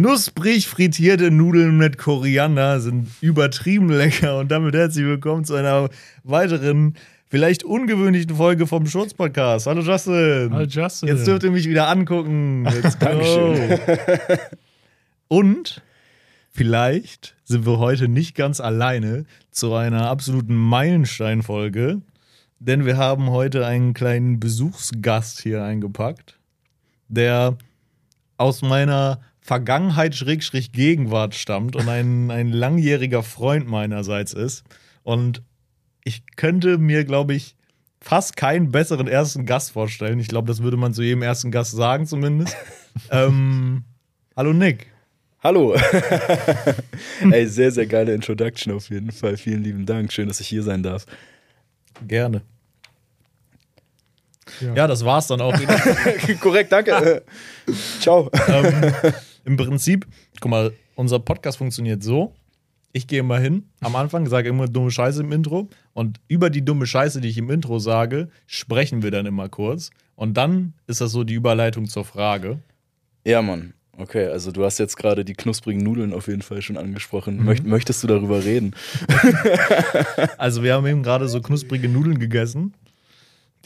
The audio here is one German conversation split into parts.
Knusprig frittierte Nudeln mit Koriander sind übertrieben lecker und damit herzlich willkommen zu einer weiteren, vielleicht ungewöhnlichen Folge vom Schurz-Podcast. Hallo Justin. Hallo Justin. Jetzt dürft ihr mich wieder angucken. Let's go. Dankeschön. Und vielleicht sind wir heute nicht ganz alleine zu einer absoluten Meilensteinfolge, denn wir haben heute einen kleinen Besuchsgast hier eingepackt, der aus meiner Vergangenheit Schrägstrich Gegenwart stammt und ein, ein langjähriger Freund meinerseits ist. Und ich könnte mir, glaube ich, fast keinen besseren ersten Gast vorstellen. Ich glaube, das würde man zu jedem ersten Gast sagen, zumindest. ähm, hallo Nick. Hallo. Ey, sehr, sehr geile Introduction auf jeden Fall. Vielen lieben Dank. Schön, dass ich hier sein darf. Gerne. Ja. Ja, das war's dann auch wieder. Korrekt, danke. Ciao. ähm, Im Prinzip, guck mal, unser Podcast funktioniert so. Ich gehe mal hin, am Anfang sage immer dumme Scheiße im Intro und über die dumme Scheiße, die ich im Intro sage, sprechen wir dann immer kurz. Und dann ist das so die Überleitung zur Frage. Ja, Mann. Okay, also du hast jetzt gerade die knusprigen Nudeln auf jeden Fall schon angesprochen. Möcht, möchtest du darüber reden? Also, wir haben eben gerade so knusprige Nudeln gegessen.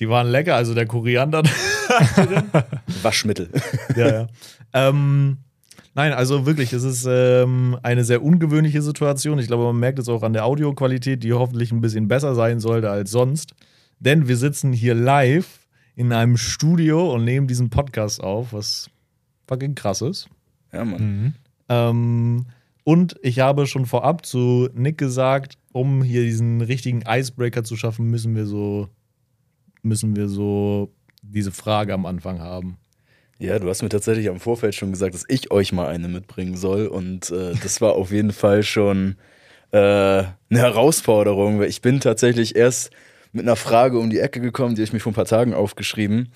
Die waren lecker, also der Koriander. Waschmittel. ja, ja. Ähm, nein, also wirklich, es ist ähm, eine sehr ungewöhnliche Situation. Ich glaube, man merkt es auch an der Audioqualität, die hoffentlich ein bisschen besser sein sollte als sonst. Denn wir sitzen hier live in einem Studio und nehmen diesen Podcast auf, was fucking krass ist. Ja, Mann. Mhm. Ähm, und ich habe schon vorab zu Nick gesagt, um hier diesen richtigen Icebreaker zu schaffen, müssen wir so, müssen wir so diese Frage am Anfang haben. Ja, du hast mir tatsächlich am Vorfeld schon gesagt, dass ich euch mal eine mitbringen soll. Und äh, das war auf jeden Fall schon äh, eine Herausforderung, weil ich bin tatsächlich erst mit einer Frage um die Ecke gekommen, die habe ich mir vor ein paar Tagen aufgeschrieben.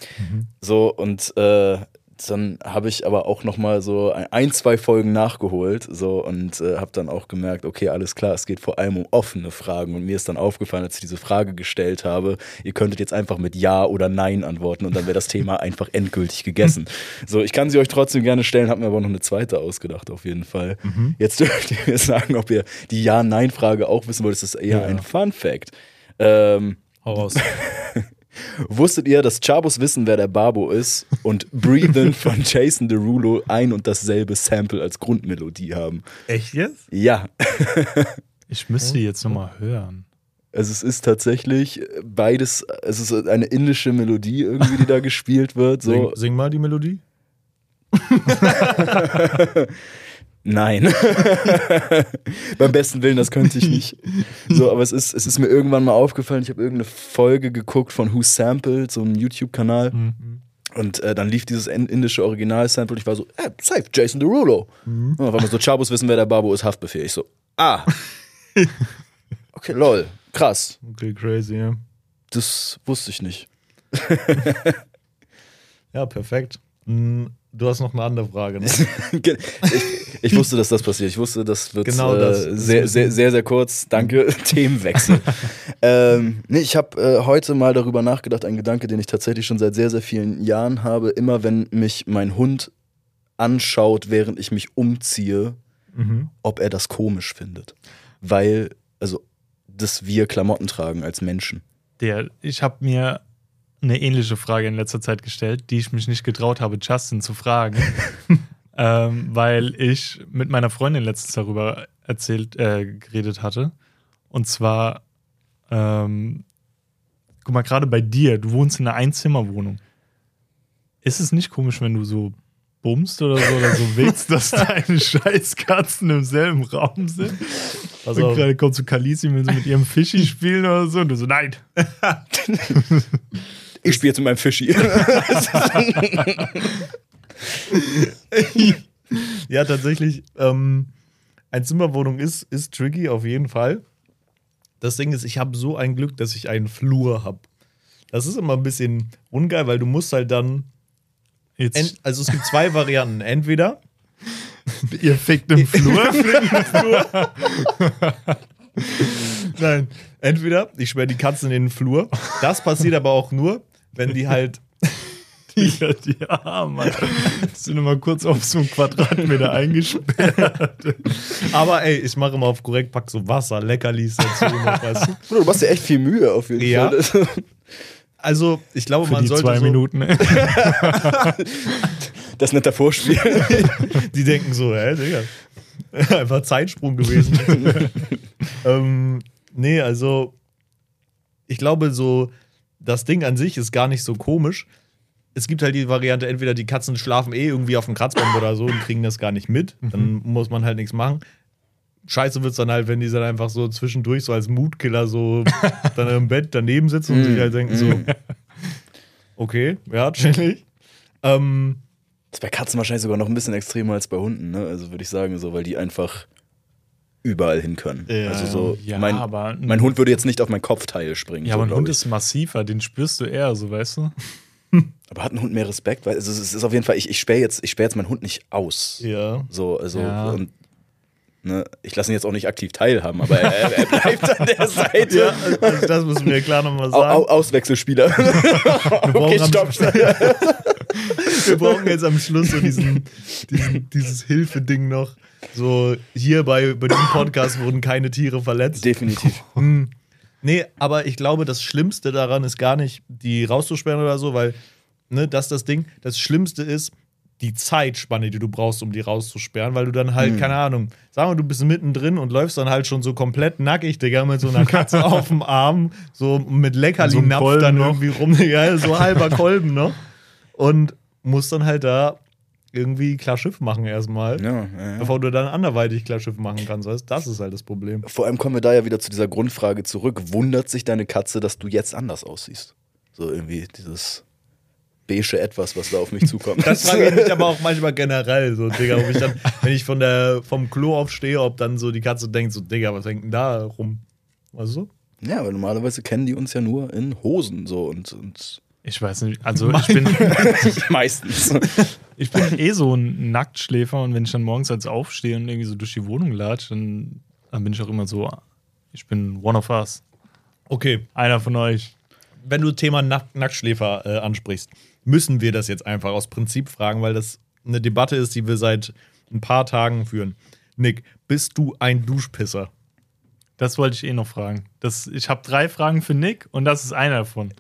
So, und äh, dann habe ich aber auch noch mal so ein, zwei Folgen nachgeholt so und äh, habe dann auch gemerkt, okay, alles klar, es geht vor allem um offene Fragen und mir ist dann aufgefallen, als ich diese Frage gestellt habe, ihr könntet jetzt einfach mit ja oder nein antworten und dann wäre das Thema einfach endgültig gegessen. So, ich kann sie euch trotzdem gerne stellen, habe mir aber noch eine zweite ausgedacht auf jeden Fall. Jetzt dürft ihr mir sagen, ob ihr die Ja-Nein-Frage auch wissen wollt. Das ist eher Ja. ein Fun-Fact. Ähm, Hau raus. Wusstet ihr, dass Chabos wissen, wer der Babo ist und Breathin' von Jason Derulo ein und dasselbe Sample als Grundmelodie haben? Echt jetzt? Ja, Ich müsste jetzt nochmal hören. also es ist tatsächlich beides, es ist eine indische Melodie irgendwie, die da gespielt wird. Sing, So, sing mal die Melodie. Nein. Beim besten Willen, das könnte ich nicht. So, aber es ist, es ist mir irgendwann mal aufgefallen, ich habe irgendeine Folge geguckt von Who Sampled, so einem YouTube-Kanal. Mhm. Und äh, dann lief dieses in- indische Original-Sample und ich war so, äh, safe, Jason Derulo. Und auf einmal so, Chabos wissen, wer der Babo ist, Haftbefehl. Ich so, ah. Okay, lol, krass. Okay, crazy, ja. Das wusste ich nicht. Ja, perfekt. Hm, Du hast noch eine andere Frage, ne? ich, ich wusste, dass das passiert. Ich wusste, das wird Genau das. äh, sehr, sehr, sehr, sehr kurz. Danke, Themenwechsel. ähm, nee, ich habe äh, heute mal darüber nachgedacht, ein Gedanke, den ich tatsächlich schon seit sehr, sehr vielen Jahren habe. Immer wenn mich mein Hund anschaut, während ich mich umziehe, Mhm. ob er das komisch findet. Weil, also, dass wir Klamotten tragen als Menschen. Der, ich habe mir eine ähnliche Frage in letzter Zeit gestellt, die ich mich nicht getraut habe, Justin zu fragen. ähm, weil ich mit meiner Freundin letztens darüber erzählt, äh, geredet hatte. Und zwar, ähm, guck mal, gerade bei dir, du wohnst in einer Einzimmerwohnung. Ist es nicht komisch, wenn du so bummst oder so oder so willst, dass deine Scheißkatzen im selben Raum sind? Pass Und auf. gerade kommt so Kalisi mit, mit ihrem Fischi spielen oder so und du so, nein. Ich spiele jetzt mit meinem Fischi. Ja, tatsächlich, ähm, eine Zimmerwohnung ist, ist tricky auf jeden Fall. Das Ding ist, ich habe so ein Glück, dass ich einen Flur habe. Das ist immer ein bisschen ungeil, weil du musst halt dann. Also es gibt zwei Varianten. Entweder ihr fickt im Flur. Nein, entweder ich sperre die Katzen in den Flur. Das passiert aber auch nur, wenn die halt ja, ja, Mann. Sind immer kurz auf so einen Quadratmeter eingesperrt. Aber ey, ich mache immer auf korrekt, pack so Wasser, Leckerlis dazu. noch, weißt du? Bruder, du machst dir echt viel Mühe auf jeden Ja. Fall. Also, ich glaube, Für man die sollte zwei so, Minuten. ey. Das nette Vorspiel. Die denken so, hä, Digga. Einfach Zeitsprung gewesen. ähm, nee, also, ich glaube, so, das Ding an sich ist gar nicht so komisch. Es gibt halt die Variante, entweder die Katzen schlafen eh irgendwie auf dem Kratzbaum oder so und kriegen das gar nicht mit. Dann muss man halt nichts machen. Scheiße wird's dann halt, wenn die dann einfach so zwischendurch so als Mutkiller so dann im Bett daneben sitzen und sich halt denken so, okay, ja, chillig. Ähm, Das ist bei Katzen wahrscheinlich sogar noch ein bisschen extremer als bei Hunden, ne? Also würde ich sagen, so, weil die einfach überall hin können. Ja. also so, Ja, mein, aber- mein Hund würde jetzt nicht auf mein Kopfteil springen. Ja, so, aber ein Hund ich. ist massiver, den spürst du eher, so weißt du? Aber hat ein Hund mehr Respekt? Weil also, es ist auf jeden Fall, ich, ich sperre jetzt, ich sperr jetzt meinen Hund nicht aus. ja. So, also, Ja. und, ne, ich lasse ihn jetzt auch nicht aktiv teilhaben, aber er, er bleibt an der Seite. Ja, also das müssen wir klar nochmal Au, sagen. au, Auswechselspieler. Wir brauchen, okay, stopp. wir brauchen jetzt am Schluss so diesen, diesen, dieses Hilfeding noch. So, hier bei, bei diesem Podcast wurden keine Tiere verletzt. Definitiv. Hm. Nee, aber ich glaube, das Schlimmste daran ist gar nicht, die rauszusperren oder so, weil, ne, das ist das Ding. Das Schlimmste ist die Zeitspanne, die du brauchst, um die rauszusperren, weil du dann halt, Hm. keine Ahnung, sagen wir, du bist mittendrin und läufst dann halt schon so komplett nackig, Digga, mit so einer Katze auf dem Arm, so mit So Leckerli-Napf Kolben dann noch. irgendwie rum, ja, so halber Kolben noch. Und musst dann halt da irgendwie klar Schiff machen erstmal, Ja, ja, ja. bevor du dann anderweitig klar Schiff machen kannst. Weißt? Das ist halt das Problem. Vor allem kommen wir da ja wieder zu dieser Grundfrage zurück. Wundert sich deine Katze, dass du jetzt anders aussiehst? So irgendwie dieses beige Etwas, was da auf mich zukommt. Das frage ich mich aber auch manchmal generell, so, Digga, ob ich dann, wenn ich von der, vom Klo aufstehe, ob dann so die Katze denkt, so, Digga, was hängt denn da rum? Weißt du? ja, weil normalerweise kennen die uns ja nur in Hosen so und, und Ich weiß nicht. Also ich bin, meistens. ich bin eh so ein Nacktschläfer und wenn ich dann morgens als aufstehe und irgendwie so durch die Wohnung latsche, dann, dann bin ich auch immer so, ich bin one of us. Okay, Einer von euch. wenn du Thema Nack Nacktschläfer äh, ansprichst, müssen wir das jetzt einfach aus Prinzip fragen, weil das eine Debatte ist, die wir seit ein paar Tagen führen. Nick, bist du ein Duschpisser? Das wollte ich eh noch fragen. Das, ich habe drei Fragen für Nick und das ist einer davon.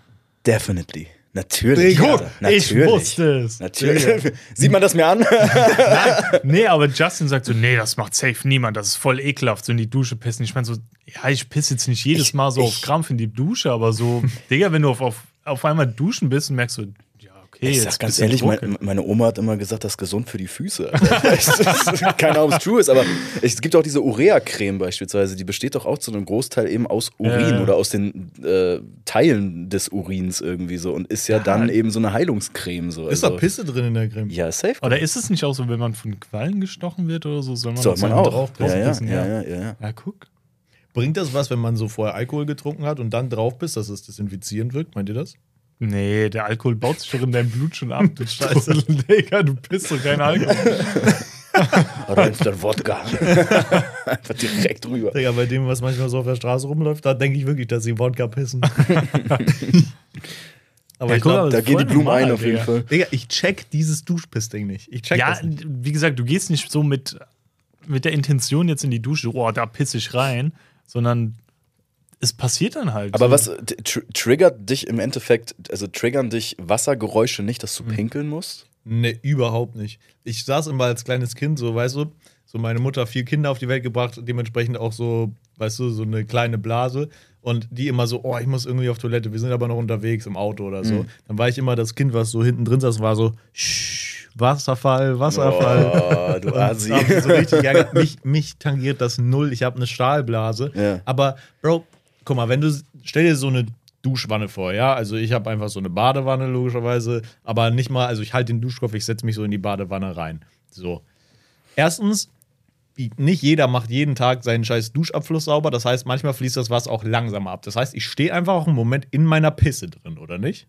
Definitely. Natürlich. Gut. Natürlich. Ich wusste es. Natürlich. Sieht man das mir an? Nee, aber Justin sagt so, nee, das macht safe niemand, das ist voll ekelhaft, so in die Dusche pissen. Ich meine so, ja, ich pisse jetzt nicht jedes Ich- Mal so auf ich- Krampf in die Dusche, aber so, Digga, wenn du auf, auf, auf einmal duschen bist und merkst so, okay, Ich sag ganz ehrlich, mein, meine Oma hat immer gesagt, das ist gesund für die Füße. Keine Ahnung, ob es true ist, aber es gibt auch diese Urea-Creme beispielsweise, die besteht doch auch zu einem Großteil eben aus Urin Ja. oder aus den äh, Teilen des Urins irgendwie so und ist ja, dann eben so eine Heilungscreme. So. Ist Also- da Pisse drin in der Creme? Ja, safe. Oder ist es nicht auch so, wenn man von Quallen gestochen wird oder so, soll man Soll man auch. drauf, ja, ja, ja, ja, ja, ja. Ja, guck. Bringt das was, wenn man so vorher Alkohol getrunken hat und dann drauf bist, dass es desinfizierend wirkt? Meint ihr das? Nee, der Alkohol baut sich doch in deinem Blut schon ab, du Scheiße. Digga, du pisst doch kein Alkohol. Oder dann Wodka. Einfach direkt rüber. Digga, bei dem, was manchmal so auf der Straße rumläuft, da denke ich wirklich, dass sie Wodka pissen. aber Ja, ich glaube, Da gehen die Blumen normal, ein auf jeden Digga. Fall. Digga, ich check dieses Duschpiss-Ding nicht. Ich check Ja, das nicht. wie gesagt, du gehst nicht so mit, mit der Intention jetzt in die Dusche, oh, da pisse ich rein, sondern es passiert dann halt. Aber so. was tr triggert dich im Endeffekt, also triggern dich Wassergeräusche nicht, dass du Hm. pinkeln musst? Nee, überhaupt nicht. Ich saß immer als kleines Kind so, weißt du, so meine Mutter vier Kinder auf die Welt gebracht, dementsprechend auch so, weißt du, so eine kleine Blase. Und die immer so, oh, ich muss irgendwie auf Toilette, wir sind aber noch unterwegs im Auto oder so. Dann war ich immer das Kind, was so hinten drin saß und war so, Wasserfall, Wasserfall. Oh, du Asi. so richtig geärgert. mich, mich tangiert das null. Ich habe eine Stahlblase. Ja. Aber, Bro, guck mal, wenn du, stell dir so eine Duschwanne vor, ja? Also ich habe einfach so eine Badewanne, logischerweise. Aber nicht mal, also ich halte den Duschkopf, ich setze mich so in die Badewanne rein. So. Erstens, nicht jeder macht jeden Tag seinen scheiß Duschabfluss sauber. Das heißt, manchmal fließt das Wasser auch langsamer ab. Das heißt, ich stehe einfach auch einen Moment in meiner Pisse drin, oder nicht?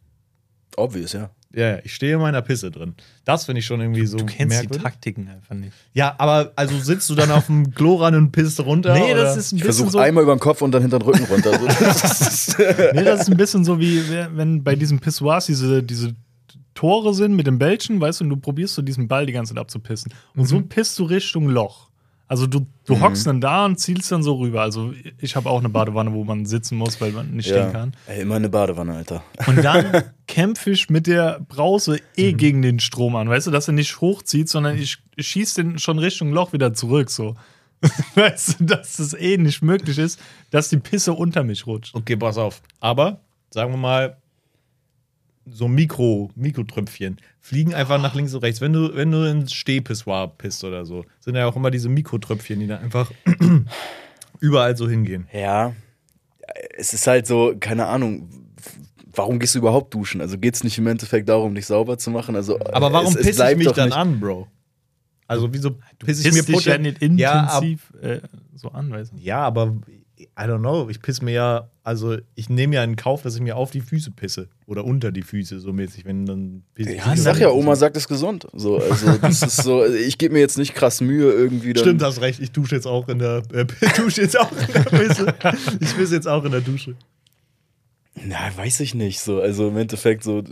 Obvious, ja. Ja, ja, ich stehe in meiner Pisse drin. Das finde ich schon irgendwie so du kennst die merkwürdig. Taktiken einfach nicht. Ja, aber also sitzt du dann auf dem Klo ran und pisst runter? nee, oder? das ist ein Ich bisschen versuche so. einmal über den Kopf und dann hinter den Rücken runter. So, das ist- Nee, das ist ein bisschen so wie wenn bei diesen Pissoirs diese, diese Tore sind mit dem Bällchen, weißt du, und du probierst so diesen Ball die ganze Zeit abzupissen. Und so pisst du Richtung Loch. Also du, du hockst dann da und zielst dann so rüber. Also ich habe auch eine Badewanne, wo man sitzen muss, weil man nicht stehen kann. Ey, immer eine Badewanne, Alter. Und dann kämpfe ich mit der Brause eh gegen den Strom an. Weißt du, dass er nicht hochzieht, sondern ich schieße den schon Richtung Loch wieder zurück. So. weißt du, dass es eh nicht möglich ist, dass die Pisse unter mich rutscht. Okay, pass auf. Aber, sagen wir mal, so Mikro, Mikrotröpfchen fliegen einfach nach links und rechts. Wenn du, wenn du ins Stehpissoir pisst oder so, sind ja auch immer diese Mikrotröpfchen, die da einfach überall so hingehen. Ja, es ist halt so, keine Ahnung, warum gehst du überhaupt duschen? Also geht es nicht im Endeffekt darum, dich sauber zu machen? Also, Aber warum es, es pisse ich mich dann nicht- an, Bro? Also wieso pisse ich mir dich ja nicht Ja, ab- intensiv äh, so an, weißt du? Ja, aber I don't know. Ich pisse mir ja, also ich nehme ja in Kauf, dass ich mir auf die Füße pisse. Oder unter die Füße, so mäßig, wenn dann pisse Ja, ich sag ja, Oma sagt es gesund. So, also das ist so, ich gebe mir jetzt nicht krass Mühe irgendwie. Dann, Stimmt, hast recht. Ich dusche jetzt auch in der äh, dusche jetzt auch in der Pisse. Ich pisse jetzt auch in der Dusche. Na, weiß ich nicht. So, also im Endeffekt so.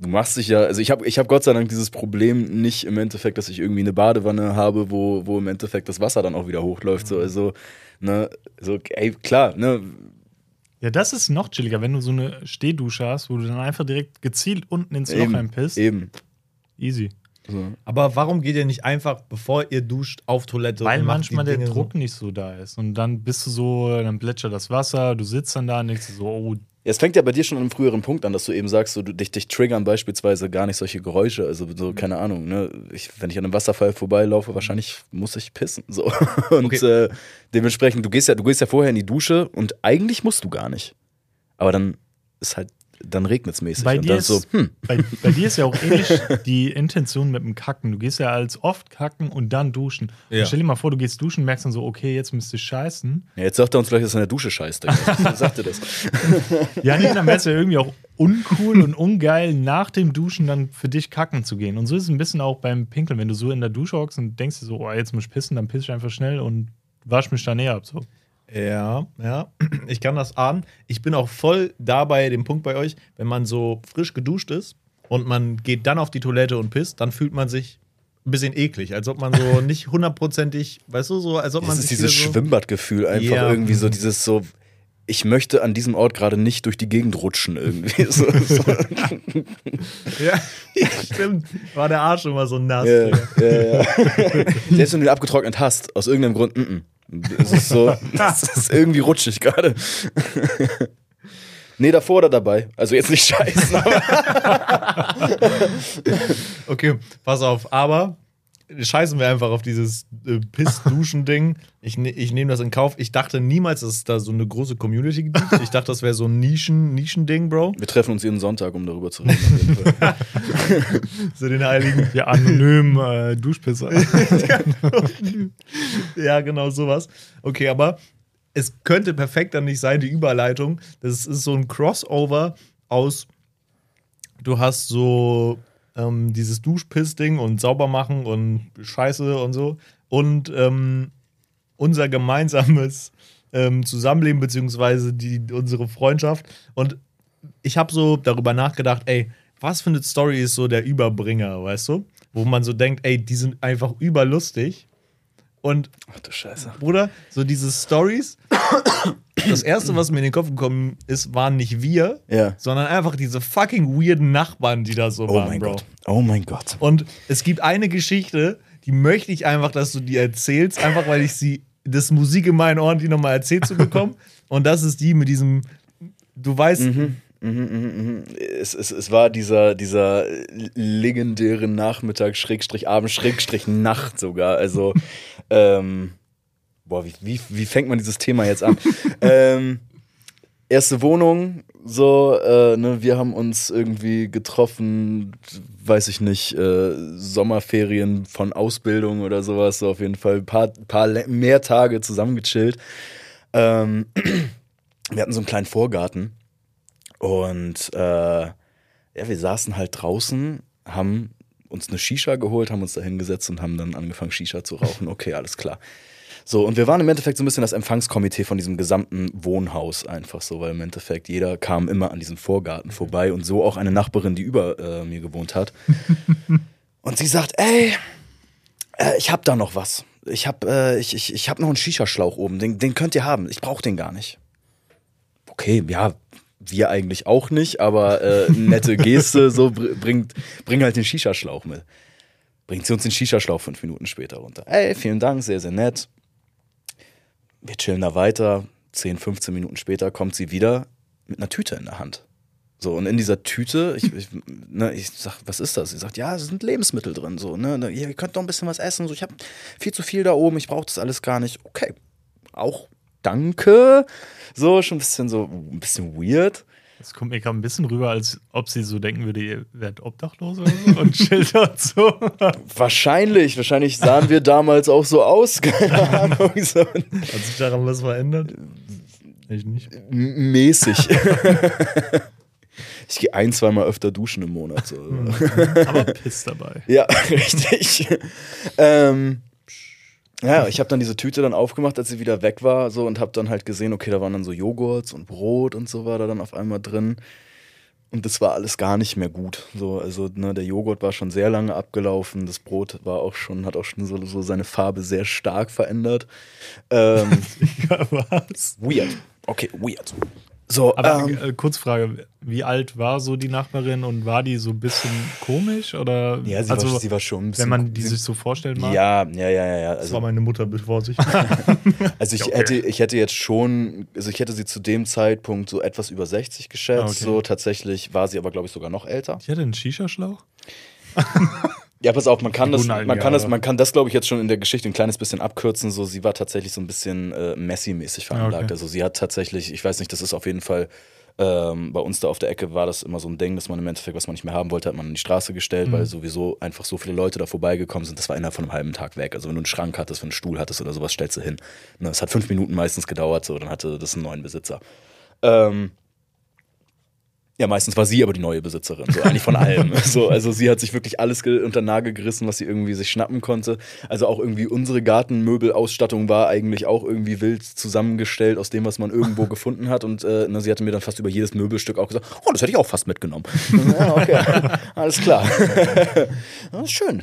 Du machst dich ja, also ich habe ich hab Gott sei Dank dieses Problem nicht im Endeffekt, dass ich irgendwie eine Badewanne habe, wo, wo im Endeffekt das Wasser dann auch wieder hochläuft. So, also, ne, so, ey, klar, ne, Ja, das ist noch chilliger, wenn du so eine Stehdusche hast, wo du dann einfach direkt gezielt unten ins Loch eben, reinpisst. eben. Easy. So. Aber warum geht ihr nicht einfach, bevor ihr duscht, auf Toilette? Weil und macht manchmal die der Dinge Druck nicht so da ist. Und dann bist du so, dann plätschert das Wasser, du sitzt dann da und denkst so, oh, Ja, es fängt ja bei dir schon an einem früheren Punkt an, dass du eben sagst, so, du, dich, dich triggern beispielsweise gar nicht solche Geräusche. Also so, keine Ahnung, ne? Ich, wenn ich an einem Wasserfall vorbeilaufe, wahrscheinlich muss ich pissen. So. Und Okay. äh, dementsprechend, du gehst ja, du gehst ja vorher in die Dusche und eigentlich musst du gar nicht. Aber dann ist halt, dann regnet es mäßig. Bei dir ist, so, hm, bei, bei dir ist ja auch ähnlich die Intention mit dem Kacken. Du gehst ja als oft kacken und dann duschen. Ja. Und stell dir mal vor, du gehst duschen, merkst dann so, okay, jetzt müsste ich scheißen. ja, jetzt sagt er uns gleich, dass er in der Dusche scheißt. Digga. sagt er das? Ja, nee, dann wäre es ja irgendwie auch uncool und ungeil, nach dem Duschen dann für dich kacken zu gehen. Und so ist es ein bisschen auch beim Pinkeln. Wenn du so in der Dusche hockst und denkst dir so, oh, jetzt muss ich pissen, dann piss ich einfach schnell und wasch mich da näher ab. So. Ja, ja, ich kann das ahnen. Ich bin auch voll dabei, dem Punkt bei euch, wenn man so frisch geduscht ist und man geht dann auf die Toilette und pisst, dann fühlt man sich ein bisschen eklig, als ob man so nicht hundertprozentig, weißt du, so, als ob man Das ist dieses so Schwimmbadgefühl, einfach Ja. irgendwie so dieses so. Ich möchte an diesem Ort gerade nicht durch die Gegend rutschen irgendwie. So, so. Ja, stimmt. War der Arsch immer so nass. Ja, ja. Selbst wenn du ihn abgetrocknet hast, aus irgendeinem Grund, mm -mm. Es ist so, es ist irgendwie rutschig gerade. Nee, davor oder dabei. Also jetzt nicht scheißen, Okay, pass auf, aber scheißen wir einfach auf dieses äh, Piss-Duschen-Ding. Ich, ne, ich nehme das in Kauf. Ich dachte niemals, dass es da so eine große Community gibt. Ich dachte, das wäre so ein Nischen, Nischending, Bro. wir treffen uns jeden Sonntag, um darüber zu reden. So den heiligen. Ja, anonym äh, Duschpisser. ja, genau sowas. Okay, aber es könnte perfekt dann nicht sein, die Überleitung. Das ist so ein Crossover aus, du hast so ähm, dieses Duschpiss-Ding und sauber machen und Scheiße und so. Und ähm, unser gemeinsames ähm, Zusammenleben, beziehungsweise die, unsere Freundschaft. Und ich habe so darüber nachgedacht, ey, was für eine Story ist so der Überbringer, weißt du? Wo man so denkt, ey, die sind einfach überlustig. Und Ach du Scheiße. Bruder, so diese Stories. Das erste, was mir in den Kopf gekommen ist, waren nicht wir, Ja. sondern einfach diese fucking weirden Nachbarn, die da so Oh waren, mein Bro. Gott. Oh mein Gott. Und es gibt eine Geschichte, die möchte ich einfach, dass du die erzählst, einfach weil ich sie, das Musik in meinen Ohren, die nochmal erzählt zu bekommen. Und das ist die mit diesem, du weißt, Mhm, mhm, mhm. Es, es, es war dieser, dieser legendäre Nachmittag, Schrägstrich Abend, Schrägstrich Nacht sogar. Also, ähm, boah, wie, wie, wie fängt man dieses Thema jetzt an? ähm, erste Wohnung, so, äh, ne, wir haben uns irgendwie getroffen, weiß ich nicht, äh, Sommerferien von Ausbildung oder sowas, so auf jeden Fall ein paar, paar mehr Tage zusammengechillt. Ähm, wir hatten so einen kleinen Vorgarten und äh, ja, wir saßen halt draußen, haben uns eine Shisha geholt, haben uns da hingesetzt und haben dann angefangen, Shisha zu rauchen. Okay, alles klar. So, und wir waren im Endeffekt so ein bisschen das Empfangskomitee von diesem gesamten Wohnhaus einfach so, weil im Endeffekt jeder kam immer an diesem Vorgarten vorbei und so auch eine Nachbarin, die über äh, mir gewohnt hat. und sie sagt, ey, äh, ich hab da noch was. Ich hab, äh, ich, ich, ich hab noch einen Shisha-Schlauch oben, den, den könnt ihr haben. Ich brauch den gar nicht. Okay, ja, wir eigentlich auch nicht, aber äh, nette Geste, so br- bringt, bring halt den Shisha-Schlauch mit. Bringt sie uns den Shisha-Schlauch fünf Minuten später runter. Ey, vielen Dank, sehr, sehr nett. Wir chillen da weiter. 10, 15 Minuten später kommt sie wieder mit einer Tüte in der Hand. So, und in dieser Tüte, ich, ich, ne, ich sag, was ist das? Sie sagt, ja, es sind Lebensmittel drin. So, ne, ne, ihr könnt doch ein bisschen was essen. So, ich habe viel zu viel da oben, ich brauche das alles gar nicht. Okay, auch danke. So, schon ein bisschen so, ein bisschen weird. Das kommt mir gerade ein bisschen rüber, als ob sie so denken würde, ihr werdet obdachlos oder so und chillt dort so. Wahrscheinlich, wahrscheinlich sahen wir damals auch so aus. Keine Ahnung, so Hat sich daran was verändert? Ich nicht. m- mäßig. ich gehe ein, zweimal öfter duschen im Monat. So. Aber Piss dabei. Ja, richtig. ähm, ja, ich habe dann diese Tüte dann aufgemacht, als sie wieder weg war, so und habe dann halt gesehen, okay, da waren dann so Joghurts und Brot und so war da dann auf einmal drin. Und das war alles gar nicht mehr gut. So, also ne, der Joghurt war schon sehr lange abgelaufen, das Brot war auch schon, hat auch schon so, so seine Farbe sehr stark verändert. Ähm, Ja, was? weird. Okay, weird. So, Aber ähm, äh, Kurzfrage, wie alt war so die Nachbarin und war die so ein bisschen komisch? Oder ja, sie, also, war, sie war schon ein bisschen. wenn man die sich so vorstellen mag? ja, ja, ja, ja, ja. Das Also, war meine Mutter, bevor sich. Also ich Okay. hätte, ich hätte jetzt schon, also ich hätte sie zu dem Zeitpunkt so etwas über 60 geschätzt. Ah, okay. So tatsächlich war sie aber, glaube ich, sogar noch älter. Ich hatte einen Shisha-Schlauch. Ja, pass auf, man kann das, man kann das, man kann das, glaube ich, jetzt schon in der Geschichte ein kleines bisschen abkürzen. So, sie war tatsächlich so ein bisschen äh, Messi-mäßig veranlagt. okay. Also sie hat tatsächlich, ich weiß nicht, das ist auf jeden Fall. Ähm, bei uns da auf der Ecke war das immer so ein Ding, dass man im Endeffekt, was man nicht mehr haben wollte, hat man an die Straße gestellt, Mhm. weil sowieso einfach so viele Leute da vorbeigekommen sind. Das war innerhalb von einem halben Tag weg. Also wenn du einen Schrank hattest, wenn du einen Stuhl hattest oder sowas, stellst du hin. Ne, Es hat fünf Minuten meistens gedauert, so, dann hatte das einen neuen Besitzer. Ähm, ja, meistens war sie aber die neue Besitzerin, so eigentlich von allem. so, also sie hat sich wirklich alles unter Nagel gerissen, was sie irgendwie sich schnappen konnte. Also auch irgendwie unsere Gartenmöbelausstattung war eigentlich auch irgendwie wild zusammengestellt aus dem, was man irgendwo gefunden hat. Und äh, ne, sie hatte mir dann fast über jedes Möbelstück auch gesagt, oh, das hätte ich auch fast mitgenommen. ja, okay, alles klar. ja, ist schön.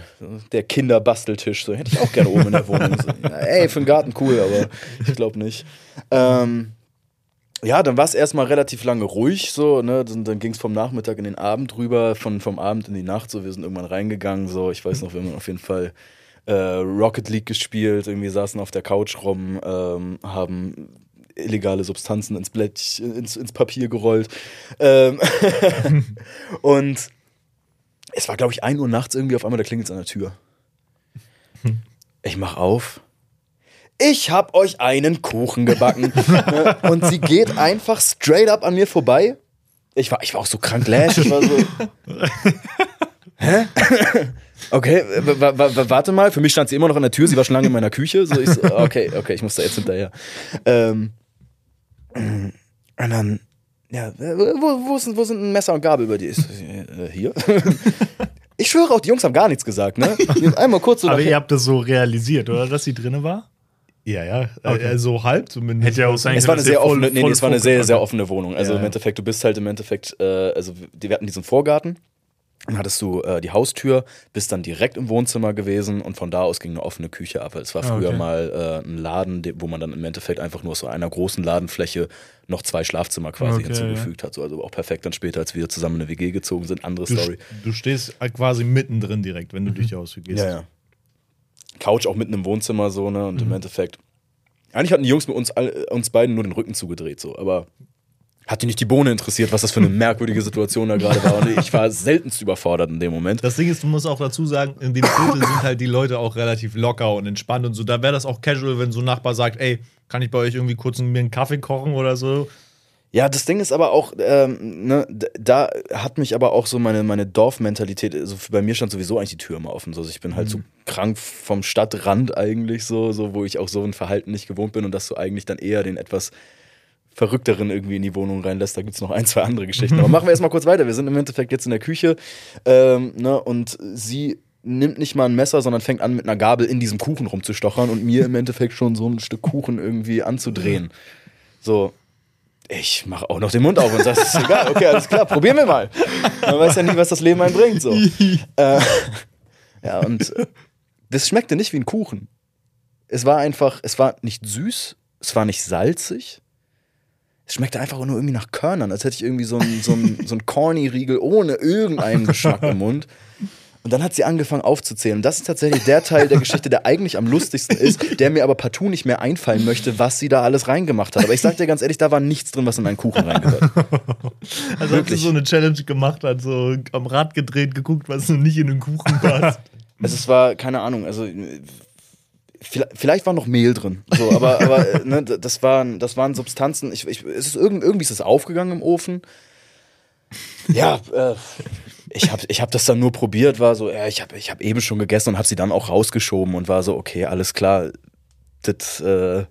Der Kinderbasteltisch, so hätte ich auch gerne oben in der Wohnung. So, ey, für den Garten cool, aber ich glaube nicht. Ähm, ja, dann war es erstmal relativ lange ruhig, so, ne? Dann, dann ging es vom Nachmittag in den Abend rüber, von, vom Abend in die Nacht, so, wir sind irgendwann reingegangen, so, ich weiß noch, wir haben auf jeden Fall äh, Rocket League gespielt, irgendwie saßen auf der Couch rum, ähm, haben illegale Substanzen ins Blech, ins, ins Papier gerollt. Ähm und es war, glaube ich, 1 Uhr nachts irgendwie auf einmal, da klingelt es an der Tür. Ich mach auf. Ich hab euch einen Kuchen gebacken. Ne? und sie geht einfach straight up an mir vorbei. Ich war, ich war auch so krank lash. Ich war so. Hä? Okay, warte mal. Für mich stand sie immer noch an der Tür. Sie war schon lange in meiner Küche. So, ich so, okay, okay, ich muss da jetzt hinterher. Ähm, und dann, ja, wo, wo, sind, wo sind ein Messer und Gabel dir? Ich so, äh, hier? Ich schwöre auch, die Jungs haben gar nichts gesagt, ne? Die einmal kurz so Aber ihr habt das so realisiert, oder? Dass sie drinne war? Ja, ja. Okay. Äh, so halb zumindest. Hätte ja auch sein Es war eine sehr voll- offene, nee, nee, voll es war eine sehr, sehr okay. offene Wohnung. Also Ja, im ja. Endeffekt, du bist halt im Endeffekt, äh, also wir hatten diesen Vorgarten, dann hattest du äh, die Haustür, bist dann direkt im Wohnzimmer gewesen und von da aus ging eine offene Küche ab. Weil Es war Ah, früher okay. mal äh, ein Laden, de- wo man dann im Endeffekt einfach nur aus so einer großen Ladenfläche noch zwei Schlafzimmer quasi Okay, hinzugefügt hat. So, also auch perfekt dann später, als wir zusammen in eine WG gezogen sind, andere Du, Story. du stehst halt quasi mittendrin direkt, wenn du durch die Haustür gehst. Ja, ja. Couch auch mitten im Wohnzimmer so, ne? Und Mhm. im Endeffekt. Eigentlich hatten die Jungs mit uns, all, uns beiden nur den Rücken zugedreht, so, aber hat die nicht die Bohne interessiert, was das für eine merkwürdige Situation da gerade war. Und ich war seltenst überfordert in dem Moment. Das Ding ist, du musst auch dazu sagen, in dem Viertel sind halt die Leute auch relativ locker und entspannt und so. Da wäre das auch casual, wenn so ein Nachbar sagt, ey, kann ich bei euch irgendwie kurz mir einen Kaffee kochen oder so? Ja, das Ding ist aber auch, ähm, ne, da hat mich aber auch so meine, meine Dorfmentalität, also bei mir stand sowieso eigentlich die Tür immer offen. So. Also ich bin halt so krank vom Stadtrand eigentlich so, so, wo ich auch so ein Verhalten nicht gewohnt bin und dass du eigentlich dann eher den etwas Verrückteren irgendwie in die Wohnung reinlässt. Da gibt es noch ein, zwei andere Geschichten. Aber machen wir erstmal kurz weiter. Wir sind im Endeffekt jetzt in der Küche ähm, ne, und sie nimmt nicht mal ein Messer, sondern fängt an, mit einer Gabel in diesem Kuchen rumzustochern und mir im Endeffekt schon so ein Stück Kuchen irgendwie anzudrehen. So, ich mache auch noch den Mund auf und sage, ist egal, okay, alles klar, probieren wir mal. Man weiß ja nie, was das Leben einbringt. So. äh, ja, und das schmeckte nicht wie ein Kuchen. Es war einfach, es war nicht süß, es war nicht salzig. Es schmeckte einfach nur irgendwie nach Körnern, als hätte ich irgendwie so einen so so ein Corny-Riegel ohne irgendeinen Geschmack im Mund. Und dann hat sie angefangen aufzuzählen. Und das ist tatsächlich der Teil der Geschichte, der eigentlich am lustigsten ist, der mir aber partout nicht mehr einfallen möchte, was sie da alles reingemacht hat. Aber ich sag dir ganz ehrlich, da war nichts drin, was in einen Kuchen reingehört. Also hat sie so eine Challenge gemacht, hat so am Rad gedreht, geguckt, was nicht in den Kuchen passt. Also es war, keine Ahnung, also vielleicht war noch Mehl drin. So, aber, aber ne, das, waren, das waren Substanzen. Ich, ich, es ist irgendwie, irgendwie ist es aufgegangen im Ofen. Ja, äh, ich habe ich hab das dann nur probiert, war so, ja, ich habe ich hab eben schon gegessen und habe sie dann auch rausgeschoben und war so, okay, alles klar, das, äh,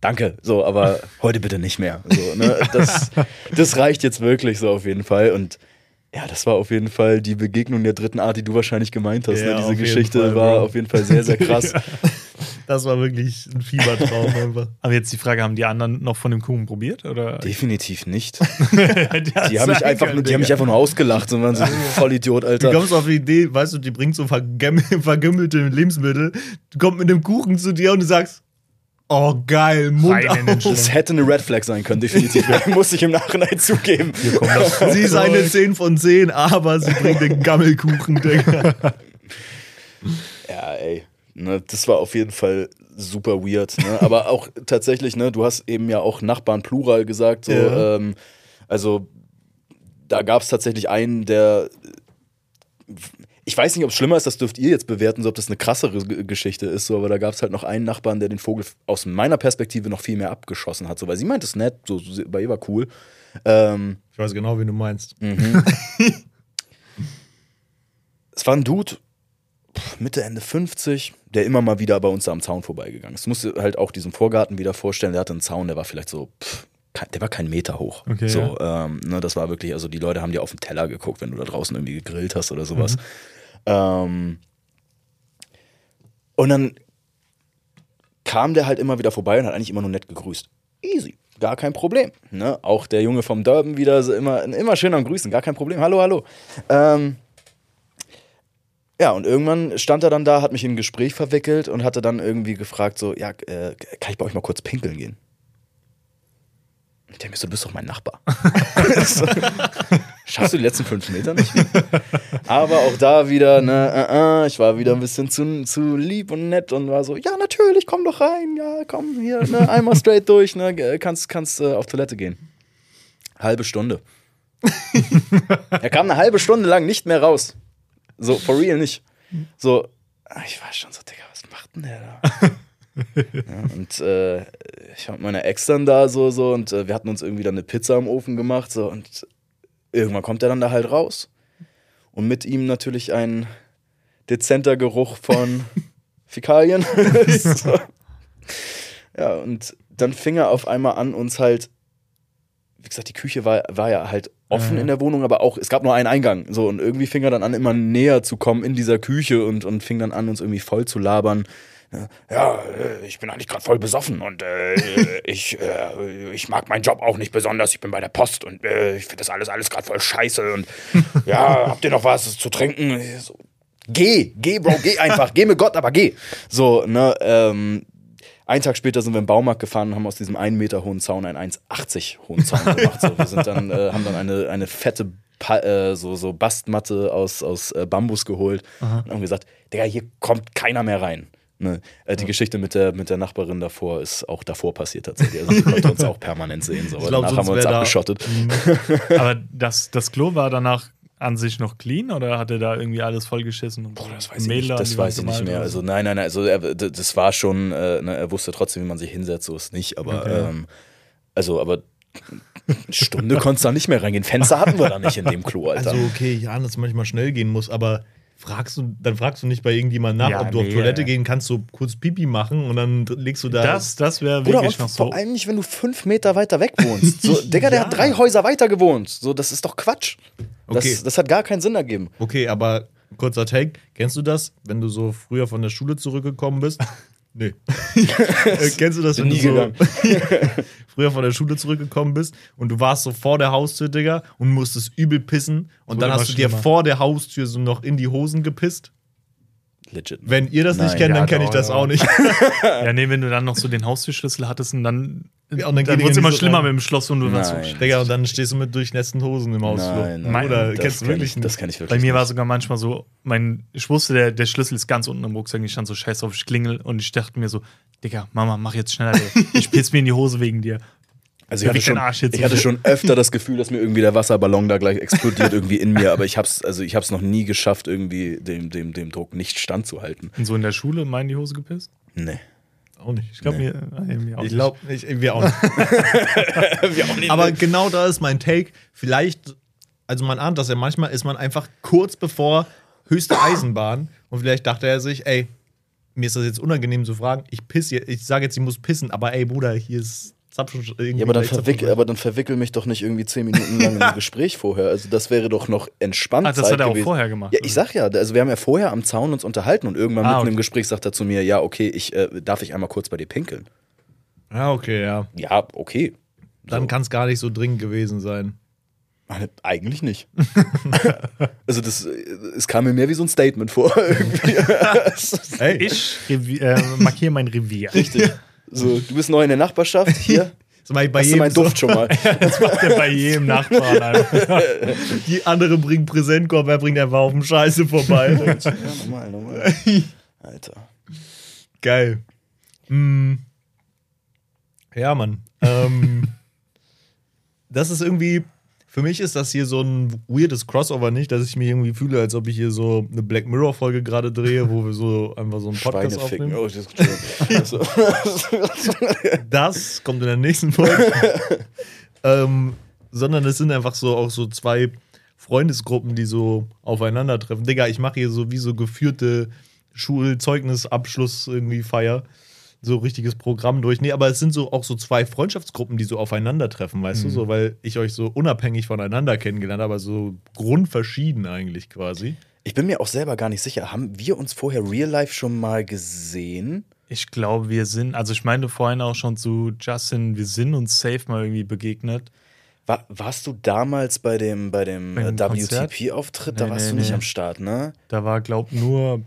danke, so, aber heute bitte nicht mehr. So, ne? das, das reicht jetzt wirklich so auf jeden Fall und ja, das war auf jeden Fall die Begegnung der dritten Art, die du wahrscheinlich gemeint hast. Ne? Ja, ne? Diese Geschichte Fall, war Bro. auf jeden Fall sehr, sehr krass. Ja. Das war wirklich ein Fiebertraum einfach. Aber jetzt die Frage, haben die anderen noch von dem Kuchen probiert? Oder? Definitiv nicht. Die haben mich einfach, können, die haben mich einfach nur ausgelacht und waren so Vollidiot, Du Alter. kommst auf die Idee, weißt du, die bringt so vergümmelte Lebensmittel, du kommst mit dem Kuchen zu dir und du sagst, oh geil, Mund. Das hätte eine Red Flag sein können, definitiv. Muss ich im Nachhinein zugeben. Kommt Sie ist eine 10 von 10, aber sie bringt den Gammelkuchen, Digga. Ja, ey. Ne, das war auf jeden Fall super weird. Ne? Aber auch tatsächlich, ne, du hast eben ja auch Nachbarn Plural gesagt. So, Ja. ähm, also da gab es tatsächlich einen, der. Ich weiß nicht, ob es schlimmer ist, das dürft ihr jetzt bewerten, so ob das eine krassere Geschichte ist, so, aber da gab es halt noch einen Nachbarn, der den Vogel aus meiner Perspektive noch viel mehr abgeschossen hat. So, weil sie meint es nett, so, bei ihr war cool. Ähm, Ich weiß genau, wen du meinst. es war ein Dude, Mitte, Ende 50, der immer mal wieder bei uns da am Zaun vorbeigegangen ist. Du musst dir halt auch diesen Vorgarten wieder vorstellen, der hatte einen Zaun, der war vielleicht so, pff, der war kein Meter hoch. Okay, so, ähm, ne, das war wirklich, also die Leute haben dir auf den Teller geguckt, wenn du da draußen irgendwie gegrillt hast oder sowas. Ähm, und dann kam der halt immer wieder vorbei und hat eigentlich immer nur nett gegrüßt. Easy, gar kein Problem. Ne? Auch der Junge vom Durban wieder so immer, immer schön am Grüßen, gar kein Problem. Hallo, hallo. Ähm, ja, und irgendwann stand er dann da, hat mich in ein Gespräch verwickelt und hatte dann irgendwie gefragt, so, ja, äh, kann ich bei euch mal kurz pinkeln gehen? Ich denke mir so, du bist doch mein Nachbar. so, schaffst du die letzten fünf Meter nicht? Aber auch da wieder, ne, äh, äh, ich war wieder ein bisschen zu, zu lieb und nett und war so, ja, natürlich, komm doch rein, ja, komm hier, ne, einmal straight durch, ne, kannst, kannst äh, auf Toilette gehen. Halbe Stunde. er kam eine halbe Stunde lang nicht mehr raus. So, for real nicht. So, ah, ich war schon so, Digga, was macht denn der da? ja, und äh, ich war mit meiner Ex dann da so, so und äh, wir hatten uns irgendwie dann eine Pizza im Ofen gemacht, so und irgendwann kommt er dann da halt raus. Und mit ihm natürlich ein dezenter Geruch von Fäkalien. so. Ja, und dann fing er auf einmal an, uns halt, wie gesagt, die Küche war, war ja halt offen Ja. in der Wohnung, aber auch, es gab nur einen Eingang. So, und irgendwie fing er dann an, immer näher zu kommen in dieser Küche und, und fing dann an, uns irgendwie voll zu labern. Ja, äh, ich bin eigentlich gerade voll besoffen und äh, ich, äh, ich mag meinen Job auch nicht besonders. Ich bin bei der Post und äh, ich finde das alles, alles gerade voll scheiße. Und ja, habt ihr noch was zu trinken? So, geh, geh, Bro, geh einfach. geh mit Gott, aber geh. So, ne, ähm, einen Tag später sind wir im Baumarkt gefahren und haben aus diesem 1 Meter hohen Zaun einen 1,80 hohen Zaun gemacht. So, wir sind dann, äh, haben dann eine, eine fette pa äh, so, so Bastmatte aus, aus äh, Bambus geholt und haben gesagt, Digga, hier kommt keiner mehr rein. Ne? Äh, die Geschichte mit der, mit der Nachbarin davor ist auch davor passiert tatsächlich. Also sie konnte uns auch permanent sehen. So. Ich glaub, Danach haben wir uns wär da- abgeschottet. Aber das, das Klo war danach an sich noch clean oder hat er da irgendwie alles vollgeschissen? Und Boah, das weiß ich Mehl nicht, das weiß ich nicht mehr. Also so? nein, nein, nein, also er, das war schon, äh, ne, er wusste trotzdem, wie man sich hinsetzt, so ist nicht, aber Okay. ähm, also, aber eine Stunde konntest du da nicht mehr reingehen. Fenster hatten wir da nicht in dem Klo, Alter. Also, okay, ja, dass es manchmal schnell gehen muss, aber fragst du, dann fragst du nicht bei irgendjemandem nach, Ja, ob du auf nee, Toilette ja. gehen kannst, so kurz Pipi machen und dann legst du da. Das, das wäre wirklich noch so. vor allem nicht, wenn du fünf Meter weiter weg wohnst. So, Digga, der Ja. hat drei Häuser weiter gewohnt. So, das ist doch Quatsch. Das, Okay. das hat gar keinen Sinn ergeben. Okay, aber kurzer Take. Kennst du das, wenn du so früher von der Schule zurückgekommen bist? Nee. Äh, Kennst du das, wenn du so früher von der Schule zurückgekommen bist und du warst so vor der Haustür, Digga, und musstest übel pissen und dann hast du dir vor der Haustür so noch in die Hosen gepisst? Legit. Wenn ihr das nicht Nein, kennt, ja, dann kenne ich das auch nicht. Ja, nee, wenn du dann noch so den Haustürschlüssel hattest und dann, Ja, und dann dann wurde es immer nicht so schlimmer rein. mit dem Schloss und du warst so. Digga, und dann stehst du mit durchnässten Hosen im Hausflur. Nein, nein. Oder das kennst du wirklich ich, nicht? Das kann ich wirklich Bei mir war nicht. sogar manchmal so, mein, ich wusste, der, der Schlüssel ist ganz unten im Rucksack. Ich stand so scheiß auf, ich klingel und ich dachte mir so, Digga, Mama, mach jetzt schneller. Ey. Ich piss mir in die Hose wegen dir. Also ich hatte, schon, Arsch jetzt ich hatte schon öfter das Gefühl, dass mir irgendwie der Wasserballon da gleich explodiert irgendwie in mir, aber ich hab's, also ich hab's noch nie geschafft, irgendwie dem, dem, dem Druck nicht standzuhalten. Und so in der Schule in die Hose gepisst? Nee. auch nicht. Ich glaube, Nee. mir, äh, mir auch Ich nicht. glaube, ich, wir auch nicht. Aber genau da ist mein Take. Vielleicht, also man ahnt das ja, manchmal ist man einfach kurz bevor höchste Eisenbahn und vielleicht dachte er sich, ey, mir ist das jetzt unangenehm zu fragen, ich piss jetzt, ich sage jetzt, ich muss pissen, aber ey, Bruder, hier ist Irgendwie. Ja, aber dann, verwickel, aber dann verwickel mich doch nicht irgendwie zehn Minuten lang ein Gespräch vorher. Also das wäre doch noch entspannt. Ah, das Zeit hat er auch gewesen. vorher gemacht. Ja, ich sag ja, also wir haben ja vorher am Zaun uns unterhalten und irgendwann Ah, mitten okay. im Gespräch sagt er zu mir, ja, okay, ich äh, darf ich einmal kurz bei dir pinkeln. Ja, okay, ja. Ja, okay. Dann So. kann es gar nicht so dringend gewesen sein. Eigentlich nicht. also das, äh, es kam mir mehr wie so ein Statement vor. irgendwie. Ey, Ich äh, markiere mein Revier. Richtig. So, du bist neu in der Nachbarschaft, hier, das mach ich bei hast du jedem meinen so, Duft schon mal. Das macht er bei jedem Nachbarn. Alter. die andere bringt Präsentkorb, er bringt einfach auf dem Scheiße vorbei. Ja, normal, normal. Alter. Geil. Mm. Ja, Mann. Ähm, das ist irgendwie, für mich ist das hier so ein weirdes Crossover nicht, dass ich mich irgendwie fühle, als ob ich hier so eine Black Mirror-Folge gerade drehe, wo wir so einfach so einen Podcast aufnehmen. Oh, das also, Das kommt in der nächsten Folge. ähm, sondern es sind einfach so auch so zwei Freundesgruppen, die so aufeinandertreffen. Digga, ich mache hier so wie so geführte Schulzeugnisabschluss irgendwie Feier. So richtiges Programm durch. Nee, aber es sind so auch so zwei Freundschaftsgruppen, die so aufeinandertreffen, weißt du, so, weil ich euch so unabhängig voneinander kennengelernt habe, aber so grundverschieden eigentlich quasi. Ich bin mir auch selber gar nicht sicher. Haben wir uns vorher real life schon mal gesehen? Ich glaube, wir sind, also ich meinte vorhin auch schon zu Justin, wir sind uns safe mal irgendwie begegnet. War, warst du damals bei dem, bei dem, Bei äh, dem Konzert? WTP-Auftritt? Da Nee, warst nee, du nicht nee. am Start, ne? Da war, glaub nur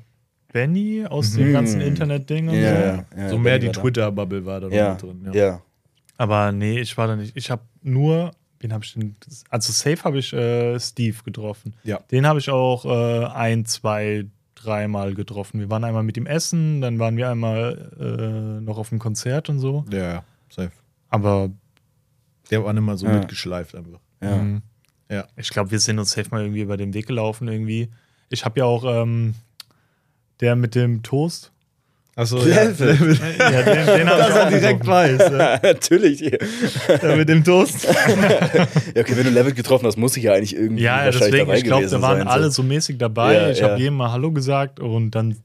Benny aus dem Mhm. ganzen Internet-Ding und Ja, so. ja, ja, so mehr Benny die. Twitter-Bubble war da mit drin. ja. Aber nee, ich war da nicht. Ich habe nur, wen habe ich denn? Also safe habe ich äh, Steve getroffen. Ja. Den habe ich auch äh, ein, zwei, dreimal getroffen. Wir waren einmal mit ihm essen, dann waren wir einmal äh, noch auf dem Konzert und so. Ja, ja, safe. Aber Der war immer so Ja. mitgeschleift einfach. ja. mh, Ja. ich glaube, wir sind uns safe mal irgendwie über den Weg gelaufen irgendwie. Ich habe ja auch ähm, der mit dem Toast. Achso, ja. Ja, den, den Dass er direkt getroffen. weiß. Ja. Natürlich. Ja, Der mit dem Toast. okay, wenn du Level getroffen hast, muss ich ja eigentlich irgendwie Ja, ja, wahrscheinlich deswegen, dabei ich glaube, da waren sein. alle so. so mäßig dabei. Ja, ich ja. habe jedem mal Hallo gesagt und dann.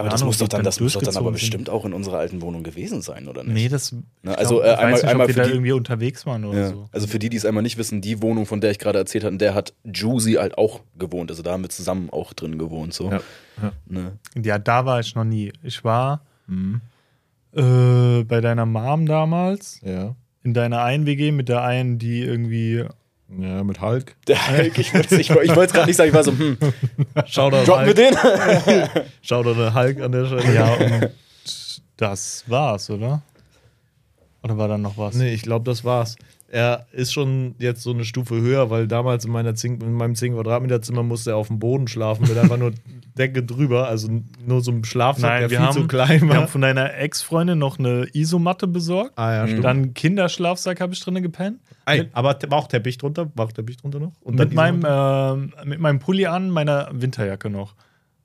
Aber das Ahnung, muss doch dann, das muss doch dann aber durchgezogen sind. bestimmt auch in unserer alten Wohnung gewesen sein, oder nicht? Nee, das. Ne, ich also, glaub, äh, einmal- nicht, einmal für da die- irgendwie unterwegs waren oder Ja. so. Also für die, die es einmal nicht wissen, die Wohnung, von der ich gerade erzählt in der hat Juicy halt auch gewohnt. Also da haben wir zusammen auch drin gewohnt. So. Ja. Ne? Ja, da war ich noch nie. Ich war Mhm. äh, bei deiner Mom damals Ja. in deiner einen WG mit der einen, die irgendwie. Ja, mit Hulk. Der Hulk, ich wollte ich, wollte es gerade nicht sagen, ich war so, hm, Schau da droppen wir Hulk, den? schau da der Hulk an der Stelle. Ja, und das war's, oder? Oder war da noch was? Nee, ich glaube, das war's. Er ist schon jetzt so eine Stufe höher, weil damals in, meiner 10, in meinem 10 Quadratmeter Zimmer musste er auf dem Boden schlafen mit einfach nur Decke drüber, also nur so ein Schlafsack, Nein, der wir viel haben, zu klein wir haben war. von deiner Ex-Freundin noch eine Isomatte besorgt. Ah ja, stimmt. Dann einen Kinderschlafsack habe ich drinnen gepennt. Ey, aber war auch Teppich drunter, war auch Teppich drunter noch. Und mit, meinem, ähm, mit meinem Pulli an, meiner Winterjacke noch.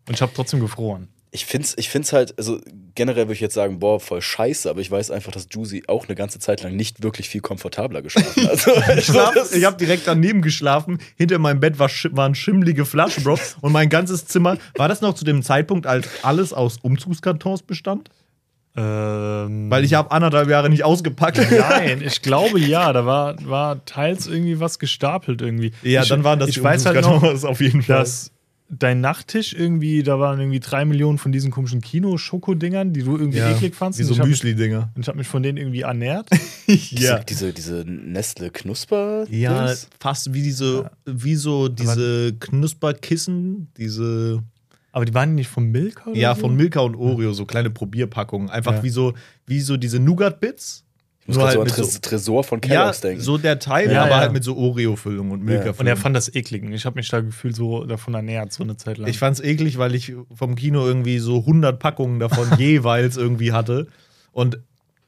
Und ich habe trotzdem gefroren. Ich finde es ich find's halt, also generell würde ich jetzt sagen, boah, voll scheiße, aber ich weiß einfach, dass Juicy auch eine ganze Zeit lang nicht wirklich viel komfortabler geschlafen hat. Also, Ich, habe direkt daneben geschlafen. Hinter meinem Bett war, waren schimmlige Flaschen, Bro. Und mein ganzes Zimmer. War das noch zu dem Zeitpunkt, als alles aus Umzugskartons bestand? Ähm, Weil ich habe anderthalb Jahre nicht ausgepackt. Nein, ich glaube ja, da war, war teils irgendwie was gestapelt irgendwie. Ja, ich, dann waren das Ich die weiß halt noch, Umzugskartons auf jeden Fall. dass dein Nachttisch irgendwie, da waren irgendwie drei Millionen von diesen komischen Kino-Schokodingern, die du irgendwie eklig fandst. Wie so Und ich hab- Müsli-Dinger. und ich habe mich von denen irgendwie ernährt. diese, diese, diese Nestle-Knusper. Ja, fast wie diese, wie so diese Knusperkissen, diese, Aber die waren nicht von Milka oder ja, so? von Milka und Oreo, so kleine Probierpackungen. Einfach Ja. wie so, wie so diese Nougat-Bits. Nur gerade halt so mit Tres Tresor von Ja, Kellogg's denken. so der Teil, Ja, aber ja. halt mit so Oreo-Füllung und Milka-Füllung. Und er fand das eklig. Und Ich habe mich da gefühlt so davon ernährt, so eine Zeit lang. Ich fand's eklig, weil ich vom Kino irgendwie so 100 Packungen davon jeweils irgendwie hatte. Und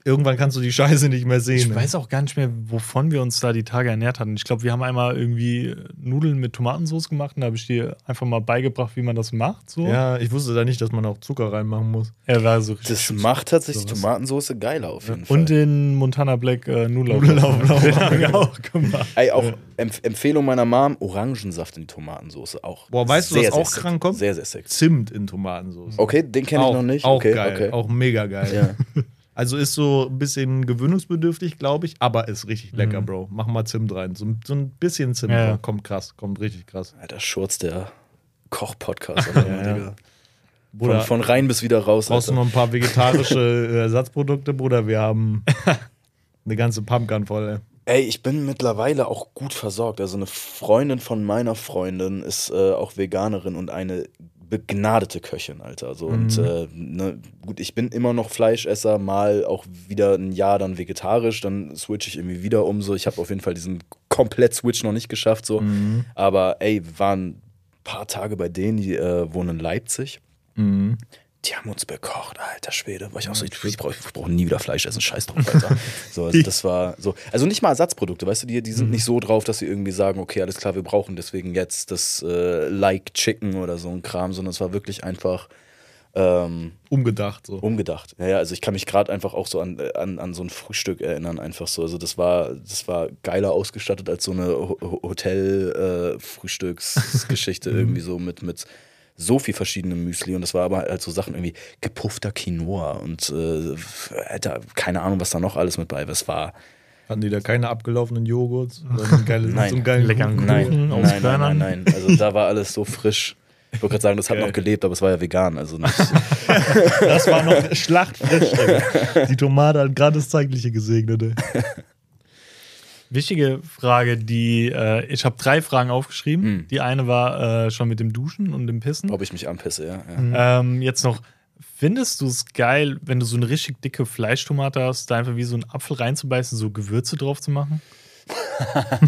irgendwann kannst du die Scheiße nicht mehr sehen. Ich ne? weiß auch gar nicht mehr, wovon wir uns da die Tage ernährt hatten. Ich glaube, wir haben einmal irgendwie Nudeln mit Tomatensauce gemacht und da habe ich dir einfach mal beigebracht, wie man das macht. So. Ja, ich wusste da nicht, dass man auch Zucker reinmachen muss. Er war so richtig. das macht tatsächlich sowas. Tomatensauce geiler auf jeden Fall. und den Montana Black äh, Nudelauf. Nudelauflauf. Haben wir auch gemacht. Ey, auch Empf Empfehlung meiner Mom, Orangensaft in die Tomatensauce. Auch Boah, weißt du, sehr, was sehr auch sexy. krank kommt? Sehr, sehr sexy. Zimt in Tomatensauce. Okay, den kenne ich noch nicht. Auch okay, geil, okay. auch mega geil. Ja. Also ist so ein bisschen gewöhnungsbedürftig, glaube ich, aber ist richtig lecker, Bro. Mach mal Zimt rein. So, so ein bisschen Zimt Ja. Bro. kommt krass, kommt richtig krass. Alter, Schurz, der Koch-Podcast. Ja. Von, Bruder, von rein bis wieder raus. brauchst du noch ein paar vegetarische äh, Ersatzprodukte, Bruder? Wir haben eine ganze Pumpgun voll, ey. Ey, ich bin mittlerweile auch gut versorgt. Also eine Freundin von meiner Freundin ist äh, auch Veganerin und eine begnadete Köchin, Alter. So, Und äh, ne, gut, ich bin immer noch Fleischesser, mal auch wieder ein Jahr dann vegetarisch, dann switche ich irgendwie wieder um. So, ich habe auf jeden Fall diesen komplett Switch noch nicht geschafft. So, aber ey, waren ein paar Tage bei denen, die äh, wohnen in Leipzig. Die haben uns bekocht, alter Schwede. War ich auch so, ich, ich brauche brauch nie wieder Fleisch essen, scheiß drauf, Alter. So, also das war so. Also nicht mal Ersatzprodukte, weißt du, die, die sind nicht so drauf, dass sie irgendwie sagen, okay, alles klar, wir brauchen deswegen jetzt das äh, Like Chicken oder so ein Kram, sondern es war wirklich einfach ähm, Umgedacht. So. umgedacht. Ja, ja, also ich kann mich gerade einfach auch so an, an, an so ein Frühstück erinnern, einfach so. Also das war, das war geiler ausgestattet als so eine Hotel-Frühstücksgeschichte, irgendwie so mit, mit so viel verschiedenem Müsli. Und das war aber halt so Sachen irgendwie gepuffter Quinoa und äh, Alter, keine Ahnung, was da noch alles mit bei war. Es war. Hatten die da keine abgelaufenen Joghurts? Geiles, Nein. so einen geilen Leckeren Kuchen? Nein, nein, aus nein, nein, Körnern. nein. Also da war alles so frisch. Ich wollte gerade sagen, das hat Geil. noch gelebt, aber es war ja vegan. Also nicht. Das war noch schlachtfrisch. Die Tomate hat gerade das Zeitliche gesegnet. ey. Wichtige Frage, die äh, ich habe drei Fragen aufgeschrieben. Hm. Die eine war äh, schon mit dem Duschen und dem Pissen. Ob ich mich anpisse, ja. ja. Ähm, jetzt noch, findest du es geil, wenn du so eine richtig dicke Fleischtomate hast, da einfach wie so einen Apfel reinzubeißen, so Gewürze drauf zu machen?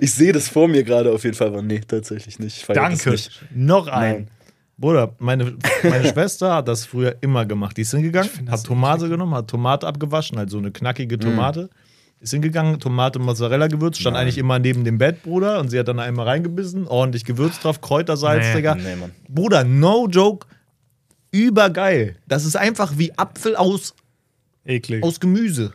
Ich sehe das vor mir gerade auf jeden Fall, aber nee, tatsächlich nicht. Danke. nicht. Noch ein. Nein. Bruder, meine, meine Schwester hat das früher immer gemacht. Die ist hingegangen, hat Tomate genommen, hat Tomate abgewaschen, halt so eine knackige Tomate. Ist hingegangen, Tomate, Mozzarella gewürzt, stand eigentlich immer neben dem Bett, Bruder. Und sie hat dann einmal reingebissen, ordentlich Gewürz drauf, Kräutersalz, Nee, Digga. Nee, Mann. Bruder, no joke, übergeil. Das ist einfach wie Apfel aus, Eklig. aus Gemüse.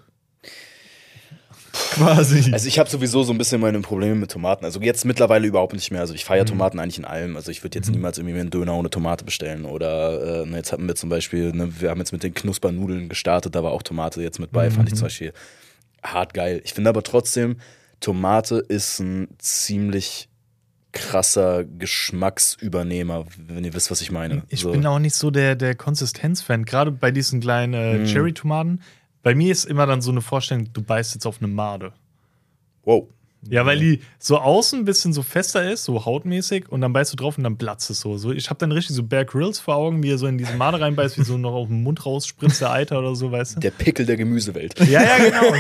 Quasi. Also ich habe sowieso so ein bisschen meine Probleme mit Tomaten. Also jetzt mittlerweile überhaupt nicht mehr. Also ich feiere Tomaten eigentlich in allem. Also ich würde jetzt niemals irgendwie mir einen Döner ohne Tomate bestellen. Oder äh, ne, jetzt hatten wir zum Beispiel, ne, wir haben jetzt mit den Knuspernudeln gestartet, da war auch Tomate jetzt mit bei. Fand ich zum Beispiel hart geil. Ich finde aber trotzdem, Tomate ist ein ziemlich krasser Geschmacksübernehmer, wenn ihr wisst, was ich meine. Ich So. bin auch nicht so der, der Konsistenz-Fan, gerade bei diesen kleinen äh, Mhm. Cherry-Tomaten. Bei mir ist immer dann so eine Vorstellung, du beißt jetzt auf eine Made. Wow. Ja, weil die so außen ein bisschen so fester ist, so hautmäßig, und dann beißt du drauf und dann platzt es so. so ich habe dann richtig so Bear Grylls vor Augen, wie er so in diese Made reinbeißt, wie so noch auf den Mund rausspritzt, der Eiter oder so, weißt du? Der Pickel der Gemüsewelt. Ja, ja, genau.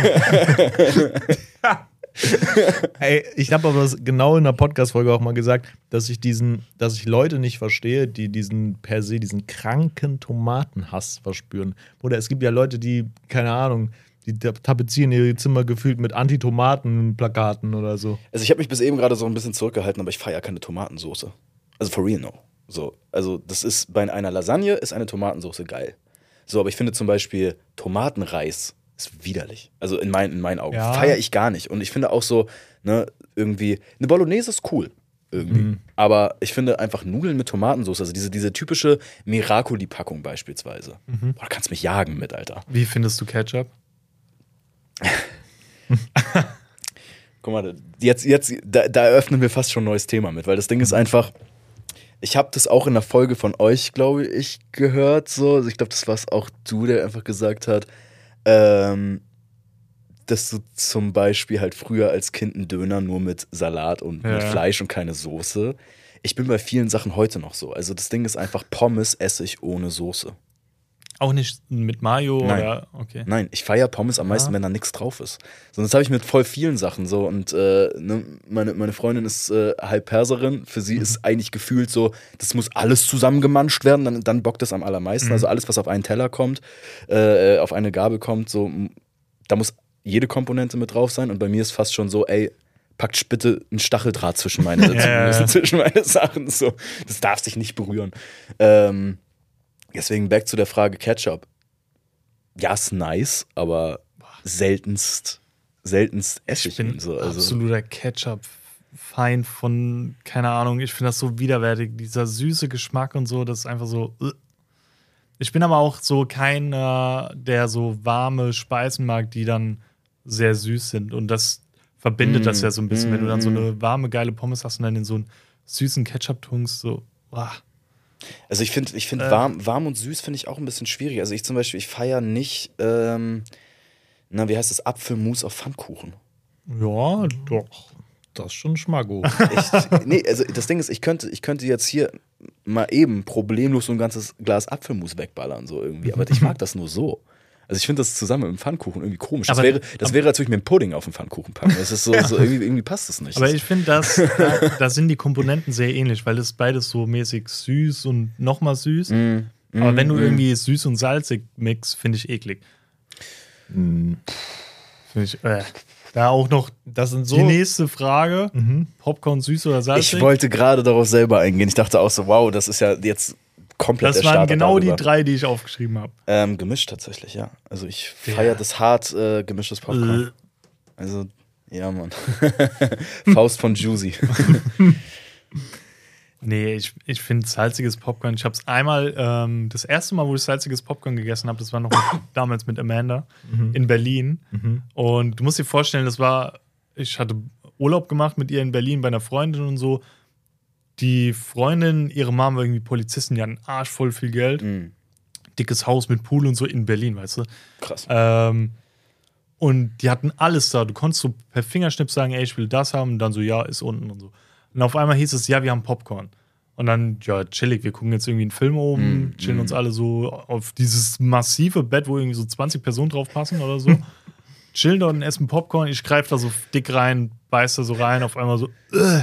Ey, ich habe aber genau in der Podcast-Folge auch mal gesagt, dass ich diesen, dass ich Leute nicht verstehe, die diesen per se, diesen kranken Tomatenhass verspüren. Oder es gibt ja Leute, die, keine Ahnung, die tapezieren ihre Zimmer gefühlt mit Anti-Tomaten-Plakaten oder so. Also ich habe mich bis eben gerade so ein bisschen zurückgehalten, aber ich feiere keine Tomatensoße. Also for real no. So, also das ist bei einer Lasagne ist eine Tomatensauce geil. So, aber ich finde zum Beispiel Tomatenreis ist widerlich. Also in, mein, in meinen Augen. Ja. Feiere ich gar nicht. Und ich finde auch so, ne, irgendwie, eine Bolognese ist cool. Irgendwie. Aber ich finde einfach Nudeln mit Tomatensauce, also diese, diese typische Miracoli-Packung beispielsweise. Boah, da kannst du mich jagen mit, Alter. Wie findest du Ketchup? Guck mal, jetzt, jetzt da, da eröffnen wir fast schon ein neues Thema mit, weil das Ding ist einfach, ich habe das auch in der Folge von euch, glaube ich, gehört. So. Also ich glaube, das war auch du, der einfach gesagt hat, ähm, dass du zum Beispiel halt früher als Kind einen Döner nur mit Salat und mit Ja. Fleisch und keine Soße. Ich bin bei vielen Sachen heute noch so. Also das Ding ist einfach Pommes esse ich ohne Soße. Auch nicht mit Mayo Nein. oder okay. Nein, ich feiere Pommes am meisten, Ja. wenn da nichts drauf ist. Sonst habe ich mit voll vielen Sachen so. Und äh, ne, meine, meine Freundin ist äh, halb Perserin. Für sie ist eigentlich gefühlt so, das muss alles zusammengemanscht werden, dann, dann bockt es am allermeisten. Also alles, was auf einen Teller kommt, äh, auf eine Gabel kommt, so, da muss jede Komponente mit drauf sein. Und bei mir ist fast schon so, ey, packt bitte einen Stacheldraht zwischen meine, ja. zwischen meine Sachen. So. Das darf sich nicht berühren. Ähm, deswegen back zu der Frage Ketchup ja, ist nice, aber seltenst, seltenst esse Ich ich, bin ihn so. Also, absoluter Ketchup-Feind von, keine Ahnung, ich finde das so widerwärtig, dieser süße Geschmack und so, das ist einfach so. äh. Ich bin aber auch so keiner, der so warme Speisen mag, die dann sehr süß sind. Und das verbindet Mm, das ja so ein bisschen, wenn du dann so mm. eine warme, geile Pommes hast und dann in so einen süßen Ketchup tunkst, so. Boah. Also ich finde, ich find Äh. warm, warm und süß finde ich auch ein bisschen schwierig. Also ich zum Beispiel, ich feiere nicht, ähm, na, wie heißt das, Apfelmus auf Pfannkuchen. Ja, doch. Das ist schon Schmago. Ich, nee, also das Ding ist, ich könnte, ich könnte jetzt hier mal eben problemlos so ein ganzes Glas Apfelmus wegballern, so irgendwie. Aber ich mag das nur so. Also ich finde das zusammen mit dem Pfannkuchen irgendwie komisch. Das Aber- wäre, das wäre, als würde ich mir einen Pudding auf den Pfannkuchen packen. Das ist so, so irgendwie, irgendwie passt das nicht. Aber ich finde, das, da, da sind die Komponenten sehr ähnlich, weil das beides so mäßig süß und nochmal süß. Mm, Aber wenn du mm, irgendwie süß und salzig mix, finde ich eklig. Hm, Finde ich, äh. Da auch noch Das sind die so. nächste Frage: Mhm. Popcorn süß oder salzig? Ich wollte gerade darauf selber eingehen. Ich dachte auch so, wow, das ist ja jetzt komplett das waren genau die darüber. drei, die ich aufgeschrieben habe. Ähm, gemischt tatsächlich, ja. Also ich Ja. feiere das hart äh, gemischtes Popcorn. Also, ja, Mann. Faust von Juicy. Nee, ich, ich finde salziges Popcorn. Ich habe es einmal, ähm, das erste Mal, wo ich salziges Popcorn gegessen habe, das war noch damals mit Amanda in Berlin. Und du musst dir vorstellen, das war, ich hatte Urlaub gemacht mit ihr in Berlin bei einer Freundin und so. Die Freundin, ihre Mom war irgendwie Polizistin, die hatten Arsch voll viel Geld. Mhm. Dickes Haus mit Pool und so in Berlin, weißt du. Krass. Ähm, und die hatten alles da. Du konntest so per Fingerschnipp sagen, ey, ich will das haben. Und dann so, ja, ist unten und so. Und auf einmal hieß es, ja, wir haben Popcorn. Und dann, ja, chillig, wir gucken jetzt irgendwie einen Film oben, Mm, chillen mm. uns alle so auf dieses massive Bett, wo irgendwie so 20 Personen drauf passen oder so. chillen dort und essen Popcorn. Ich greife da so dick rein, beiß da so rein, auf einmal so, äh,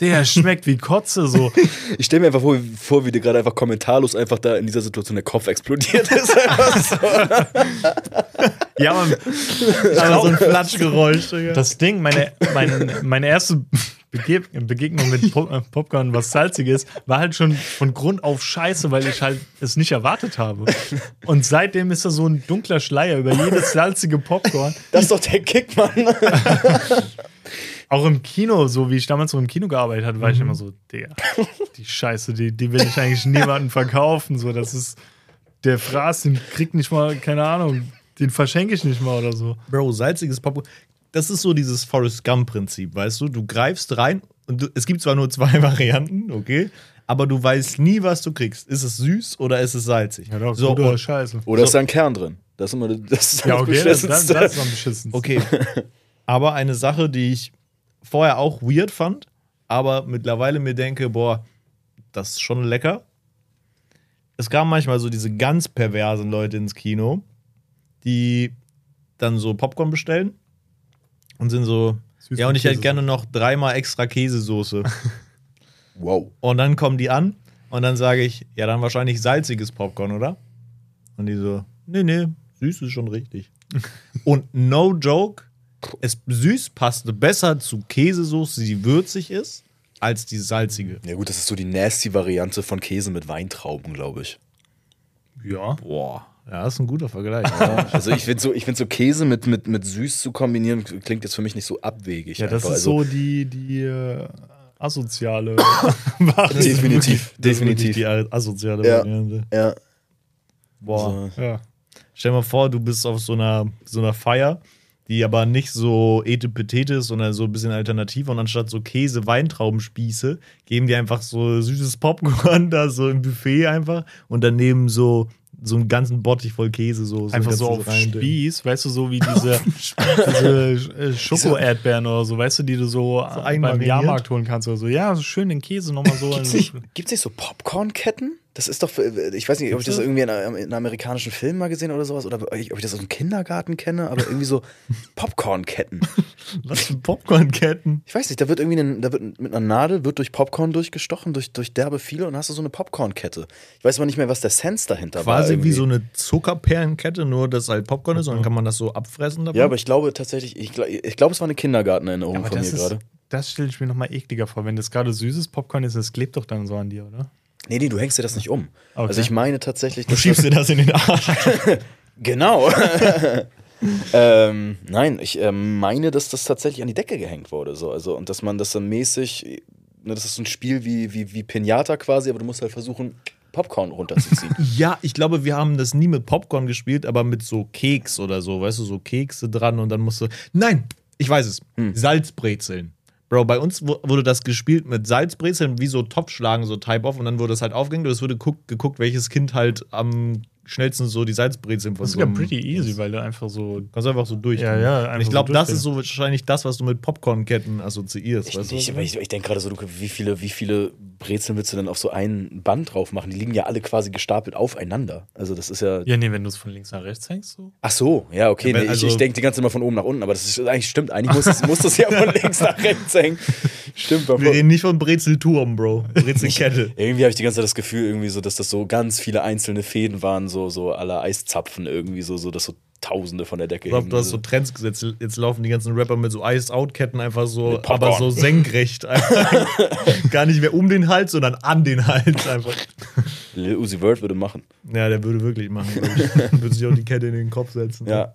der schmeckt wie Kotze, so. Ich stelle mir einfach vor, vor, wie dir gerade einfach kommentarlos einfach da in dieser Situation der Kopf explodiert ist. So. Ja, aber Aber so ein Flatschgeräusch, Digga. Das Ding, meine, mein, meine erste Bege Begegnung mit Pop äh, Popcorn, was salzig ist, war halt schon von Grund auf scheiße, weil ich halt es nicht erwartet habe. Und seitdem ist da so ein dunkler Schleier über jedes salzige Popcorn. Das ist doch der Kick, Mann. Auch im Kino, so wie ich damals so im Kino gearbeitet habe, war ich immer so, Digga, die Scheiße, die, die will ich eigentlich niemandem verkaufen. So, das ist der Fraß, den kriegt nicht mal, keine Ahnung, den verschenke ich nicht mal oder so. Bro, salziges Popcorn. Das ist so dieses Forrest Gump-Prinzip, weißt du? Du greifst rein und du, es gibt zwar nur zwei Varianten, okay? Aber du weißt nie, was du kriegst. Ist es süß oder ist es salzig? Ja, doch, so, gut oder scheiße. Oder ist da ein Kern drin? Das ist immer das, ist Ja, okay, das, das, Beschissenste. das ist am beschissensten. okay. aber eine Sache, die ich vorher auch weird fand, aber mittlerweile mir denke, boah, das ist schon lecker. Es kamen manchmal so diese ganz perversen Leute ins Kino, die dann so Popcorn bestellen und sind so, Süß ja, und ich hätte gerne noch dreimal extra Käsesoße. Wow. Und dann kommen die an und dann sage ich, ja, dann wahrscheinlich salziges Popcorn, oder? Und die so, nee, nee, süß ist schon richtig. und no joke, es süß passt besser zu Käsesoße, die würzig ist, als die salzige. Ja, gut, das ist so die nasty Variante von Käse mit Weintrauben, glaube ich. Ja. Boah, ja, das ist ein guter Vergleich. Also ich finde so, ich find so Käse mit, mit, mit süß zu kombinieren, klingt jetzt für mich nicht so abwegig. Ja, das einfach. ist also, so die, die äh, asoziale Definitiv, Das ist wirklich definitiv. Die asoziale Ja. Variante. Ja, Boah. so. Ja. Stell dir mal vor, du bist auf so einer, so einer Feier, die aber nicht so etepetete ist, sondern so ein bisschen alternativ. Und anstatt so Käse-Weintraubenspieße geben die einfach so süßes Popcorn da so im Buffet einfach und daneben so, so einen ganzen Bottich voll Käse. So, Einfach so auf rein- Spieß, weißt du, so wie diese, diese äh, Schoko-Erdbeeren oder so, weißt du, die du so, äh, beim? Jahrmarkt holen kannst oder so. Ja, so schön den Käse nochmal so. Gibt's nicht, gibt's nicht so Popcorn-Ketten? Das ist doch, ich weiß nicht, ob ich das irgendwie in, einem- in amerikanischen Film mal gesehen oder sowas, oder ob ich das aus dem Kindergarten kenne, aber irgendwie so Popcorn-Ketten. Was für Popcornketten? Ich weiß nicht, da wird irgendwie ein, da wird mit einer Nadel wird durch Popcorn durchgestochen, durch, durch derbe viele und hast du so eine Popcorn-Kette. Ich weiß aber nicht mehr, was der Sense dahinter war. Quasi wie so eine Zuckerperlenkette, nur dass halt Popcorn ist und dann kann man das so abfressen davon. Ja, aber ich glaube tatsächlich, ich, gl- ich glaube, es war eine Kindergartenerinnerung Aber von mir gerade. das stelle ich mir nochmal ekliger vor. Wenn das gerade süßes Popcorn ist, das klebt doch dann so an dir, oder? Nee, nee, du hängst dir das nicht um. Okay. Also ich meine tatsächlich, du schiebst das, dir das in den Arsch. Genau. ähm, nein, ich ähm, meine, dass das tatsächlich an die Decke gehängt wurde. So. Also, und dass man das dann mäßig, ne, das ist so ein Spiel wie, wie, wie Pinata quasi, aber du musst halt versuchen, Popcorn runterzuziehen. Ja, ich glaube, wir haben das nie mit Popcorn gespielt, aber mit so Keks oder so, weißt du, so Kekse dran und dann musst du. Nein, ich weiß es. Salzbrezeln. Bro, bei uns wu- wurde das gespielt mit Salzbrezeln, wie so Topfschlagen, so Type-Off und dann wurde es halt aufgehängt und es wurde guck, geguckt, welches Kind halt am schnellsten so die Salzbrezeln von Das ist so ja pretty easy, weil du einfach so. Kannst einfach so durch. Ja, ja, einfach ich so glaube, das durchgehen. ist so wahrscheinlich das, was du mit Popcornketten assoziierst. Ich, weißt du? ich, ich ich, denke gerade so, du, wie viele, wie viele Brezeln willst du denn auf so ein Band drauf machen? Die liegen ja alle quasi gestapelt aufeinander. Also das ist ja. Ja, nee, wenn du es von links nach rechts hängst, so. Ach so, ja, okay. Ja, wenn- nee, also- ich ich denke die ganze Zeit immer von oben nach unten, aber das ist eigentlich stimmt. Eigentlich muss, es- muss das ja von links nach rechts hängen. Stimmt, Wir reden nicht von Brezelturm, Bro. Brezelkette. Irgendwie habe ich die ganze Zeit das Gefühl, irgendwie so, dass das so ganz viele einzelne Fäden waren, so, so aller Eiszapfen irgendwie, so, so, dass so Tausende von der Decke Ich glaube, du hast so Trends gesetzt. Jetzt laufen die ganzen Rapper mit so Iced-Out-Ketten einfach so, aber so senkrecht. Gar nicht mehr um den Hals, sondern an den Hals einfach. Lil Uzi Vert würde machen. Ja, der würde wirklich machen. Würde sich auch die Kette in den Kopf setzen. Ja.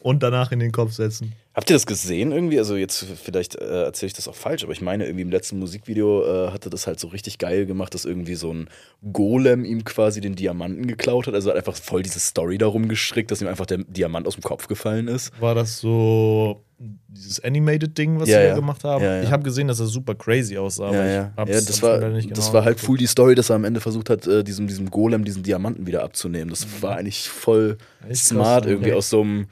Und danach in den Kopf setzen. Habt ihr das gesehen irgendwie? Also jetzt vielleicht äh, erzähle ich das auch falsch, aber ich meine irgendwie im letzten Musikvideo äh, hatte das halt so richtig geil gemacht, dass irgendwie so ein Golem ihm quasi den Diamanten geklaut hat. Also hat einfach voll diese Story darum gestrickt, dass ihm einfach der Diamant aus dem Kopf gefallen ist. War das so dieses Animated-Ding, was Ja, sie ja. da gemacht haben? Ja, ja. Ich habe gesehen, dass das super crazy aussah. aber ja, ich ja. das, war, nicht das genau war halt full die Story, dass er am Ende versucht hat, äh, diesem, diesem Golem diesen Diamanten wieder abzunehmen. Das war eigentlich voll Echt smart, irgendwie okay. aus so einem,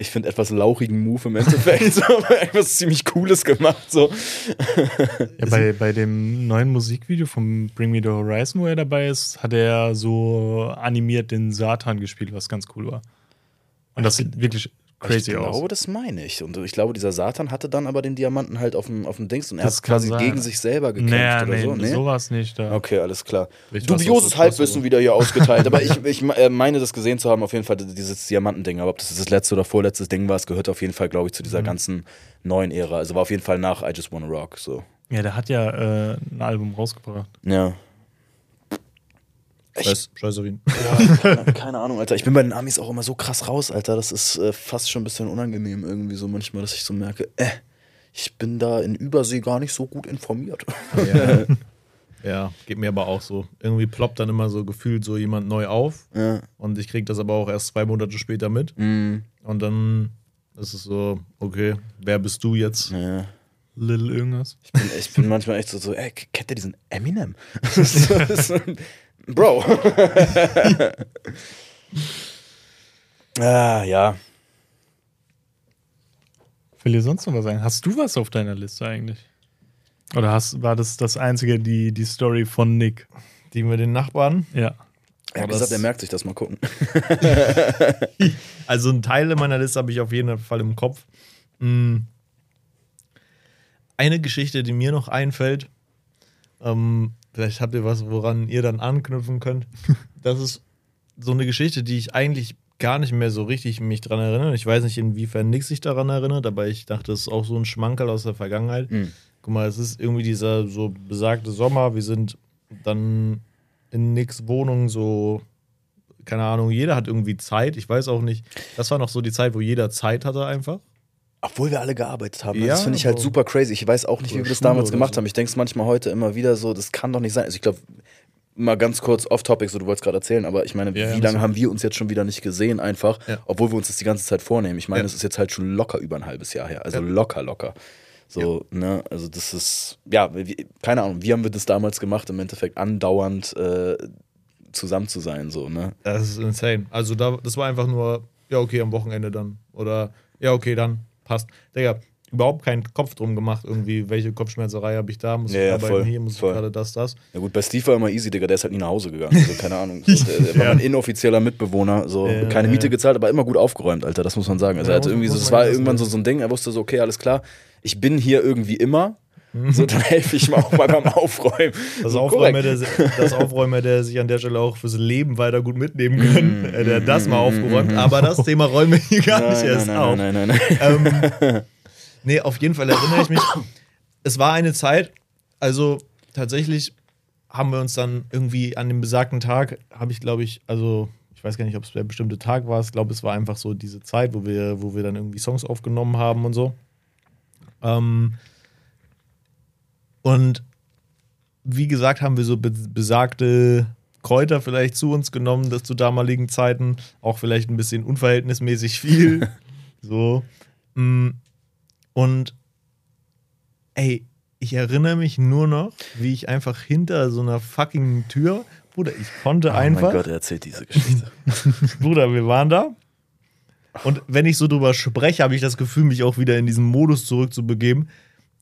ich finde, etwas lauchigen Move im Endeffekt. so, aber etwas ziemlich Cooles gemacht. So. Ja, bei, bei dem neuen Musikvideo von Bring Me the Horizon, wo er dabei ist, hat er so animiert den Satan gespielt, was ganz cool war. Und das sieht wirklich crazy ich aus. glaube, das meine ich. Und ich glaube, dieser Satan hatte dann aber den Diamanten halt auf dem, auf dem Dings und er Das hat quasi sein. gegen sich selber gekämpft Naja, oder nee, so. Nee? sowas nicht. Da. Okay, alles klar. War's Dubioses Halbwissen wieder hier ausgeteilt. Aber ich, ich äh, meine, das gesehen zu haben, auf jeden Fall dieses Diamantending. Aber ob das das letzte oder vorletztes Ding war, es gehört auf jeden Fall, glaube ich, zu Mhm. dieser ganzen neuen Ära. Also war auf jeden Fall nach I Just Wanna Rock. So. Ja, der hat ja äh, ein Album rausgebracht. Ja. Scheiß, scheiß auf ihn. ja keine, keine Ahnung, Alter. Ich bin bei den Amis auch immer so krass raus, Alter. Das ist äh, fast schon ein bisschen unangenehm irgendwie so manchmal, dass ich so merke, äh, ich bin da in Übersee gar nicht so gut informiert. Ja. ja, geht mir aber auch so. Irgendwie ploppt dann immer so gefühlt so jemand neu auf ja. und ich krieg das aber auch erst zwei Monate später mit. Mm, Und dann ist es so, okay, wer bist du jetzt? ja. Lil irgendwas. Ich bin, ich bin manchmal echt so, so ey, kennt ihr diesen Eminem? So- so- Bro. ah, ja. Will dir sonst noch was sagen? Hast du was auf deiner Liste eigentlich? Oder hast, war das das einzige, die, die Story von Nick? Die mit den Nachbarn. Ja. Er hat Aber gesagt, er merkt sich das mal gucken. Also ein Teil in meiner Liste habe ich auf jeden Fall im Kopf. Mm. Eine Geschichte, die mir noch einfällt, ähm, vielleicht habt ihr was, woran ihr dann anknüpfen könnt. Das ist so eine Geschichte, die ich eigentlich gar nicht mehr so richtig mich dran erinnere. Ich weiß nicht, inwiefern Nick sich daran erinnert, aber ich dachte, das ist auch so ein Schmankerl aus der Vergangenheit. Mhm. Guck mal, es ist irgendwie dieser so besagte Sommer, wir sind dann in Nicks Wohnung so, keine Ahnung, jeder hat irgendwie Zeit, ich weiß auch nicht, das war noch so die Zeit, wo jeder Zeit hatte einfach. Obwohl wir alle gearbeitet haben. Ja, das finde ich halt super crazy. Ich weiß auch nicht, wie wir das damals gemacht so. haben. Ich denke es manchmal heute immer wieder so, das kann doch nicht sein. Also ich glaube, mal ganz kurz off-topic, so du wolltest gerade erzählen, aber ich meine, Ja, wie lange haben wir uns jetzt schon wieder nicht gesehen, einfach, Ja. obwohl wir uns das die ganze Zeit vornehmen. Ich meine, das ist jetzt halt schon locker über ein halbes Jahr her. Also locker, locker. So, ne, also das ist, ja, wie, keine Ahnung, wie haben wir das damals gemacht, im Endeffekt andauernd äh, zusammen zu sein, so, ne? Das ist insane. Also da, das war einfach nur, ja, okay, am Wochenende dann. Oder ja, okay, dann passt. Digga, überhaupt keinen Kopf drum gemacht, irgendwie, welche Kopfschmerzerei habe ich da, muss Ja, ich ja, arbeiten voll, hier, muss voll. ich gerade das, das. Ja gut, bei Steve war immer easy, Digga, der ist halt nie nach Hause gegangen. Also keine Ahnung. So, der, der war ein inoffizieller Mitbewohner, so Ja, keine. Miete gezahlt, aber immer gut aufgeräumt, Alter, das muss man sagen. Also er hatte irgendwie so, man war irgendwann so, so ein Ding, er wusste so, okay, alles klar, ich bin hier irgendwie immer. So, dann helfe ich mal auch mal beim Aufräumen. Das Aufräumer, korrekt. der, das Aufräumer, der sich an der Stelle auch fürs Leben weiter gut mitnehmen können, äh, der hat das mal aufgeräumt. Aber das Thema räumen wir hier gar nicht Nein, erst nein, auf. nein, nein, nein, nein. Ähm, nee, auf jeden Fall erinnere ich mich. Es war eine Zeit, also tatsächlich haben wir uns dann irgendwie an dem besagten Tag, habe ich glaube ich, also ich weiß gar nicht, ob es der bestimmte Tag war, ich glaube, es war einfach so diese Zeit, wo wir, wo wir dann irgendwie Songs aufgenommen haben und so. Ähm, und wie gesagt, haben wir so be besagte Kräuter vielleicht zu uns genommen, das zu damaligen Zeiten, auch vielleicht ein bisschen unverhältnismäßig viel. so. Mm. Und ey, ich erinnere mich nur noch, wie ich einfach hinter so einer fucking Tür, Bruder, ich konnte Oh einfach. mein Gott, er erzählt diese Geschichte. Bruder, wir waren da. Und wenn ich so drüber spreche, habe ich das Gefühl, mich auch wieder in diesen Modus zurückzubegeben.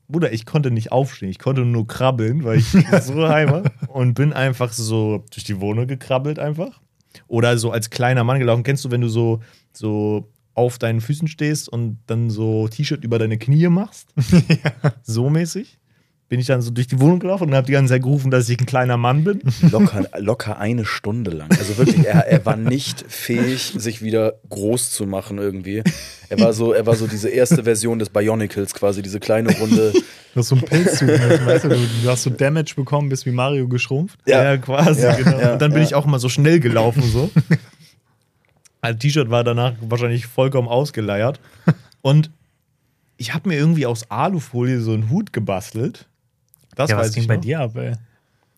Bruder, ich konnte nicht aufstehen, ich konnte nur krabbeln, weil ich so heim war. Und bin einfach so durch die Wohnung gekrabbelt einfach. Oder so als kleiner Mann gelaufen. Kennst du, wenn du so, so auf deinen Füßen stehst und dann so T-Shirt über deine Knie machst? So mäßig. Bin ich dann so durch die Wohnung gelaufen und habe die ganze Zeit gerufen, dass ich ein kleiner Mann bin. Locker, locker eine Stunde lang. Also wirklich, er, er war nicht fähig, sich wieder groß zu machen irgendwie. Er war so, er war so diese erste Version des Bionicles, quasi diese kleine Runde. Du hast so einen Pilz weißt du, du, hast so Damage bekommen, bist wie Mario geschrumpft. Ja, quasi, Ja, genau. ja, und dann bin ja. ich auch mal so schnell gelaufen, so. Ein T-Shirt war danach wahrscheinlich vollkommen ausgeleiert. Und ich habe mir irgendwie aus Alufolie so einen Hut gebastelt. Das Ja, was weiß ging ich bei noch. dir ab, ey?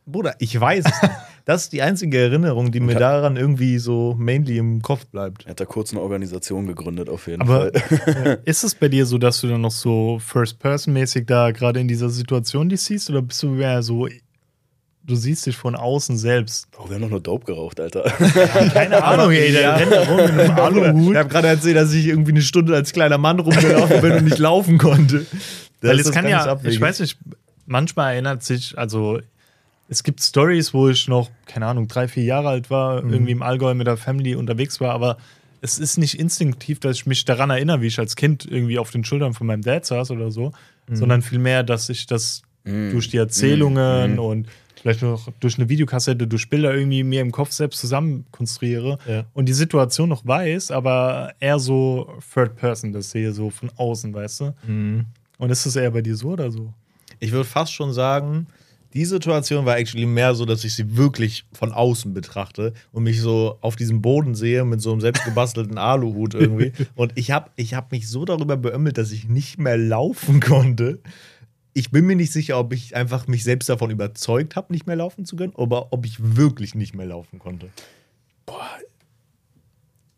Bruder, ich weiß es nicht. Das ist die einzige Erinnerung, die mir ka- daran irgendwie so mainly im Kopf bleibt. Er hat da kurz eine Organisation gegründet, auf jeden Aber Fall. ist es bei dir so, dass du dann noch so First-Person-mäßig da gerade in dieser Situation dich siehst? Oder bist du mehr so, du siehst dich von außen selbst? Oh, wir haben doch nur Dope geraucht, Alter. Keine Ahnung, ey, der Ja. rennt da rum mit einem Aluhut. Ich habe gerade erzählt, dass ich irgendwie eine Stunde als kleiner Mann rumgelaufen bin und nicht laufen konnte. Das- Weil es kann ich ja, ich weiß nicht, manchmal erinnert sich, also es gibt Stories, wo ich noch, keine Ahnung, drei, vier Jahre alt war, Mhm. irgendwie im Allgäu mit der Family unterwegs war, aber es ist nicht instinktiv, dass ich mich daran erinnere, wie ich als Kind irgendwie auf den Schultern von meinem Dad saß oder so, Mhm. sondern vielmehr, dass ich das durch die Erzählungen und vielleicht noch durch eine Videokassette, durch Bilder irgendwie mir im Kopf selbst zusammen konstruiere Ja. und die Situation noch weiß, aber eher so Third Person das sehe, so von außen, weißt du? Mhm. Und ist das eher bei dir so oder so? Ich würde fast schon sagen, die Situation war actually mehr so, dass ich sie wirklich von außen betrachte und mich so auf diesem Boden sehe mit so einem selbstgebastelten Aluhut irgendwie. Und ich habe ich hab mich so darüber beömmelt, dass ich nicht mehr laufen konnte. Ich bin mir nicht sicher, ob ich einfach mich selbst davon überzeugt habe, nicht mehr laufen zu können, oder ob ich wirklich nicht mehr laufen konnte.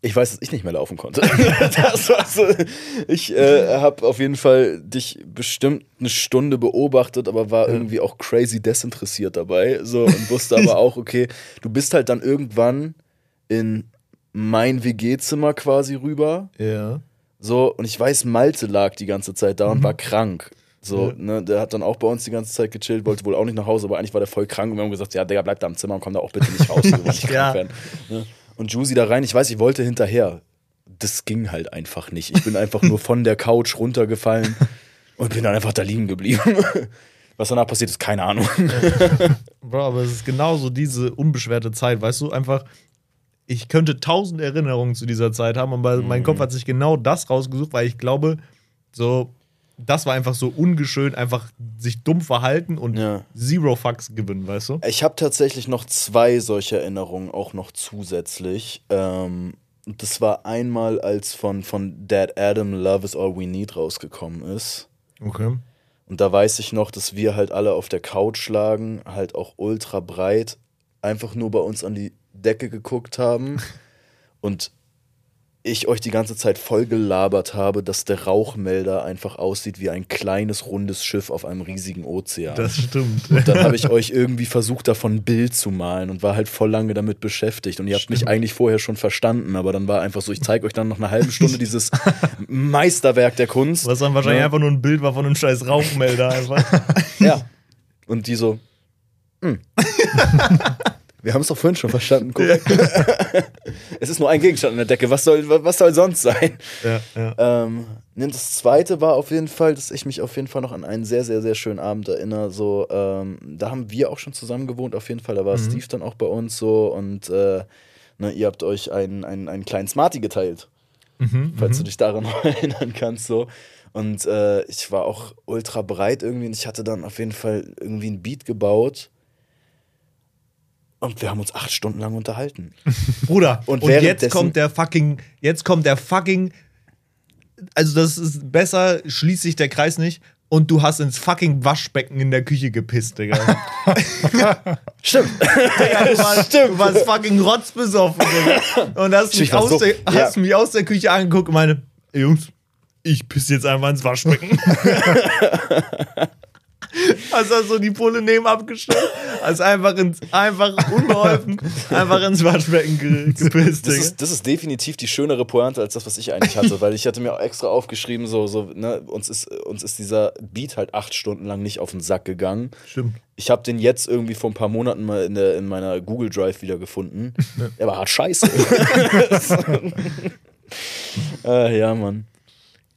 Ich weiß, dass ich nicht mehr laufen konnte. so. Ich äh, habe auf jeden Fall dich bestimmt eine Stunde beobachtet, aber war irgendwie auch crazy desinteressiert dabei. So und wusste aber auch, okay, du bist halt dann irgendwann in mein WG-Zimmer quasi rüber. Ja. So, und ich weiß, Malte lag die ganze Zeit da und war krank. So, Ja. ne, der hat dann auch bei uns die ganze Zeit gechillt, wollte wohl auch nicht nach Hause, aber eigentlich war der voll krank und wir haben gesagt, ja, Digga, bleib da im Zimmer und komm da auch bitte nicht raus, wollen nicht Ja. krank werden. Ne? Und Juicy da rein, ich weiß, ich wollte hinterher. Das ging halt einfach nicht. Ich bin einfach nur von der Couch runtergefallen und bin dann einfach da liegen geblieben. Was danach passiert ist, keine Ahnung. Bro, aber es ist genauso diese unbeschwerte Zeit, weißt du, einfach, ich könnte tausend Erinnerungen zu dieser Zeit haben, aber mein Kopf hat sich genau das rausgesucht, weil ich glaube, so, das war einfach so ungeschönt, einfach sich dumm verhalten und Ja. zero fucks gewinnen, weißt du? Ich habe tatsächlich noch zwei solche Erinnerungen, auch noch zusätzlich. Ähm, das war einmal, als von, von Dad Adam Love is All We Need rausgekommen ist. Okay. Und da weiß ich noch, dass wir halt alle auf der Couch lagen, halt auch ultra breit, einfach nur bei uns an die Decke geguckt haben und ich euch die ganze Zeit voll gelabert habe, dass der Rauchmelder einfach aussieht wie ein kleines rundes Schiff auf einem riesigen Ozean. Das stimmt. Und dann habe ich euch irgendwie versucht, davon ein Bild zu malen und war halt voll lange damit beschäftigt. Und ihr habt mich eigentlich vorher schon verstanden, aber dann war einfach so, ich zeige euch dann noch eine halbe Stunde dieses Meisterwerk der Kunst. Was dann wahrscheinlich Ja. einfach nur ein Bild war von einem scheiß Rauchmelder einfach. Ja. Und die so, hm. Wir haben es doch vorhin schon verstanden, korrekt. es ist nur ein Gegenstand an der Decke. Was soll, was soll sonst sein? ja, ja. Ähm, das zweite war auf jeden Fall, dass ich mich auf jeden Fall noch an einen sehr, sehr, sehr schönen Abend erinnere. So, ähm, da haben wir auch schon zusammen gewohnt, auf jeden Fall. Da war Steve dann auch bei uns so und äh, ne, ihr habt euch einen, einen, einen kleinen Smarty geteilt. falls du dich daran erinnern kannst. So. Und äh, ich war auch ultra breit irgendwie und ich hatte dann auf jeden Fall irgendwie ein Beat gebaut. Und wir haben uns acht Stunden lang unterhalten. Bruder, Und und, jetzt kommt der fucking, jetzt kommt der fucking, also das ist besser, schließt sich der Kreis nicht und du hast ins fucking Waschbecken in der Küche gepisst, Digga. Stimmt. Digga du, warst, du warst fucking rotzbesoffen, Digga. Und hast, Ich mich aus, so- der, ja. hast mich aus der Küche angeguckt und meine, "Ey, Jungs, ich pisse jetzt einfach ins Waschbecken. Hast so die Pulle neben abgestellt, hast einfach, ins, einfach unbeholfen einfach ins Waschbecken ge, gepisst, Das ist, das ist definitiv die schönere Pointe als das, was ich eigentlich hatte, weil ich hatte mir auch extra aufgeschrieben, so, so ne, uns, ist, uns ist dieser Beat halt acht Stunden lang nicht auf den Sack gegangen. Stimmt. Ich habe den jetzt irgendwie vor ein paar Monaten mal in, der, in meiner Google Drive wieder gefunden. Er war hart scheiße. äh, ja, Mann.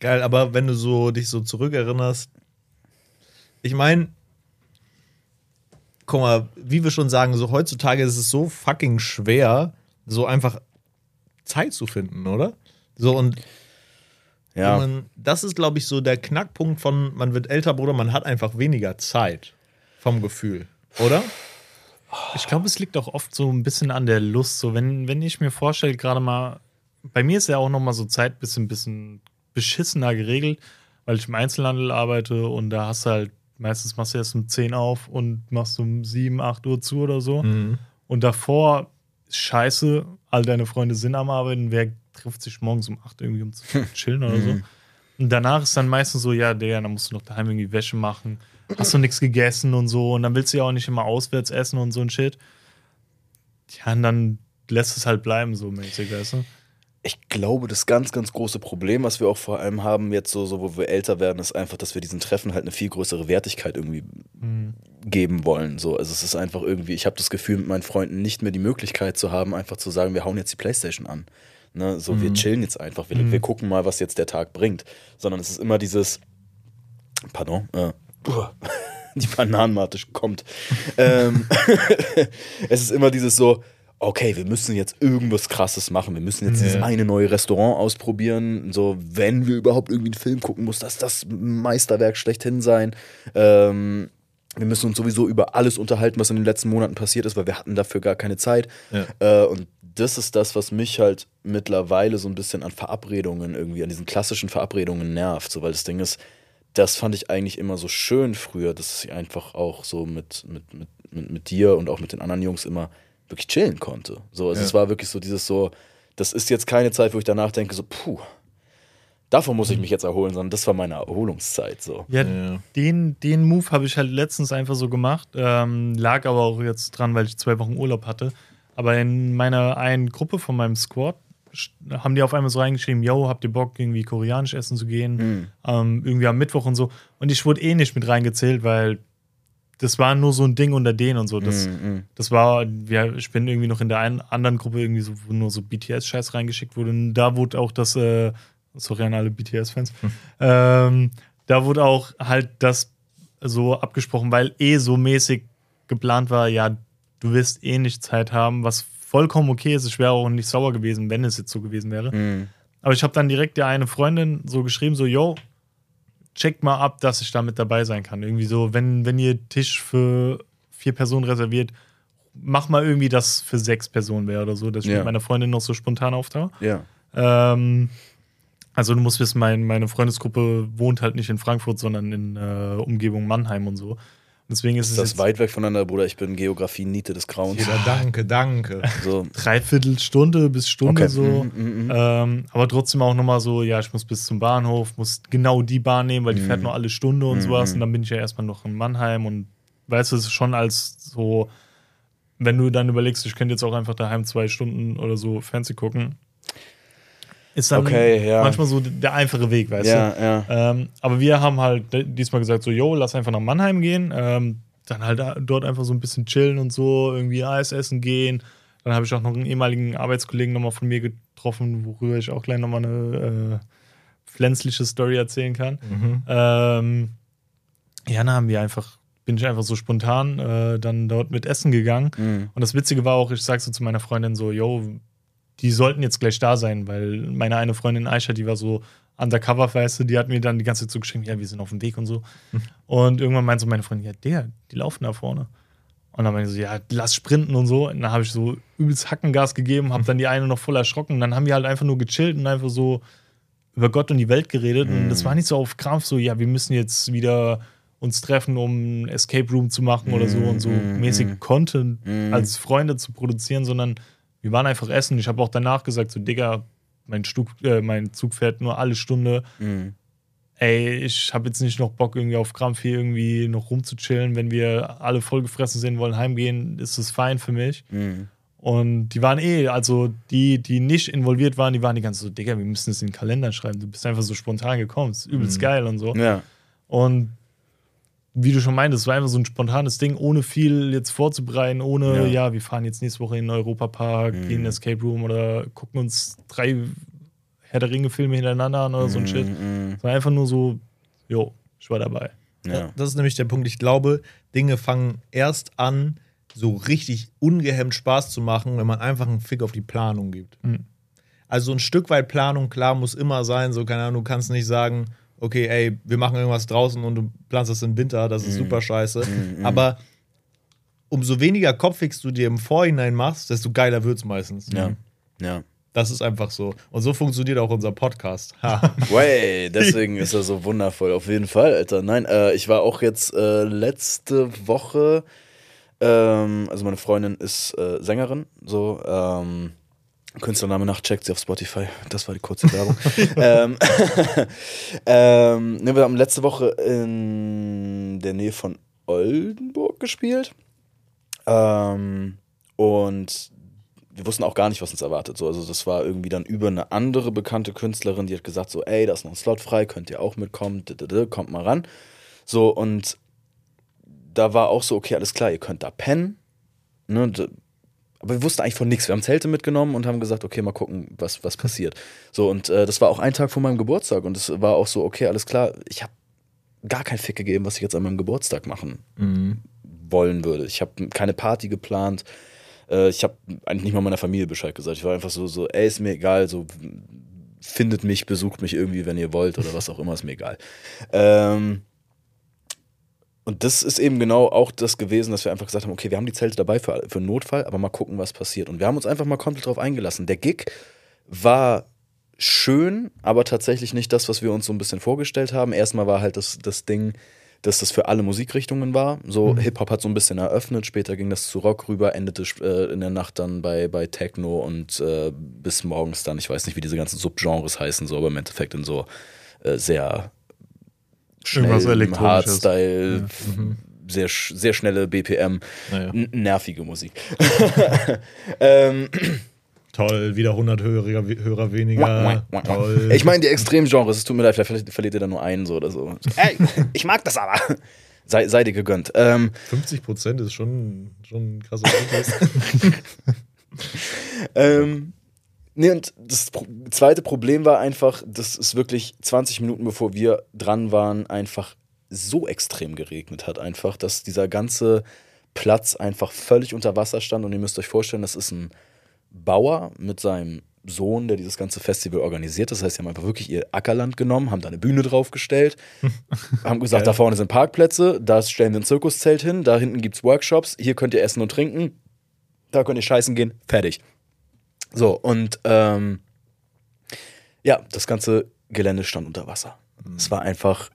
Geil, aber wenn du so dich so zurückerinnerst, ich meine, guck mal, wie wir schon sagen, so heutzutage ist es so fucking schwer, so einfach Zeit zu finden, oder? So und Ja. man, das ist, glaube ich, so der Knackpunkt von, man wird älter, Bruder, man hat einfach weniger Zeit vom Gefühl, oder? Ich glaube, es liegt auch oft so ein bisschen an der Lust. So, wenn, wenn ich mir vorstelle, gerade mal, bei mir ist ja auch noch mal so Zeit bisschen, bisschen beschissener geregelt, weil ich im Einzelhandel arbeite und da hast du halt, meistens machst du erst um 10 auf und machst um 7, 8 Uhr zu oder so. Und davor scheiße, all deine Freunde sind am Arbeiten, wer trifft sich morgens um 8 irgendwie um zu chillen oder so. Und danach ist dann meistens so, ja, der, dann musst du noch daheim irgendwie Wäsche machen, hast du nichts gegessen und so. Und dann willst du ja auch nicht immer auswärts essen und so ein Shit. Ja, und dann lässt es halt bleiben, so mäßig, weißt du? Ich glaube, das ganz, ganz große Problem, was wir auch vor allem haben, jetzt so, so wo wir älter werden, ist einfach, dass wir diesen Treffen halt eine viel größere Wertigkeit irgendwie geben wollen. So, also es ist einfach irgendwie, ich habe das Gefühl, mit meinen Freunden nicht mehr die Möglichkeit zu haben, einfach zu sagen, wir hauen jetzt die Playstation an. Ne? So, wir chillen jetzt einfach, wir, wir gucken mal, was jetzt der Tag bringt. Sondern es ist immer dieses, pardon, äh, die Bananenmate kommt. ähm, es ist immer dieses so, okay, wir müssen jetzt irgendwas krasses machen. Wir müssen jetzt dieses eine neue Restaurant ausprobieren. So, wenn wir überhaupt irgendwie einen Film gucken, muss das das Meisterwerk schlechthin sein. Ähm, wir müssen uns sowieso über alles unterhalten, was in den letzten Monaten passiert ist, weil wir hatten dafür gar keine Zeit. Ja. Äh, und das ist das, was mich halt mittlerweile so ein bisschen an Verabredungen irgendwie, an diesen klassischen Verabredungen nervt. So, weil das Ding ist, das fand ich eigentlich immer so schön früher, dass ich einfach auch so mit, mit, mit, mit, mit dir und auch mit den anderen Jungs immer wirklich chillen konnte. So, also Ja. es war wirklich so dieses so, das ist jetzt keine Zeit, wo ich danach denke, so, puh, davon muss ich mich jetzt erholen, sondern das war meine Erholungszeit. So. Ja, Ja. Den, den Move habe ich halt letztens einfach so gemacht. Ähm, lag aber auch jetzt dran, weil ich zwei Wochen Urlaub hatte. Aber in meiner einen Gruppe von meinem Squad haben die auf einmal so reingeschrieben, yo, habt ihr Bock, irgendwie koreanisch essen zu gehen? Ähm, irgendwie am Mittwoch und so. Und ich wurde eh nicht mit reingezählt, weil das war nur so ein Ding unter denen und so. Das, Mhm. das war, ja, ich bin irgendwie noch in der einen anderen Gruppe irgendwie so, wo nur so BTS-Scheiß reingeschickt wurde. Und da wurde auch das, äh, sorry an alle BTS-Fans, ähm, da wurde auch halt das so abgesprochen, weil eh so mäßig geplant war, ja, du wirst eh nicht Zeit haben, was vollkommen okay ist. Ich wäre auch nicht sauer gewesen, wenn es jetzt so gewesen wäre. Mhm. Aber ich habe dann direkt der eine Freundin so geschrieben, so, yo, checkt mal ab, dass ich da mit dabei sein kann. Irgendwie so, wenn, wenn ihr Tisch für vier Personen reserviert, mach mal irgendwie, dass für sechs Personen wäre oder so, dass ich Ja. mit meiner Freundin noch so spontan auftauche. Ja. Ähm, also du musst wissen, mein, meine Freundesgruppe wohnt halt nicht in Frankfurt, sondern in äh, Umgebung Mannheim und so. Deswegen ist, Ist es das weit weg voneinander, Bruder? Ich bin Geografie-Niete des Grauens. Ja, danke, danke. So. dreiviertel Stunde bis Stunde Okay. so. Mhm, mhm, mhm. Ähm, aber trotzdem auch nochmal so, ja, ich muss bis zum Bahnhof, muss genau die Bahn nehmen, weil die fährt nur alle Stunde und sowas. Und dann bin ich ja erstmal noch in Mannheim und weißt du, es ist schon als so, wenn du dann überlegst, ich könnte jetzt auch einfach daheim zwei Stunden oder so Fernsehen gucken, ist dann Okay, ja. manchmal so der einfache Weg, weißt du. Ja, ja. Ähm, aber wir haben halt diesmal gesagt, so, yo, lass einfach nach Mannheim gehen. Ähm, dann halt dort einfach so ein bisschen chillen und so, irgendwie Eis essen gehen. Dann habe ich auch noch einen ehemaligen Arbeitskollegen nochmal von mir getroffen, worüber ich auch gleich nochmal eine äh, pflänzliche Story erzählen kann. Ähm, ja, dann haben wir einfach, bin ich einfach so spontan äh, dann dort mit Essen gegangen. Mhm. Und das Witzige war auch, ich sag so zu meiner Freundin so, yo, die sollten jetzt gleich da sein, weil meine eine Freundin Aisha, die war so undercover, weißt du, die hat mir dann die ganze Zeit so geschrieben, ja, wir sind auf dem Weg und so. Und irgendwann meinte so meine Freundin, ja, der, die laufen da vorne. Und dann meinte ich so, ja, lass sprinten und so. Und dann habe ich so übelst Hackengas gegeben, habe dann die eine noch voll erschrocken. Und dann haben wir halt einfach nur gechillt und einfach so über Gott und die Welt geredet. Und das war nicht so auf Krampf, so, ja, wir müssen jetzt wieder uns treffen, um einen Escape Room zu machen oder so und so mäßig Content als Freunde zu produzieren, sondern wir waren einfach essen. Ich habe auch danach gesagt, so, Digga, mein, Stug, äh, mein Zug fährt nur alle Stunde. Mhm. Ey, ich habe jetzt nicht noch Bock, irgendwie auf Krampf hier irgendwie noch rumzuchillen. Wenn wir alle vollgefressen sehen wollen, heimgehen, ist das fein für mich. Mhm. Und die waren eh, also die, die nicht involviert waren, die waren die ganze so, Digga, wir müssen es in den Kalender schreiben. Du bist einfach so spontan gekommen. ist übelst geil und so. Ja. Und wie du schon meintest, es war einfach so ein spontanes Ding, ohne viel jetzt vorzubereiten, ohne, Ja. ja, wir fahren jetzt nächste Woche in den Europapark, gehen in den Escape Room oder gucken uns drei Herr der Ringe-Filme hintereinander an oder so ein Shit. Mhm. Es war einfach nur so, jo, ich war dabei. Ja. Das ist nämlich der Punkt. Ich glaube, Dinge fangen erst an, so richtig ungehemmt Spaß zu machen, wenn man einfach einen Fick auf die Planung gibt. Mhm. Also ein Stück weit Planung, klar, muss immer sein. So, keine Ahnung, du kannst nicht sagen, okay, ey, wir machen irgendwas draußen und du planst das im Winter, das ist super scheiße. Aber umso weniger Kopfix du dir im Vorhinein machst, desto geiler wird es meistens. Ja. Ja. Das ist einfach so. Und so funktioniert auch unser Podcast. Way, deswegen ist er so wundervoll. Auf jeden Fall, Alter. Nein, äh, ich war auch jetzt äh, letzte Woche, ähm, also meine Freundin ist äh, Sängerin, so, ähm, Künstlername nach, checkt sie auf Spotify. Das war die kurze Werbung. ähm, ähm, ne, wir haben letzte Woche in der Nähe von Oldenburg gespielt. Ähm, und wir wussten auch gar nicht, was uns erwartet. So, also das war irgendwie dann über eine andere bekannte Künstlerin, die hat gesagt so, ey, da ist noch ein Slot frei, könnt ihr auch mitkommen, kommt mal ran. So, und da war auch so, okay, alles klar, ihr könnt da pennen. Ne, aber wir wussten eigentlich von nichts. Wir haben Zelte mitgenommen und haben gesagt, okay, mal gucken, was, was passiert. So, und äh, das war auch ein Tag vor meinem Geburtstag. Und es war auch so, okay, alles klar, ich habe gar keinen Fick gegeben, was ich jetzt an meinem Geburtstag machen wollen würde. Ich habe keine Party geplant. Äh, ich habe eigentlich nicht mal meiner Familie Bescheid gesagt. Ich war einfach so, so, ey, ist mir egal, so findet mich, besucht mich irgendwie, wenn ihr wollt oder was auch immer, ist mir egal. Ähm, und das ist eben genau auch das gewesen, dass wir einfach gesagt haben, okay, wir haben die Zelte dabei für, für einen Notfall, aber mal gucken, was passiert. Und wir haben uns einfach mal komplett drauf eingelassen. Der Gig war schön, aber tatsächlich nicht das, was wir uns so ein bisschen vorgestellt haben. Erstmal war halt das, das Ding, dass das für alle Musikrichtungen war. So Hip-Hop hat so ein bisschen eröffnet, später ging das zu Rock rüber, endete äh, in der Nacht dann bei, bei Techno und äh, bis morgens dann, ich weiß nicht, wie diese ganzen Subgenres heißen, so, aber im Endeffekt in so äh, sehr schnell, Elektronisches. Hardstyle, sehr, sch- sehr schnelle BPM, Naja. nervige Musik. ähm, Toll, wieder 100 Hörer, Hörer weniger. Toll. ich meine die Extremgenres, es tut mir leid, vielleicht verliert ihr da nur einen so oder so. Ey, ich mag das aber. Sei, sei dir gegönnt. Ähm, 50 Prozent ist schon, schon ein krasser. Ähm, nee, und das zweite Problem war einfach, dass es wirklich 20 Minuten bevor wir dran waren, einfach so extrem geregnet hat, einfach, dass dieser ganze Platz einfach völlig unter Wasser stand. Und ihr müsst euch vorstellen, das ist ein Bauer mit seinem Sohn, der dieses ganze Festival organisiert. Das heißt, sie haben einfach wirklich ihr Ackerland genommen, haben da eine Bühne draufgestellt, haben gesagt, Geil. da vorne sind Parkplätze, da stellen wir ein Zirkuszelt hin, da hinten gibt es Workshops, hier könnt ihr essen und trinken, da könnt ihr scheißen gehen, fertig. So, und ähm, ja, das ganze Gelände stand unter Wasser. Es war einfach,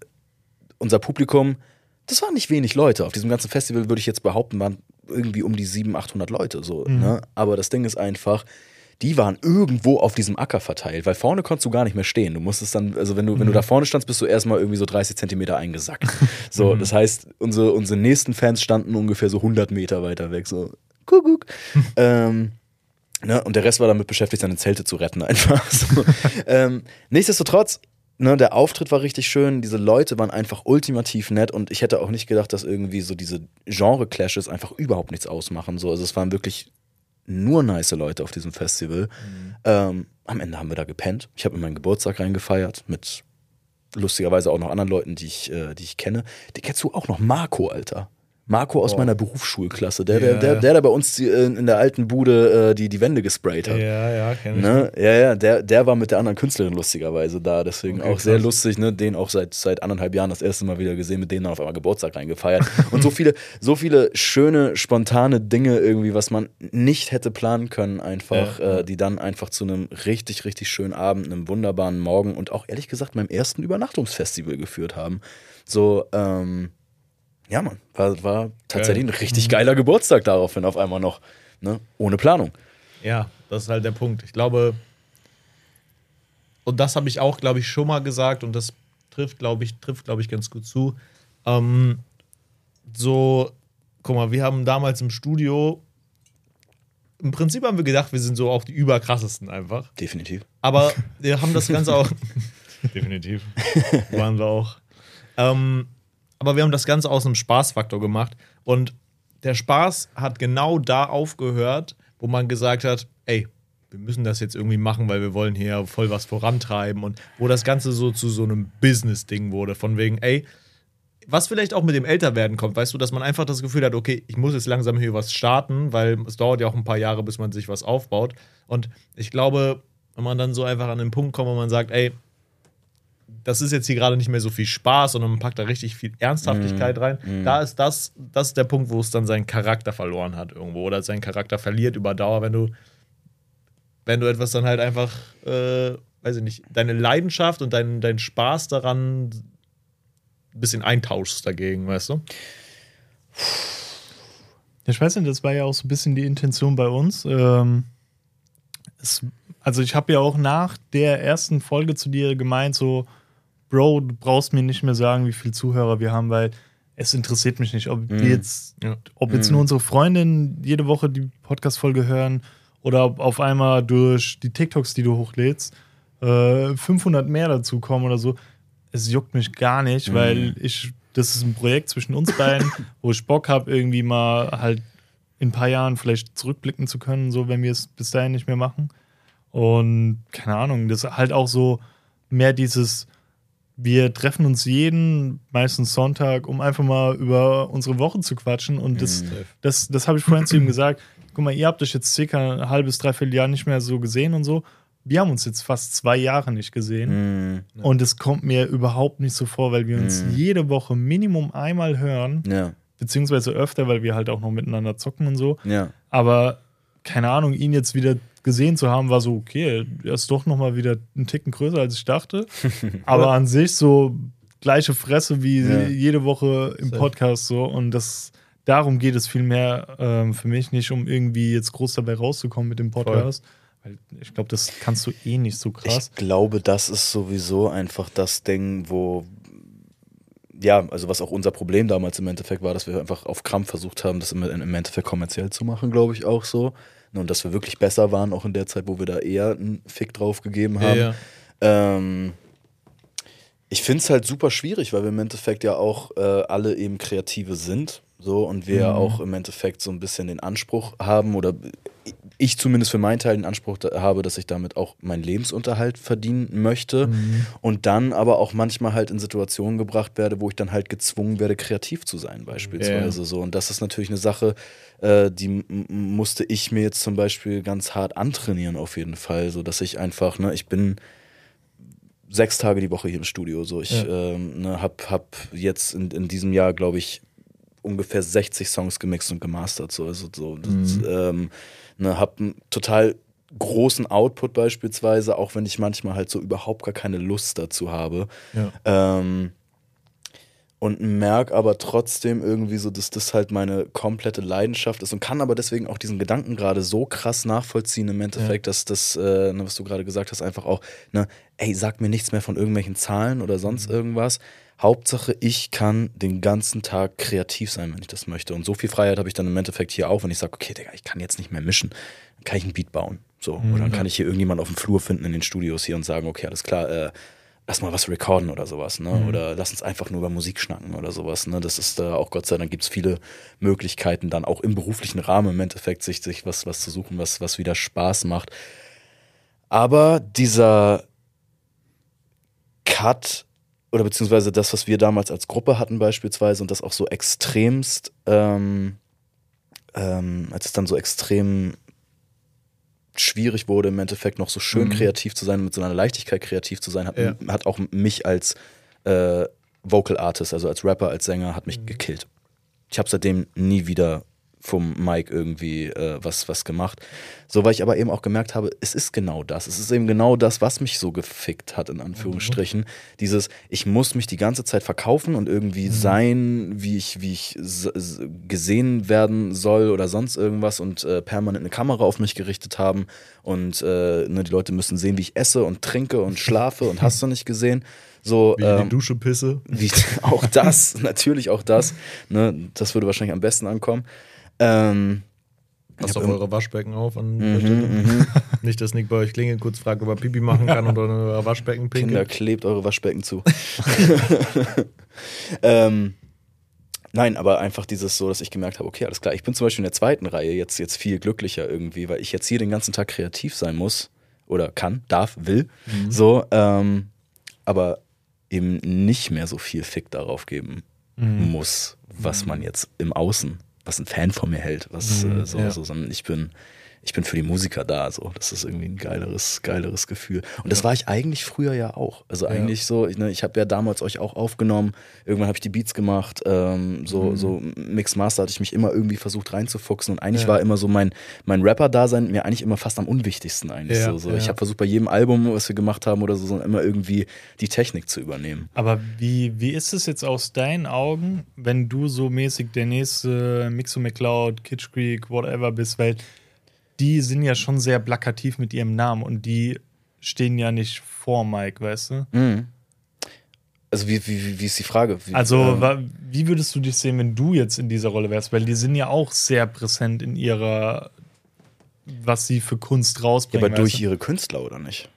unser Publikum, das waren nicht wenig Leute. Auf diesem ganzen Festival würde ich jetzt behaupten, waren irgendwie um die 700, 800 Leute so. Ne? Aber das Ding ist einfach, die waren irgendwo auf diesem Acker verteilt, weil vorne konntest du gar nicht mehr stehen. Du musstest dann, also wenn du, wenn du da vorne standst, bist du erstmal irgendwie so 30 Zentimeter eingesackt. So, das heißt, unsere, unsere nächsten Fans standen ungefähr so 100 Meter weiter weg. So, Kuckuck. ähm, Ne, und der Rest war damit beschäftigt, seine Zelte zu retten, einfach. So. ähm, nichtsdestotrotz, ne, der Auftritt war richtig schön, diese Leute waren einfach ultimativ nett und ich hätte auch nicht gedacht, dass irgendwie so diese Genre-Clashes einfach überhaupt nichts ausmachen. So. Also es waren wirklich nur nice Leute auf diesem Festival. Ähm, am Ende haben wir da gepennt. Ich habe in meinen Geburtstag reingefeiert mit lustigerweise auch noch anderen Leuten, die ich, äh, die ich kenne. Die kennst du auch noch, Marco, Alter. Marco aus Boah. meiner Berufsschulklasse, der, der, Ja, der, ja. der, der bei uns in der alten Bude äh, die, die Wände gesprayt hat. Ja, ja, kenn ich. Ne? Ja, ja, der, der war mit der anderen Künstlerin lustigerweise da, deswegen Okay, auch sehr krass. lustig, ne? Den auch seit, seit anderthalb Jahren das erste Mal wieder gesehen, mit denen dann auf einmal Geburtstag reingefeiert. Und so viele, so viele schöne, spontane Dinge irgendwie, was man nicht hätte planen können, einfach, Ja. äh, die dann einfach zu einem richtig, richtig schönen Abend, einem wunderbaren Morgen und auch ehrlich gesagt meinem ersten Übernachtungsfestival geführt haben. So, ähm, ja, Mann, war, war tatsächlich ein richtig geiler Geburtstag daraufhin auf einmal noch. Ne? Ohne Planung. Ja, das ist halt der Punkt. Ich glaube, und das habe ich auch, glaube ich, schon mal gesagt und das trifft, glaube ich, trifft, glaube ich, ganz gut zu. Ähm, so, guck mal, wir haben damals im Studio, im Prinzip haben wir gedacht, wir sind so auch die überkrassesten einfach. Definitiv. Aber wir haben das Ganze auch. Definitiv. Waren wir auch. Ähm, aber wir haben das Ganze aus einem Spaßfaktor gemacht. Und der Spaß hat genau da aufgehört, wo man gesagt hat: ey, wir müssen das jetzt irgendwie machen, weil wir wollen hier voll was vorantreiben. Und wo das Ganze so zu so einem Business-Ding wurde. Von wegen, ey, was vielleicht auch mit dem Älterwerden kommt, weißt du, dass man einfach das Gefühl hat, okay, ich muss jetzt langsam hier was starten, weil es dauert ja auch ein paar Jahre, bis man sich was aufbaut. Und ich glaube, wenn man dann so einfach an den Punkt kommt, wo man sagt, ey, das ist jetzt hier gerade nicht mehr so viel Spaß, sondern man packt da richtig viel Ernsthaftigkeit rein. Da ist das, das ist der Punkt, wo es dann seinen Charakter verloren hat irgendwo oder seinen Charakter verliert über Dauer, wenn du, wenn du etwas dann halt einfach, äh, weiß ich nicht, deine Leidenschaft und dein, dein Spaß daran ein bisschen eintauschst dagegen, weißt du? Ich weiß nicht, das war ja auch so ein bisschen die Intention bei uns. Ähm, es, also ich habe ja auch nach der ersten Folge zu dir gemeint, so, Bro, du brauchst mir nicht mehr sagen, wie viele Zuhörer wir haben, weil es interessiert mich nicht, ob wir jetzt, Ja. ob jetzt nur unsere Freundinnen jede Woche die Podcast-Folge hören oder ob auf einmal durch die TikToks, die du hochlädst, äh, 500 mehr dazu kommen oder so. Es juckt mich gar nicht, weil ich, das ist ein Projekt zwischen uns beiden, wo ich Bock habe, irgendwie mal halt in ein paar Jahren vielleicht zurückblicken zu können, so wenn wir es bis dahin nicht mehr machen. Und keine Ahnung, das ist halt auch so mehr dieses, wir treffen uns jeden, meistens Sonntag, um einfach mal über unsere Woche zu quatschen. Und das, das, das habe ich vorhin zu ihm gesagt. Guck mal, ihr habt euch jetzt circa ein halbes, dreiviertel Jahr nicht mehr so gesehen und so. Wir haben uns jetzt fast zwei Jahre nicht gesehen. Mhm. Und es kommt mir überhaupt nicht so vor, weil wir uns jede Woche Minimum einmal hören, Ja, beziehungsweise öfter, weil wir halt auch noch miteinander zocken und so. ja. Aber keine Ahnung, ihn jetzt wieder gesehen zu haben, war so, okay, er ist doch nochmal wieder einen Ticken größer, als ich dachte. Aber an sich so gleiche Fresse wie Ja. jede Woche im. Podcast so. Und das darum geht es vielmehr ähm, für mich nicht, um irgendwie jetzt groß dabei rauszukommen mit dem Podcast. Weil ich glaube, das kannst du eh nicht so krass. Ich glaube, das ist sowieso einfach das Ding, wo, ja, also was auch unser Problem damals im Endeffekt war, dass wir einfach auf Krampf versucht haben, das im, im Endeffekt kommerziell zu machen, glaube ich auch so. Und dass wir wirklich besser waren, auch in der Zeit, wo wir da eher einen Fick drauf gegeben haben. Ja, Ähm, Ich finde es halt super schwierig, weil wir im Endeffekt ja auch äh, alle eben Kreative sind. So, und wir ja auch im Endeffekt so ein bisschen den Anspruch haben, oder ich zumindest für meinen Teil den Anspruch habe, dass ich damit auch meinen Lebensunterhalt verdienen möchte. Und dann aber auch manchmal halt in Situationen gebracht werde, wo ich dann halt gezwungen werde, kreativ zu sein, beispielsweise. Ja. So. Und das ist natürlich eine Sache, äh, die musste ich mir jetzt zum Beispiel ganz hart antrainieren, auf jeden Fall. So dass ich einfach, ne, ich bin sechs Tage die Woche hier im Studio. So, ich Ja. ähm, ne, hab, hab jetzt in, in diesem Jahr, glaube ich, ungefähr 60 Songs gemixt und gemastert. So, also so, das, ähm, ne, hab einen total großen Output beispielsweise, auch wenn ich manchmal halt so überhaupt gar keine Lust dazu habe. Ja. Ähm, und merke aber trotzdem irgendwie so, dass das halt meine komplette Leidenschaft ist und kann aber deswegen auch diesen Gedanken gerade so krass nachvollziehen im Endeffekt, dass das, äh, ne, was du gerade gesagt hast, einfach auch, ne, ey, sag mir nichts mehr von irgendwelchen Zahlen oder sonst irgendwas. Hauptsache, ich kann den ganzen Tag kreativ sein, wenn ich das möchte. Und so viel Freiheit habe ich dann im Endeffekt hier auch, wenn ich sage, okay, Digga, ich kann jetzt nicht mehr mischen, dann kann ich ein Beat bauen. So. Oder dann kann ich hier irgendjemand auf dem Flur finden in den Studios hier und sagen, okay, alles klar, äh, lass mal was recorden oder sowas, ne? Oder lass uns einfach nur über Musik schnacken oder sowas, ne? Das ist da auch Gott sei Dank gibt es viele Möglichkeiten, dann auch im beruflichen Rahmen im Endeffekt sich, sich was, was zu suchen, was, was wieder Spaß macht. Aber dieser Cut oder beziehungsweise das, was wir damals als Gruppe hatten beispielsweise und das auch so extremst, ähm, ähm, als es dann so extrem schwierig wurde, im Endeffekt noch so schön Mhm. kreativ zu sein, mit so einer Leichtigkeit kreativ zu sein, hat, Ja. hat auch mich als äh, Vocal Artist, also als Rapper, als Sänger, hat mich gekillt. Ich habe seitdem nie wieder vom Mike irgendwie äh, was, was gemacht. So, weil ich aber eben auch gemerkt habe, es ist genau das. Es ist eben genau das, was mich so gefickt hat, in Anführungsstrichen. Dieses, ich muss mich die ganze Zeit verkaufen und irgendwie sein, wie ich, wie ich gesehen werden soll oder sonst irgendwas und äh, permanent eine Kamera auf mich gerichtet haben. Und äh, ne, die Leute müssen sehen, wie ich esse und trinke und schlafe und hast du nicht gesehen. So, Wie ich in ähm, die Dusche pisse. wie, auch das, natürlich auch das. Ne, das würde wahrscheinlich am besten ankommen. Ähm, Passt auf eure Waschbecken auf an der Mhm, Stelle. Nicht, dass Nick bei euch klingelt, kurz fragt, ob er Pipi machen kann oder euer Waschbecken Kinder, pinkelt. klebt eure Waschbecken zu. ähm, nein, aber einfach dieses so, dass ich gemerkt habe, okay, alles klar, ich bin zum Beispiel in der zweiten Reihe jetzt, jetzt viel glücklicher irgendwie, weil ich jetzt hier den ganzen Tag kreativ sein muss oder kann, darf, will. So, ähm, aber eben nicht mehr so viel Fick darauf geben muss, was man jetzt im Außen, was ein Fan von mir hält, was äh, so, ja. so, sondern ich bin, ich bin für die Musiker da, so. Das ist irgendwie ein geileres, geileres Gefühl. Und das war ich eigentlich früher ja auch. Also eigentlich so, ich, ne, ich habe ja damals euch auch aufgenommen, irgendwann habe ich die Beats gemacht, ähm, so, so Mix Master hatte ich mich immer irgendwie versucht reinzufuchsen und eigentlich Ja. war immer so mein, mein Rapper-Dasein mir eigentlich immer fast am unwichtigsten eigentlich. Ja, so, so. ja. Ich habe versucht, bei jedem Album, was wir gemacht haben oder so, so immer irgendwie die Technik zu übernehmen. Aber wie, wie ist es jetzt aus deinen Augen, wenn du so mäßig der nächste Mixo McCloud, Kitsch Creek, whatever bist, weil die sind ja schon sehr plakativ mit ihrem Namen und die stehen ja nicht vor Mike, weißt du? Mhm. Also wie, wie, wie- ist die Frage? Wie, Also, ähm, wie würdest du dich sehen, wenn du jetzt in dieser Rolle wärst? Weil die sind ja auch sehr präsent in ihrer, was sie für Kunst ja, rausbringen. aber durch du? ihre Künstler oder nicht?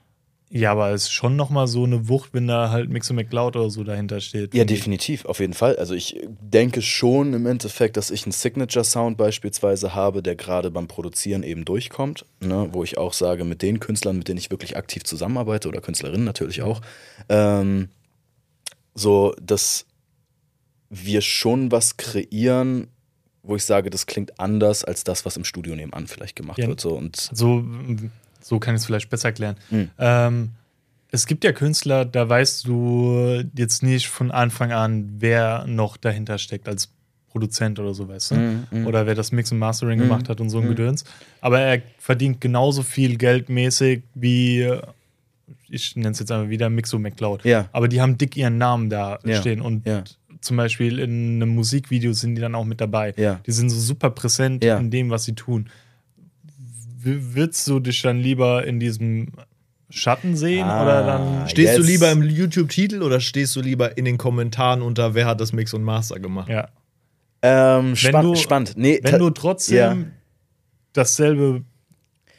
Ja, aber es ist schon nochmal so eine Wucht, wenn da halt Mixo McCloud oder so dahinter steht. Ja, definitiv, auf jeden Fall. Also ich denke schon im Endeffekt, dass ich einen Signature-Sound beispielsweise habe, der gerade beim Produzieren eben durchkommt, ne? wo ich auch sage, mit den Künstlern, mit denen ich wirklich aktiv zusammenarbeite oder Künstlerinnen natürlich auch, ähm, so, dass wir schon was kreieren, wo ich sage, das klingt anders als das, was im Studio nebenan vielleicht gemacht Ja. wird. So. Und So, so kann ich es vielleicht besser erklären. Mhm. Ähm, es gibt ja Künstler, da weißt du jetzt nicht von Anfang an, wer noch dahinter steckt als Produzent oder so, weißt du? Mhm. Oder wer das Mix und Mastering Mhm. gemacht hat und so ein Gedöns. Aber er verdient genauso viel geldmäßig wie, ich nenne es jetzt einfach wieder Mixo McCloud. Ja. Aber die haben dick ihren Namen da Ja. stehen und Ja. zum Beispiel in einem Musikvideo sind die dann auch mit dabei. Die sind so super präsent in dem, was sie tun. Würdest du dich dann lieber in diesem Schatten sehen Ah, oder dann Stehst du Jetzt- lieber im YouTube-Titel oder stehst du lieber in den Kommentaren unter, wer hat das Mix und Master gemacht? ja. ähm, spann du- spannend. Nee, Wenn du trotzdem Ja. dasselbe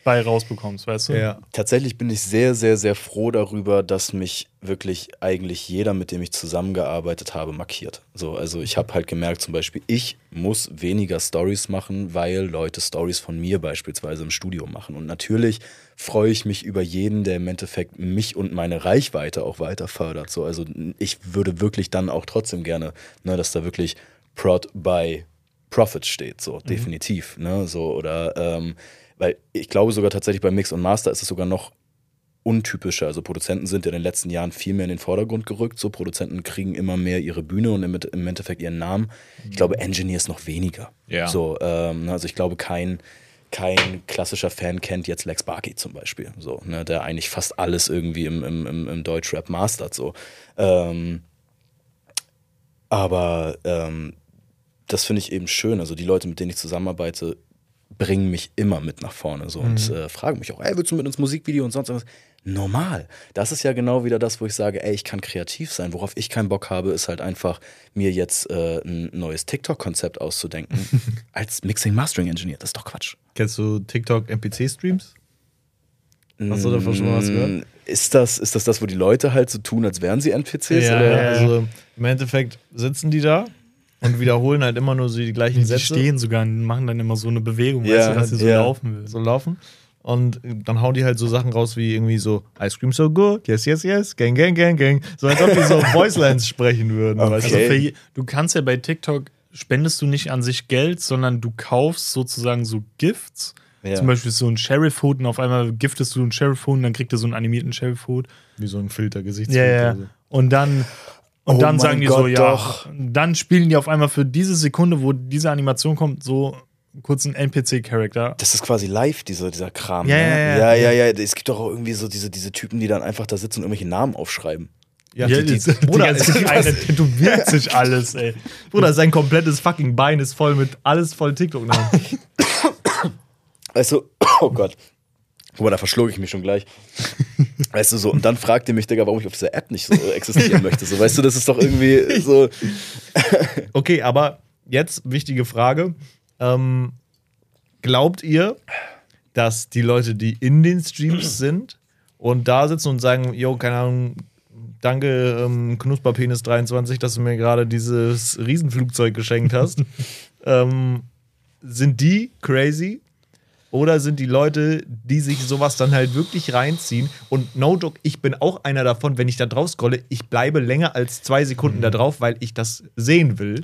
bei rausbekommst, weißt du? Ja. Tatsächlich bin ich sehr, sehr, sehr froh darüber, dass mich wirklich eigentlich jeder, mit dem ich zusammengearbeitet habe, markiert. So, also ich habe halt gemerkt, zum Beispiel, ich muss weniger Stories machen, weil Leute Stories von mir beispielsweise im Studio machen. Und natürlich freue ich mich über jeden, der im Endeffekt mich und meine Reichweite auch weiter fördert. So, also ich würde wirklich dann auch trotzdem gerne, ne, dass da wirklich Prod by Profit steht, so definitiv. Ne, so, oder ähm, weil ich glaube sogar tatsächlich bei Mix und Master ist es sogar noch untypischer. Also Produzenten sind ja in den letzten Jahren viel mehr in den Vordergrund gerückt. So Produzenten kriegen immer mehr ihre Bühne und im, im Endeffekt ihren Namen. Ich glaube, Engineers noch weniger. Ja. So, ähm, also ich glaube, kein, kein klassischer Fan kennt jetzt Lex Barkey zum Beispiel. So, ne, der eigentlich fast alles irgendwie im, im, im, im Deutschrap mastert. So. Ähm, aber ähm, das finde ich eben schön. Also die Leute, mit denen ich zusammenarbeite, bringen mich immer mit nach vorne so und äh, fragen mich auch, ey, willst du mit ins Musikvideo und sonst was? Normal. Das ist ja genau wieder das, wo ich sage, ey, ich kann kreativ sein. Worauf ich keinen Bock habe, ist halt einfach, mir jetzt äh, ein neues TikTok-Konzept auszudenken als Mixing-Mastering-Engineer. Das ist doch Quatsch. Kennst du TikTok NPC-Streams? Hast du davon schon mal was gehört? Mm, Ist das, ist das das, wo die Leute halt so tun, als wären sie NPCs? Ja, oder? also im Endeffekt sitzen die da und wiederholen halt immer nur so die gleichen Die Sätze. stehen sogar und machen dann immer so eine Bewegung, Ja, weißt du, dass sie so ja. laufen will. so laufen. Und dann hauen die halt so Sachen raus wie irgendwie so Ice Cream so good, yes, yes, yes, gang, gang, gang, gang. So als ob die so Voicelines sprechen würden. Okay. Weißt Also du? für, du kannst ja bei TikTok spendest du nicht an sich Geld, sondern du kaufst sozusagen so Gifts. Ja. Zum Beispiel so ein Sheriff-Hut und auf einmal giftest du einen Sheriff-Hut und dann kriegt er so einen animierten Sheriff-Hut. Wie so ein Filter, Ja, Gesichtsfilter. ja. So. Und dann, und Oh dann sagen die so, Gott, ja. doch. Dann spielen die auf einmal für diese Sekunde, wo diese Animation kommt, so kurz einen NPC-Charakter. Das ist quasi live, dieser, dieser Kram. Ja, ne? ja, ja. ja, ja, ja. Es gibt doch auch irgendwie so diese, diese Typen, die dann einfach da sitzen und irgendwelche Namen aufschreiben. Ja, Ja, die, die, die, die Bruder, ganze ist, eine tätowiert sich alles, ey. Bruder, sein komplettes fucking Bein ist voll mit alles voll TikTok-Namen. Weißt du, oh Gott. Guck mal, da verschlug ich mich schon gleich. Weißt du so, und dann fragt ihr mich, Digga, warum ich auf dieser App nicht so existieren möchte. So, weißt du, das ist doch irgendwie so. Okay, aber jetzt wichtige Frage. Ähm, glaubt ihr, dass die Leute, die in den Streams sind und da sitzen und sagen, yo, keine Ahnung, danke ähm, Knusperpenis23, dass du mir gerade dieses Riesenflugzeug geschenkt hast, ähm, sind die crazy? Oder sind die Leute, die sich sowas dann halt wirklich reinziehen? Und no joke, ich bin auch einer davon, wenn ich da drauf scrolle, ich bleibe länger als zwei Sekunden da drauf, weil ich das sehen will.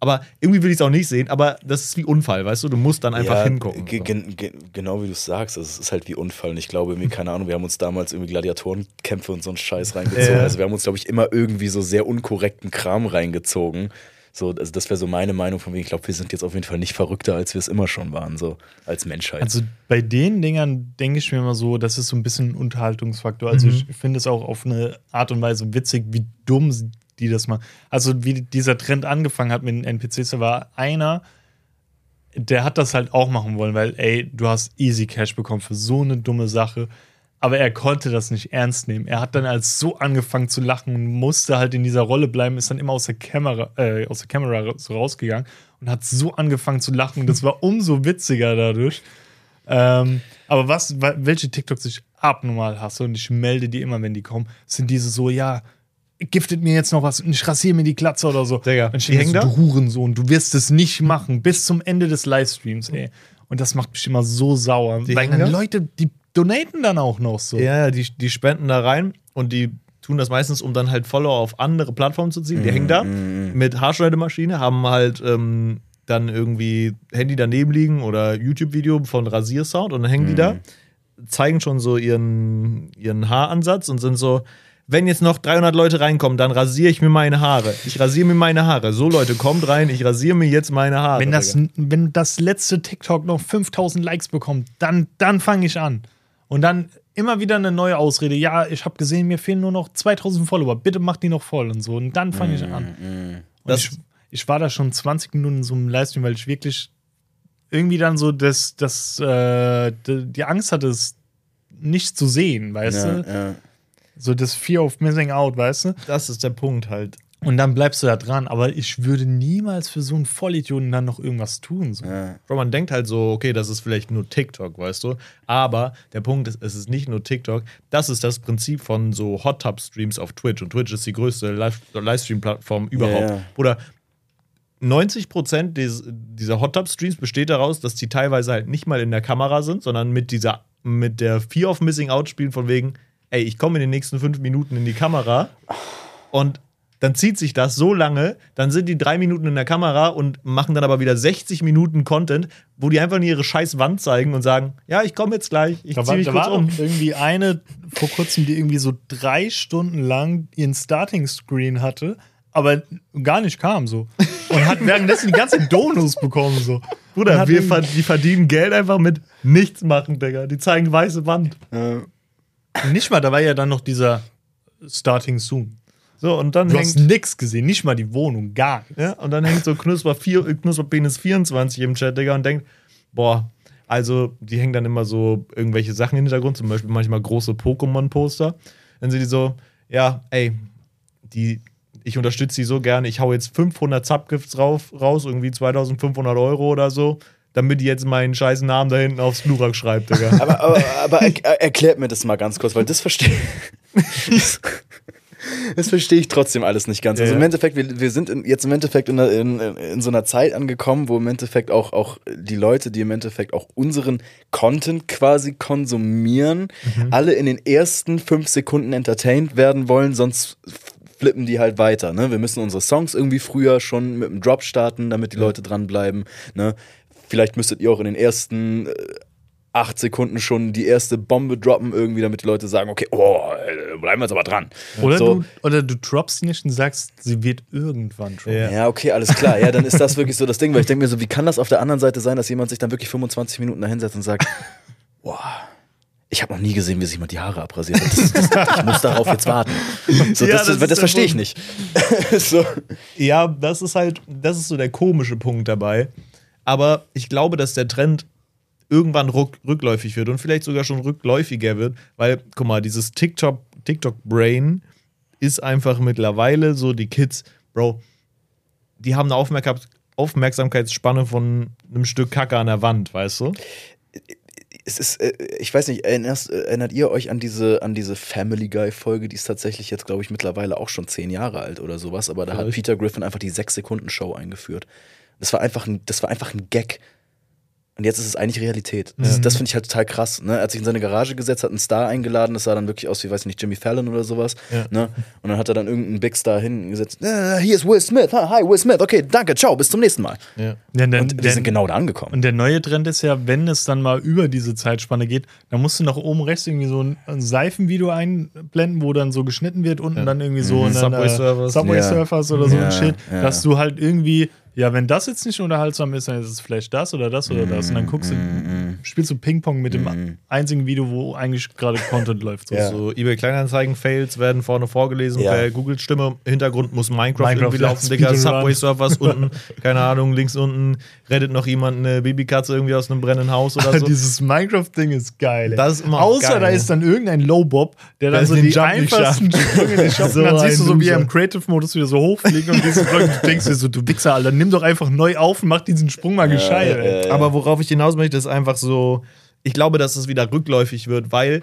Aber irgendwie will ich es auch nicht sehen, aber das ist wie Unfall, weißt du? Du musst dann einfach ja, hingucken. ge- ge- genau wie du es sagst, also es ist halt wie Unfall. Und ich glaube, irgendwie, keine Ahnung, wir haben uns damals irgendwie Gladiatorenkämpfe und so einen Scheiß reingezogen. Ja. Also wir haben uns, glaube ich, immer irgendwie so sehr unkorrekten Kram reingezogen. So, also das wäre so meine Meinung von wegen, ich glaube, wir sind jetzt auf jeden Fall nicht verrückter, als wir es immer schon waren, so als Menschheit. Also bei den Dingern denke ich mir immer so, das ist so ein bisschen ein Unterhaltungsfaktor. Also Mhm. ich finde es auch auf eine Art und Weise witzig, wie dumm die das machen. Also wie dieser Trend angefangen hat mit den NPCs, da war einer, der hat das halt auch machen wollen, weil ey, du hast Easy Cash bekommen für so eine dumme Sache. Aber er konnte das nicht ernst nehmen. Er hat dann als so angefangen zu lachen und musste halt in dieser Rolle bleiben, ist dann immer aus der Kamera, äh, aus der Kamera so rausgegangen und hat so angefangen zu lachen. Das war umso witziger dadurch. Ähm, aber was, wa- welche TikToks ich abnormal hasse und ich melde die immer, wenn die kommen, sind diese so, ja, giftet mir jetzt noch was und ich rasiere mir die Glatze oder so. Digga, die hängen so, du Hurensohn, du wirst es nicht machen bis zum Ende des Livestreams, ey. Und das macht mich immer so sauer. Die weil dann da? Leute, die donaten dann auch noch so. Ja, ja, die, die spenden da rein und die tun das meistens, um dann halt Follower auf andere Plattformen zu ziehen. Die hängen da mit Haarschneidemaschine, haben halt ähm, dann irgendwie Handy daneben liegen oder YouTube-Video von Rasiersound und dann hängen die da, zeigen schon so ihren, ihren Haaransatz und sind so, wenn jetzt noch 300 Leute reinkommen, dann rasiere ich mir meine Haare. Ich rasiere mir meine Haare. So Leute, kommt rein, ich rasiere mir jetzt meine Haare. Wenn das, wenn das letzte TikTok noch 5000 Likes bekommt, dann, dann fange ich an. Und dann immer wieder eine neue Ausrede. Ja, ich habe gesehen, mir fehlen nur noch 2000 Follower. Bitte mach die noch voll und so. Und dann fange ich an. Und Das- ich, ich war da schon 20 Minuten in so einem Livestream, weil ich wirklich irgendwie dann so das, das, äh, die die Angst hatte, es nicht zu sehen, weißt ja, du? ja. So das Fear of Missing Out, weißt du? das ist der Punkt halt. Und dann bleibst du da dran. Aber ich würde niemals für so einen Vollidioten dann noch irgendwas tun. So. Ja. Man denkt halt so, okay, das ist vielleicht nur TikTok, weißt du? Aber der Punkt ist, es ist nicht nur TikTok. Das ist das Prinzip von so Hot Tub Streams auf Twitch. Und Twitch ist die größte Live Livestream-Plattform überhaupt. Ja, ja. Oder 90 Prozent dieser Hot Tub Streams besteht daraus, dass die teilweise halt nicht mal in der Kamera sind, sondern mit dieser, mit der Fear of Missing Out spielen von wegen, ey, ich komme in den nächsten fünf Minuten in die Kamera und dann zieht sich das so lange, dann sind die drei Minuten in der Kamera und machen dann aber wieder 60 Minuten Content, wo die einfach nur ihre scheiß Wand zeigen und sagen, ja, ich komme jetzt gleich, ich Da ziehe war, mich da kurz war um. irgendwie eine vor kurzem, die irgendwie so drei Stunden lang ihren Starting-Screen hatte, aber gar nicht kam so. Und hat währenddessen die ganze Donuts bekommen so. Bruder, wir verd die verdienen Geld einfach mit nichts machen, Digga. Die zeigen weiße Wand. Nicht mal, da war ja dann noch dieser Starting Soon. So, und dann Du hast hängt, nix gesehen, nicht mal die Wohnung, gar nichts. ja, und dann hängt so Knusper, vier, äh, Knusperpenis 24 im Chat, Digga, und denkt, boah, also die hängen dann immer so irgendwelche Sachen im Hintergrund, zum Beispiel manchmal große Pokémon-Poster. Dann sind die so, ja, ey, die, ich unterstütze die so gerne, ich hau jetzt 500 Subgifts rauf, raus, irgendwie 2500 Euro oder so, damit die jetzt meinen scheiß Namen da hinten aufs Glurak schreibt, Digga. Aber, aber, aber er, er, erklärt mir das mal ganz kurz, weil das verstehe Das verstehe ich trotzdem alles nicht ganz. Also im Endeffekt, wir, wir sind in, jetzt im Endeffekt in, in, in so einer Zeit angekommen, wo im Endeffekt auch, auch die Leute, die im Endeffekt auch unseren Content quasi konsumieren, alle in den ersten fünf Sekunden entertained werden wollen, sonst flippen die halt weiter. Ne? Wir müssen unsere Songs irgendwie früher schon mit dem Drop starten, damit die Leute dranbleiben. Ne? Vielleicht müsstet ihr auch in den ersten äh, acht Sekunden schon die erste Bombe droppen, irgendwie, damit die Leute sagen, okay, oh, bleiben wir jetzt aber dran. Oder, so. du, oder du droppst sie nicht und sagst, sie wird irgendwann droppen. Ja. Ja, okay, alles klar. Ja, dann ist das wirklich so das Ding, weil ich denke mir so, wie kann das auf der anderen Seite sein, dass jemand sich dann wirklich 25 Minuten da hinsetzt und sagt, boah, ich habe noch nie gesehen, wie sich jemand die Haare abrasiert hat. Das, das, ich muss darauf jetzt warten. So, Ja, das, verstehe ich nicht. so. Ja, das ist halt, das ist so der komische Punkt dabei. Aber ich glaube, dass der Trend irgendwann ruck, rückläufig wird und vielleicht sogar schon rückläufiger wird, weil, guck mal, dieses TikTok, TikTok-Brain ist einfach mittlerweile so, die Kids, Bro, die haben eine Aufmerksam Aufmerksamkeitsspanne von einem Stück Kacke an der Wand, weißt du? Es ist, äh, ich weiß nicht, erinnerst, äh, erinnert ihr euch an diese, an diese Family Guy-Folge? Die ist tatsächlich jetzt, glaube ich, mittlerweile auch schon zehn Jahre alt oder sowas, aber da hat Vielleicht. Peter Griffin einfach die Sechs-Sekunden-Show eingeführt. Das war einfach ein, das war einfach ein Gag. Und jetzt ist es eigentlich Realität. Das, das finde ich halt total krass. Ne? Er hat sich in seine Garage gesetzt, hat einen Star eingeladen, das sah dann wirklich aus wie, weiß ich nicht, Jimmy Fallon oder sowas. Ja. Ne? Und dann hat er dann irgendeinen Big Star hingesetzt. Äh, hier ist Will Smith. Hi, Will Smith. Okay, danke, ciao, bis zum nächsten Mal. Ja. Ja, der, Und wir der, sind genau da angekommen. und der neue Trend ist ja, wenn es dann mal über diese Zeitspanne geht, dann musst du nach oben rechts irgendwie so ein, ein Seifenvideo einblenden, wo dann so geschnitten wird, unten dann irgendwie so ein Subway Surfers. Subway oder so Ja, ein Shit, ja. dass du halt irgendwie, ja, wenn das jetzt nicht unterhaltsam ist, dann ist es vielleicht das oder das oder das. Und dann guckst du, spielst du Ping-Pong mit dem einzigen Video, wo eigentlich gerade Content läuft. So. Ja. So eBay Kleinanzeigen-Fails werden vorne vorgelesen Ja. per Google-Stimme. Hintergrund muss Minecraft, Minecraft, irgendwie laufen, Digga. Speedrun. Subway Surfers unten, keine Ahnung, links unten rettet noch jemand eine Babykatze irgendwie aus einem brennenden Haus oder so. Dieses Minecraft-Ding ist geil. ey. Das ist immer Außer geil. da ist dann irgendein Low-Bob, der dann Der so die Jump einfachsten Sprünge nicht schafft. So und dann siehst du so, wie er im. Creative-Modus wieder so hochfliegt und du denkst dir so, du Wichser, Alter, nimm doch einfach neu auf und mach diesen Sprung mal gescheit. ey. Aber worauf ich hinaus möchte, ist einfach so, ich glaube, dass es wieder rückläufig wird, weil,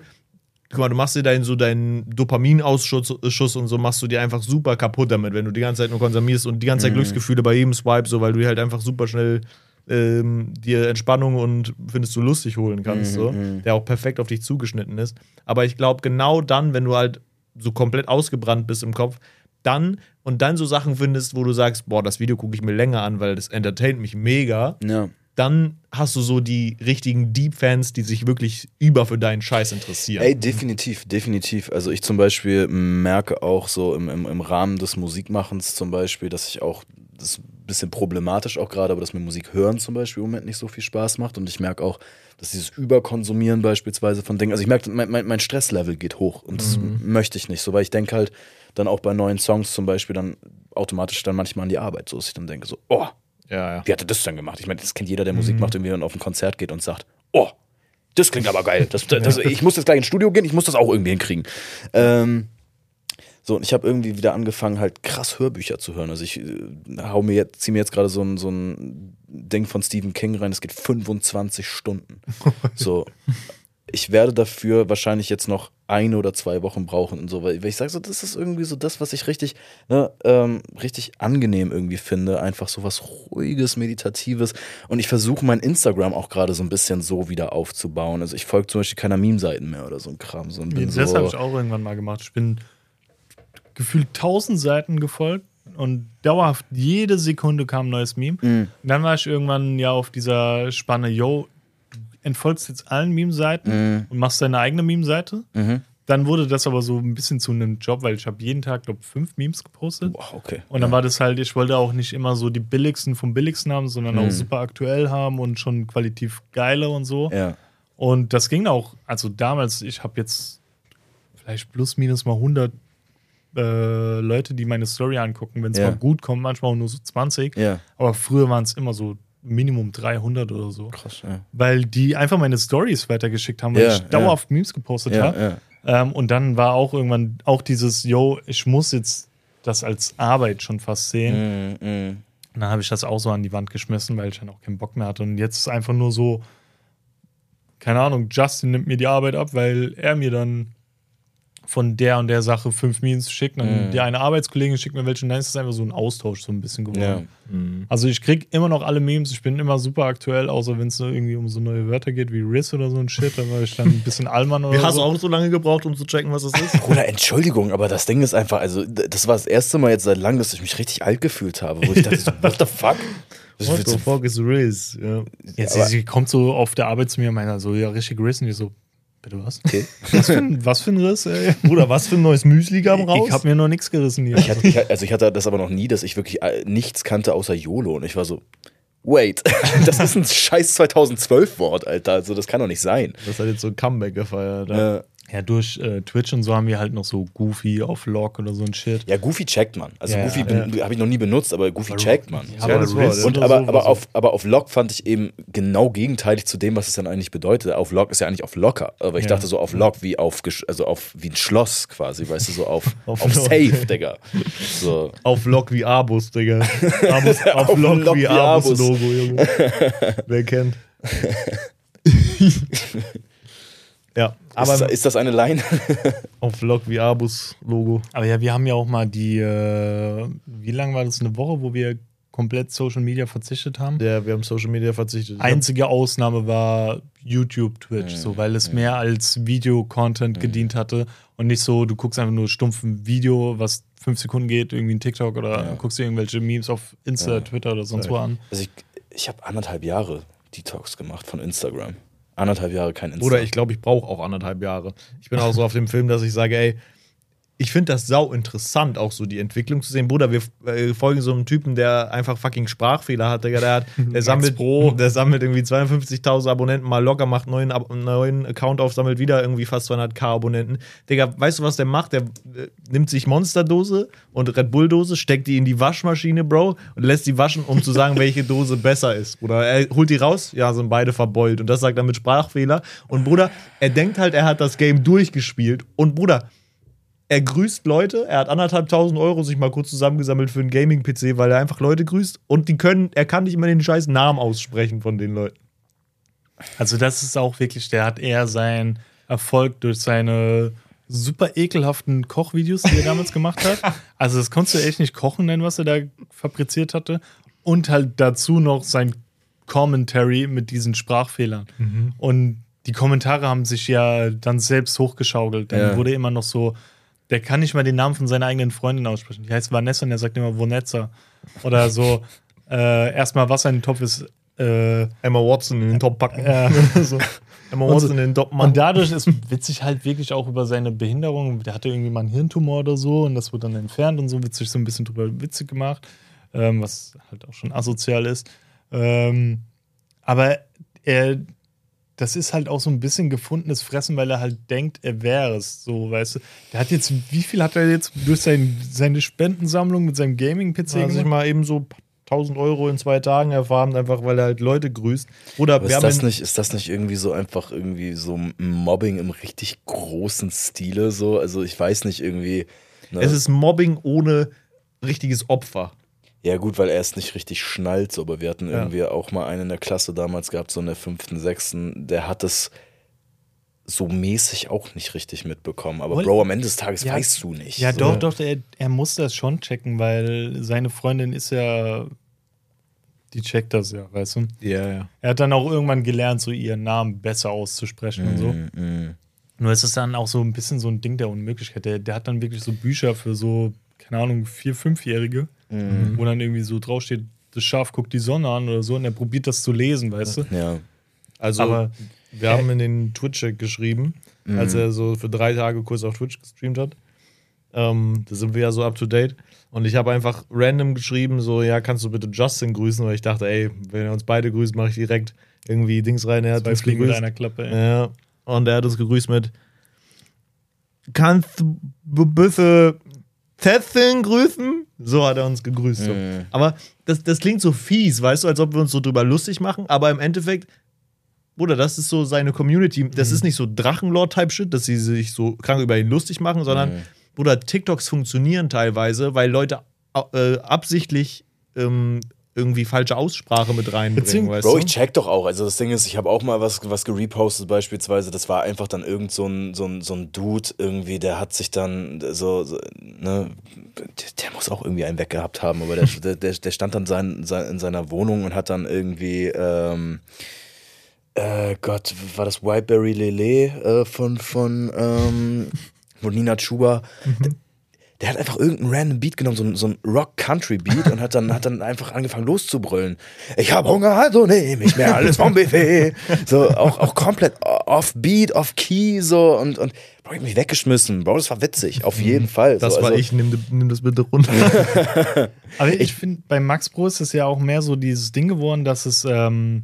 guck mal, du machst dir deinen so deinen Dopaminausschuss Schuss und so machst du dir einfach super kaputt damit, wenn du die ganze Zeit nur konsumierst und die ganze Zeit Glücksgefühle bei jedem Swipe, so weil du dir halt einfach super schnell ähm, dir Entspannung und findest du lustig holen kannst, so, der auch perfekt auf dich zugeschnitten ist. Aber ich glaube, genau dann, wenn du halt so komplett ausgebrannt bist im Kopf, dann und dann so Sachen findest, wo du sagst, boah, das Video gucke ich mir länger an, weil das entertaint mich mega Ja. dann hast du so die richtigen Deep-Fans, die sich wirklich über für deinen Scheiß interessieren. Ey, definitiv, definitiv. Also ich zum Beispiel merke auch so im, im, im Rahmen des Musikmachens zum Beispiel, dass ich auch, das ist ein bisschen problematisch auch gerade, aber dass mir Musik hören zum Beispiel im Moment nicht so viel Spaß macht und ich merke auch, dass dieses Überkonsumieren beispielsweise von Dingen, also ich merke, mein, mein, mein Stresslevel geht hoch und das möchte ich nicht so, weil ich denke halt dann auch bei neuen Songs zum Beispiel dann automatisch dann manchmal an die Arbeit, so dass ich dann denke so, oh, ja, ja. wie hat er das denn gemacht? Ich meine, das kennt jeder, der Musik macht, irgendwie dann auf ein Konzert geht und sagt, oh, das klingt aber geil. Das, das, ich muss jetzt gleich ins Studio gehen, ich muss das auch irgendwie hinkriegen. Ähm, So, und ich habe irgendwie wieder angefangen, halt krass Hörbücher zu hören. Also ich äh, hau mir jetzt, ziehe mir jetzt gerade so ein, so ein Ding von Stephen King rein, es geht 25 Stunden. So, ich werde dafür wahrscheinlich jetzt noch eine oder zwei Wochen brauchen und so, weil ich sage so, das ist irgendwie so das, was ich richtig, ne, ähm, richtig angenehm irgendwie finde. Einfach so was ruhiges, meditatives. Und ich versuche mein Instagram auch gerade so ein bisschen so wieder aufzubauen. Also ich folge zum Beispiel keiner Meme-Seiten mehr oder so ein Kram. So, das so, habe ich auch irgendwann mal gemacht. Ich bin gefühlt tausend Seiten gefolgt und dauerhaft jede Sekunde kam ein neues Meme. Mhm. Und dann war ich irgendwann ja auf dieser Spanne, yo, entfolgst jetzt allen Meme-Seiten Mhm. und machst deine eigene Meme-Seite. Mhm. Dann wurde das aber so ein bisschen zu einem Job, weil ich habe jeden Tag, glaube fünf Memes gepostet. Boah, okay. Und dann war das halt, ich wollte auch nicht immer so die billigsten vom billigsten haben, sondern auch super aktuell haben und schon qualitativ geile und so. Ja. Und das ging auch, also damals, ich habe jetzt vielleicht plus minus mal 100 äh, Leute, die meine Story angucken, wenn es Ja. mal gut kommt, manchmal auch nur so 20. Ja. Aber früher waren es immer so Minimum 300 oder so. Krass, ja. Weil die einfach meine Stories weitergeschickt haben, weil Ja, ich dauerhaft Memes gepostet Ja, habe. ja. Ähm, und dann war auch irgendwann auch dieses, yo, ich muss jetzt das als Arbeit schon fast sehen. Mhm, mhm. Und dann habe ich das auch so an die Wand geschmissen, weil ich dann auch keinen Bock mehr hatte. Und jetzt ist einfach nur so, keine Ahnung, Justin nimmt mir die Arbeit ab, weil er mir dann von der und der Sache fünf Memes schickt. Dann Mhm. die eine Arbeitskollegin schickt mir welche. Und dann ist es einfach so ein Austausch so ein bisschen geworden. Ja. Also ich krieg immer noch alle Memes, ich bin immer super aktuell, außer wenn es so irgendwie um so neue Wörter geht wie Riss oder so ein Shit, da war ich dann ein bisschen Allmann oder Wie hast du so. auch so lange gebraucht, um zu checken, was das ist? Bruder, Entschuldigung, aber das Ding ist einfach, also das war das erste Mal jetzt seit langem, dass ich mich richtig alt gefühlt habe, wo ich dachte, so, what the fuck? Das What the so- fuck is Riz? Ja. Jetzt, aber- sie kommt so auf der Arbeit zu mir und meint so, ja, richtig Riss. Und ich so, bitte was? Okay. Was für ein, was für ein Riss, ey? Bruder, was für ein neues Müsli kam raus? Ich hab mir noch nichts gerissen hier. Ich hatte, ich, also ich hatte das aber noch nie, dass ich wirklich äh, nichts kannte außer YOLO und ich war so, wait, das ist ein scheiß 2012-Wort, Alter, also das kann doch nicht sein. das hat jetzt so ein Comeback gefeiert. Ja. Ja, durch äh, Twitch und so haben wir halt noch so Goofy auf Log oder so ein Shit. ja, Goofy checkt man. Also Ja, Goofy ja. habe ich noch nie benutzt, aber Goofy checkt man. Ja, So. aber Wort, Und aber, so, aber, auf, aber auf Lock fand ich eben genau gegenteilig zu dem, was es dann eigentlich bedeutet. Auf Lock ist ja eigentlich auf locker. Aber ich Ja. dachte so auf Lock wie auf, also auf wie ein Schloss quasi, weißt du, so auf, Auf auf. Safe, Digga. So. Auf Lock wie Abus, Digga. Abus, auf, Auf Lock, Lock wie wie Abus Abus. Logo, Junge. Wer kennt? ja, aber ist, ist das eine Line? auf Lock wie Abus Logo. Aber ja, wir haben ja auch mal die, äh, wie lange war das, eine Woche, wo wir komplett Social Media verzichtet haben? Ja, wir haben Social Media verzichtet. Einzige Ausnahme war YouTube, Twitch, so, weil es mehr als Video-Content gedient hatte und nicht so, du guckst einfach nur stumpf ein Video, was fünf Sekunden geht, irgendwie ein TikTok oder guckst dir irgendwelche Memes auf Insta, Twitter oder sonst wo an. Also ich, ich habe anderthalb Jahre Detox gemacht von Instagram. Anderthalb Jahre kein Instagram. Bruder, ich glaube, ich brauche auch anderthalb Jahre. Ich bin auch so auf dem Film, dass ich sage, ey, ich finde das sau interessant, auch so die Entwicklung zu sehen. Bruder, wir äh, folgen so einem Typen, der einfach fucking Sprachfehler hat, Digga. Der, hat, der, sammelt, der sammelt irgendwie 52.000 Abonnenten mal locker, macht einen neuen, neuen Account auf, sammelt wieder irgendwie fast 200k Abonnenten. Digga, weißt du, was der macht? Der äh, nimmt sich Monsterdose und Red Bull-Dose, steckt die in die Waschmaschine, Bro, und lässt die waschen, um zu sagen, welche Dose besser ist. Bruder, er holt die raus, ja, sind beide verbeult. Und das sagt er mit Sprachfehler. Und Bruder, er denkt halt, er hat das Game durchgespielt. Und Bruder, er grüßt Leute, er hat anderthalb tausend Euro sich mal kurz zusammengesammelt für einen Gaming-PC, weil er einfach Leute grüßt und die können, er kann nicht immer den scheiß Namen aussprechen von den Leuten. Also das ist auch wirklich, der hat eher seinen Erfolg durch seine super ekelhaften Kochvideos, die er damals gemacht hat. Also das konntest du echt nicht kochen nennen, was er da fabriziert hatte. Und halt dazu noch sein Commentary mit diesen Sprachfehlern. Und die Kommentare haben sich ja dann selbst hochgeschaukelt. Dann Ja. wurde immer noch so, der kann nicht mal den Namen von seiner eigenen Freundin aussprechen. Die heißt Vanessa und er sagt immer Vonetza. Oder so, äh, erstmal Wasser in den Topf ist äh, Emma Watson in den Top packen. Ja. so. Emma Und- Watson in den Top machen. Und dadurch ist witzig halt wirklich auch über seine Behinderung. Der hatte irgendwie mal einen Hirntumor oder so und das wurde dann entfernt und so witzig so ein bisschen drüber witzig gemacht, ähm, was halt auch schon asozial ist. Ähm, aber er, das ist halt auch so ein bisschen gefundenes Fressen, weil er halt denkt, er wäre es. So, weißt du. Der hat jetzt, wie viel hat er jetzt durch sein, seine Spendensammlung mit seinem Gaming-PC hat sich mal eben so 1000 Euro in zwei Tagen erfahren, einfach weil er halt Leute grüßt. Oder Aber ist das, nicht, ist das nicht irgendwie so einfach irgendwie so Mobbing im richtig großen Stile so? Also ich weiß nicht irgendwie. Ne? es ist Mobbing ohne richtiges Opfer. Ja gut, weil er es nicht richtig schnallt, so, aber wir hatten Ja. irgendwie auch mal einen in der Klasse damals gehabt, so in der fünften, sechsten, der hat es so mäßig auch nicht richtig mitbekommen. Aber Woll- Bro, am Ende des Tages Ja. weißt du nicht. Ja, so. doch, doch, er, er muss das schon checken, weil seine Freundin ist ja. Die checkt das ja, weißt du? Ja, ja. Er hat dann auch irgendwann gelernt, so ihren Namen besser auszusprechen und so. Mm, mm. Nur ist es dann auch so ein bisschen so ein Ding der Unmöglichkeit. Der, der hat dann wirklich so Bücher für so, keine Ahnung, Vier-, Fünfjährige, Mhm. wo dann irgendwie so draufsteht, das Schaf guckt die Sonne an oder so und er probiert das zu lesen, weißt du? Ja. Also, Aber- wir haben in den Twitch-Chat geschrieben, als Mhm. er so für drei Tage kurz auf Twitch gestreamt hat. Ähm, da sind wir ja so up to date. Und ich habe einfach random geschrieben, so, ja, kannst du bitte Justin grüßen? Weil ich dachte, ey, wenn er uns beide grüßt, mache ich direkt irgendwie Dings rein. Er hat Zwei uns Fliegen mit gegrüßt. einer Klappe. ey. Ja. Und er hat uns gegrüßt mit Kannst du bitte Tessin grüßen? So hat er uns gegrüßt. So. Mhm. Aber das, das klingt so fies, weißt du, als ob wir uns so drüber lustig machen, aber im Endeffekt, Bruder, das ist so seine Community. Das ist nicht so Drachenlord-Type-Shit, dass sie sich so krank über ihn lustig machen, sondern, Mhm. Bruder, TikToks funktionieren teilweise, weil Leute äh, absichtlich ähm, irgendwie falsche Aussprache mit reinbringen, weißt Bro, du? ich check doch auch. Also das Ding ist, ich habe auch mal was, was gerepostet beispielsweise. Das war einfach dann irgend so ein, so ein, so ein Dude irgendwie, der hat sich dann so, so ne, der, muss auch irgendwie einen weggehabt haben, aber der, der, der, stand dann sein, sein, in seiner Wohnung und hat dann irgendwie, ähm, äh, Gott, war das Whiteberry Lele äh, von, von, ähm, von Nina Chuba. Der, der hat einfach irgendeinen random Beat genommen, so, ein- so ein Rock-Country-Beat und hat dann, hat dann einfach angefangen loszubrüllen. Ich hab Hunger, also nehme ich mir alles vom Buffet. So, auch, auch komplett off-Beat, off-Key, so und, und Bro, ich hab mich weggeschmissen. Bro, das war witzig, auf jeden Fall. Das so, war also, ich, nimm, nimm das bitte runter. Aber ich finde, bei Max Pro ist es ja auch mehr so dieses Ding geworden, dass es, ähm,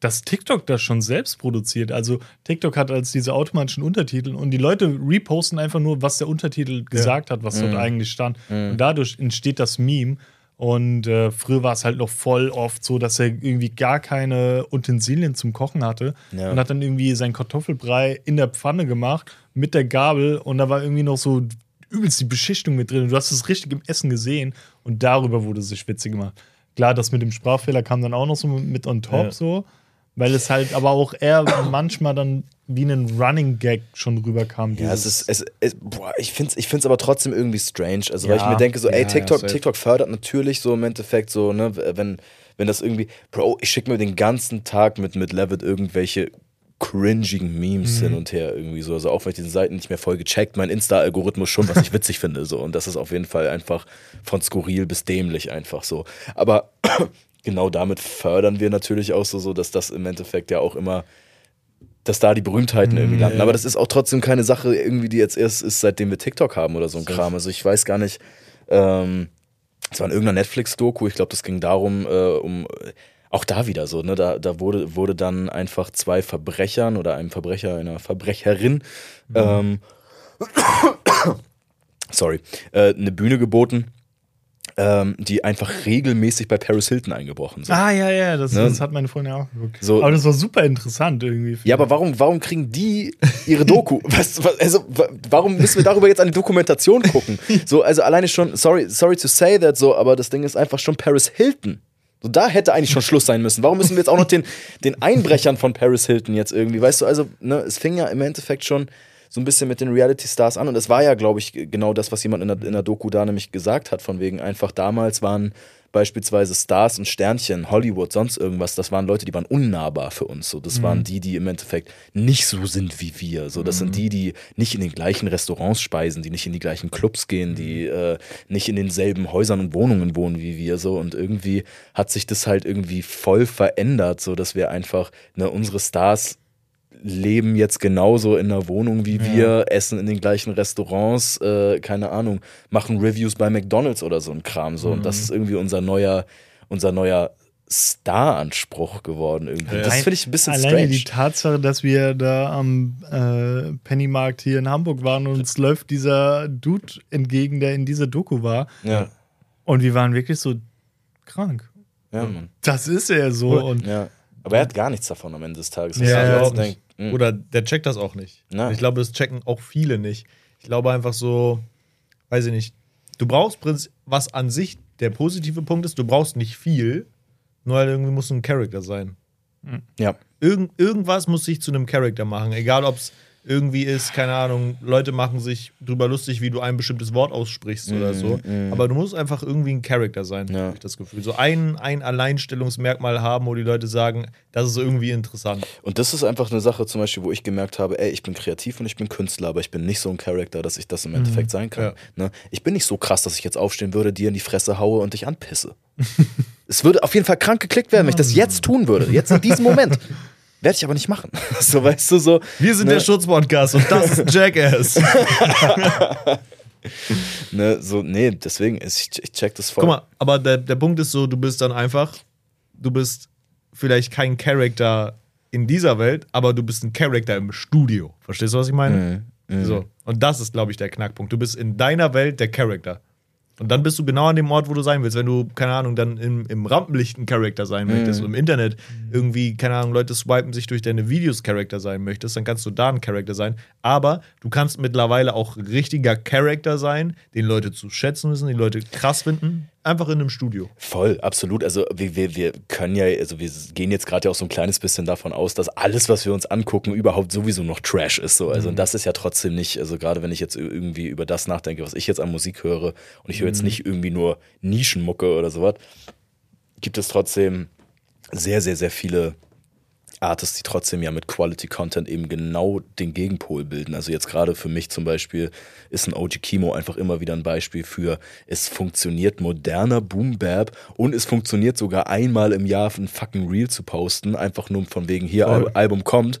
dass TikTok das schon selbst produziert. Also TikTok hat als diese automatischen Untertitel und die Leute reposten einfach nur, was der Untertitel gesagt hat, was dort eigentlich stand. Und dadurch entsteht das Meme. Und äh, früher war es halt noch voll oft so, dass er irgendwie gar keine Utensilien zum Kochen hatte Ja. und hat dann irgendwie sein Kartoffelbrei in der Pfanne gemacht mit der Gabel und da war irgendwie noch so übelst die Beschichtung mit drin. Und du hast es richtig im Essen gesehen und darüber wurde sich witzig gemacht. Klar, das mit dem Sprachfehler kam dann auch noch so mit on top Ja. so, weil es halt aber auch eher manchmal dann wie ein Running Gag schon rüberkam. Ja, es dieses- ist, es, es, boah, ich finde es ich find's aber trotzdem irgendwie strange. Also, weil ich Ja. mir denke, so, ey, Ja, TikTok, ja. TikTok fördert natürlich so im Endeffekt so, ne, wenn, wenn das irgendwie, Bro, ich schicke mir den ganzen Tag mit, mit Levitt irgendwelche cringigen Memes hin und her irgendwie so. Also auch wenn ich diese Seiten nicht mehr voll gecheckt, mein Insta-Algorithmus schon, was ich witzig finde. So. Und das ist auf jeden Fall einfach von skurril bis dämlich einfach so. Aber genau damit fördern wir natürlich auch so, so, dass das im Endeffekt ja auch immer dass da die Berühmtheiten irgendwie landen. ja. Aber das ist auch trotzdem keine Sache irgendwie, die jetzt erst ist, seitdem wir TikTok haben oder so ein Kram. Also ich weiß gar nicht, ähm, es war in irgendeiner Netflix-Doku, ich glaube, das ging darum, äh, um auch da wieder so, ne, da, da wurde, wurde dann einfach zwei Verbrechern oder einem Verbrecher, einer Verbrecherin, ähm, sorry, äh, eine Bühne geboten, ähm, die einfach regelmäßig bei Paris Hilton eingebrochen sind. ah, ja, ja, das, Ne? das hat meine Freundin auch geguckt. So- aber das war super interessant irgendwie. Ja, aber warum, warum kriegen die ihre Doku? Was, was, also, wa- warum müssen wir darüber jetzt eine Dokumentation gucken? So, also alleine schon, sorry, sorry to say that so, aber das Ding ist einfach schon Paris Hilton. So, da hätte eigentlich schon Schluss sein müssen. Warum müssen wir jetzt auch noch den, den Einbrechern von Paris Hilton jetzt irgendwie, weißt du, also, ne, es fing ja im Endeffekt schon so ein bisschen mit den Reality-Stars an und es war ja, glaube ich, genau das, was jemand in der, in der Doku da nämlich gesagt hat, von wegen einfach damals waren beispielsweise Stars und Sternchen, Hollywood, sonst irgendwas, das waren Leute, die waren unnahbar für uns. So, das waren die, die im Endeffekt nicht so sind wie wir. So, das sind die, die nicht in den gleichen Restaurants speisen, die nicht in die gleichen Clubs gehen, die äh, nicht in denselben Häusern und Wohnungen wohnen wie wir. So, und irgendwie hat sich das halt irgendwie voll verändert, so dass wir einfach, ne, unsere Stars leben jetzt genauso in der Wohnung wie wir, essen in den gleichen Restaurants, äh, keine Ahnung, machen Reviews bei McDonalds oder so ein Kram so. Und das ist irgendwie unser neuer, unser neuer Star-Anspruch geworden irgendwie. Ja. Das finde ich ein bisschen Alleine strange. die Tatsache, dass wir da am äh, Pennymarkt hier in Hamburg waren und uns läuft dieser Dude entgegen, der in dieser Doku war. ja. Und wir waren wirklich so, krank. Ja, Mann. Das ist er so. Und Ja. Aber er hat gar nichts davon am Ende des Tages. Ja, Was ja, ich auch jetzt denk, hm. Oder der checkt das auch nicht. Nein. Ich glaube, das checken auch viele nicht. Ich glaube einfach so, weiß ich nicht, du brauchst Prinz, was an sich der positive Punkt ist, du brauchst nicht viel, nur halt irgendwie muss ein Charakter sein. Ja. Irgend, irgendwas muss sich zu einem Charakter machen, egal ob es irgendwie ist, keine Ahnung, Leute machen sich drüber lustig, wie du ein bestimmtes Wort aussprichst oder so. Aber du musst einfach irgendwie ein Charakter sein, Ja. habe ich das Gefühl. So ein, ein Alleinstellungsmerkmal haben, wo die Leute sagen, das ist irgendwie interessant. Und das ist einfach eine Sache, zum Beispiel, wo ich gemerkt habe, ey, ich bin kreativ und ich bin Künstler, aber ich bin nicht so ein Charakter, dass ich das im Endeffekt sein kann. Ja. Ne? Ich bin nicht so krass, dass ich jetzt aufstehen würde, dir in die Fresse haue und dich anpisse. es würde auf jeden Fall krank geklickt werden, wenn ich das jetzt tun würde. Jetzt in diesem Moment. Werde ich aber nicht machen. So, weißt du, so. Wir sind ne, der Schutzpodcast und das ist Jackass. Ne, so, nee, deswegen, ich, ich check das voll. Guck mal, aber der, der Punkt ist so, du bist dann einfach, du bist vielleicht kein Charakter in dieser Welt, aber du bist ein Charakter im Studio. Verstehst du, was ich meine? So. Und das ist, glaube ich, der Knackpunkt. Du bist in deiner Welt der Charakter. Und dann bist du genau an dem Ort, wo du sein willst. Wenn du, keine Ahnung, dann im, im Rampenlicht ein Charakter sein möchtest, im Internet irgendwie, keine Ahnung, Leute swipen sich durch deine Videos Charakter sein möchtest, dann kannst du da ein Charakter sein. Aber du kannst mittlerweile auch richtiger Charakter sein, den Leute zu schätzen wissen, die Leute krass finden, einfach in einem Studio. Voll, absolut. Also wir, wir, wir können ja, also wir gehen jetzt gerade ja auch so ein kleines bisschen davon aus, dass alles, was wir uns angucken, überhaupt sowieso noch Trash ist. So. Also und das ist ja trotzdem nicht, also gerade wenn ich jetzt irgendwie über das nachdenke, was ich jetzt an Musik höre und ich höre jetzt nicht irgendwie nur Nischenmucke oder sowas, gibt es trotzdem sehr, sehr, sehr viele Artists, die trotzdem ja mit Quality Content eben genau den Gegenpol bilden. Also jetzt gerade für mich zum Beispiel ist ein OG Kimo einfach immer wieder ein Beispiel für, es funktioniert moderner Boom Bap und es funktioniert sogar einmal im Jahr ein fucking Reel zu posten, einfach nur von wegen hier. Al Album kommt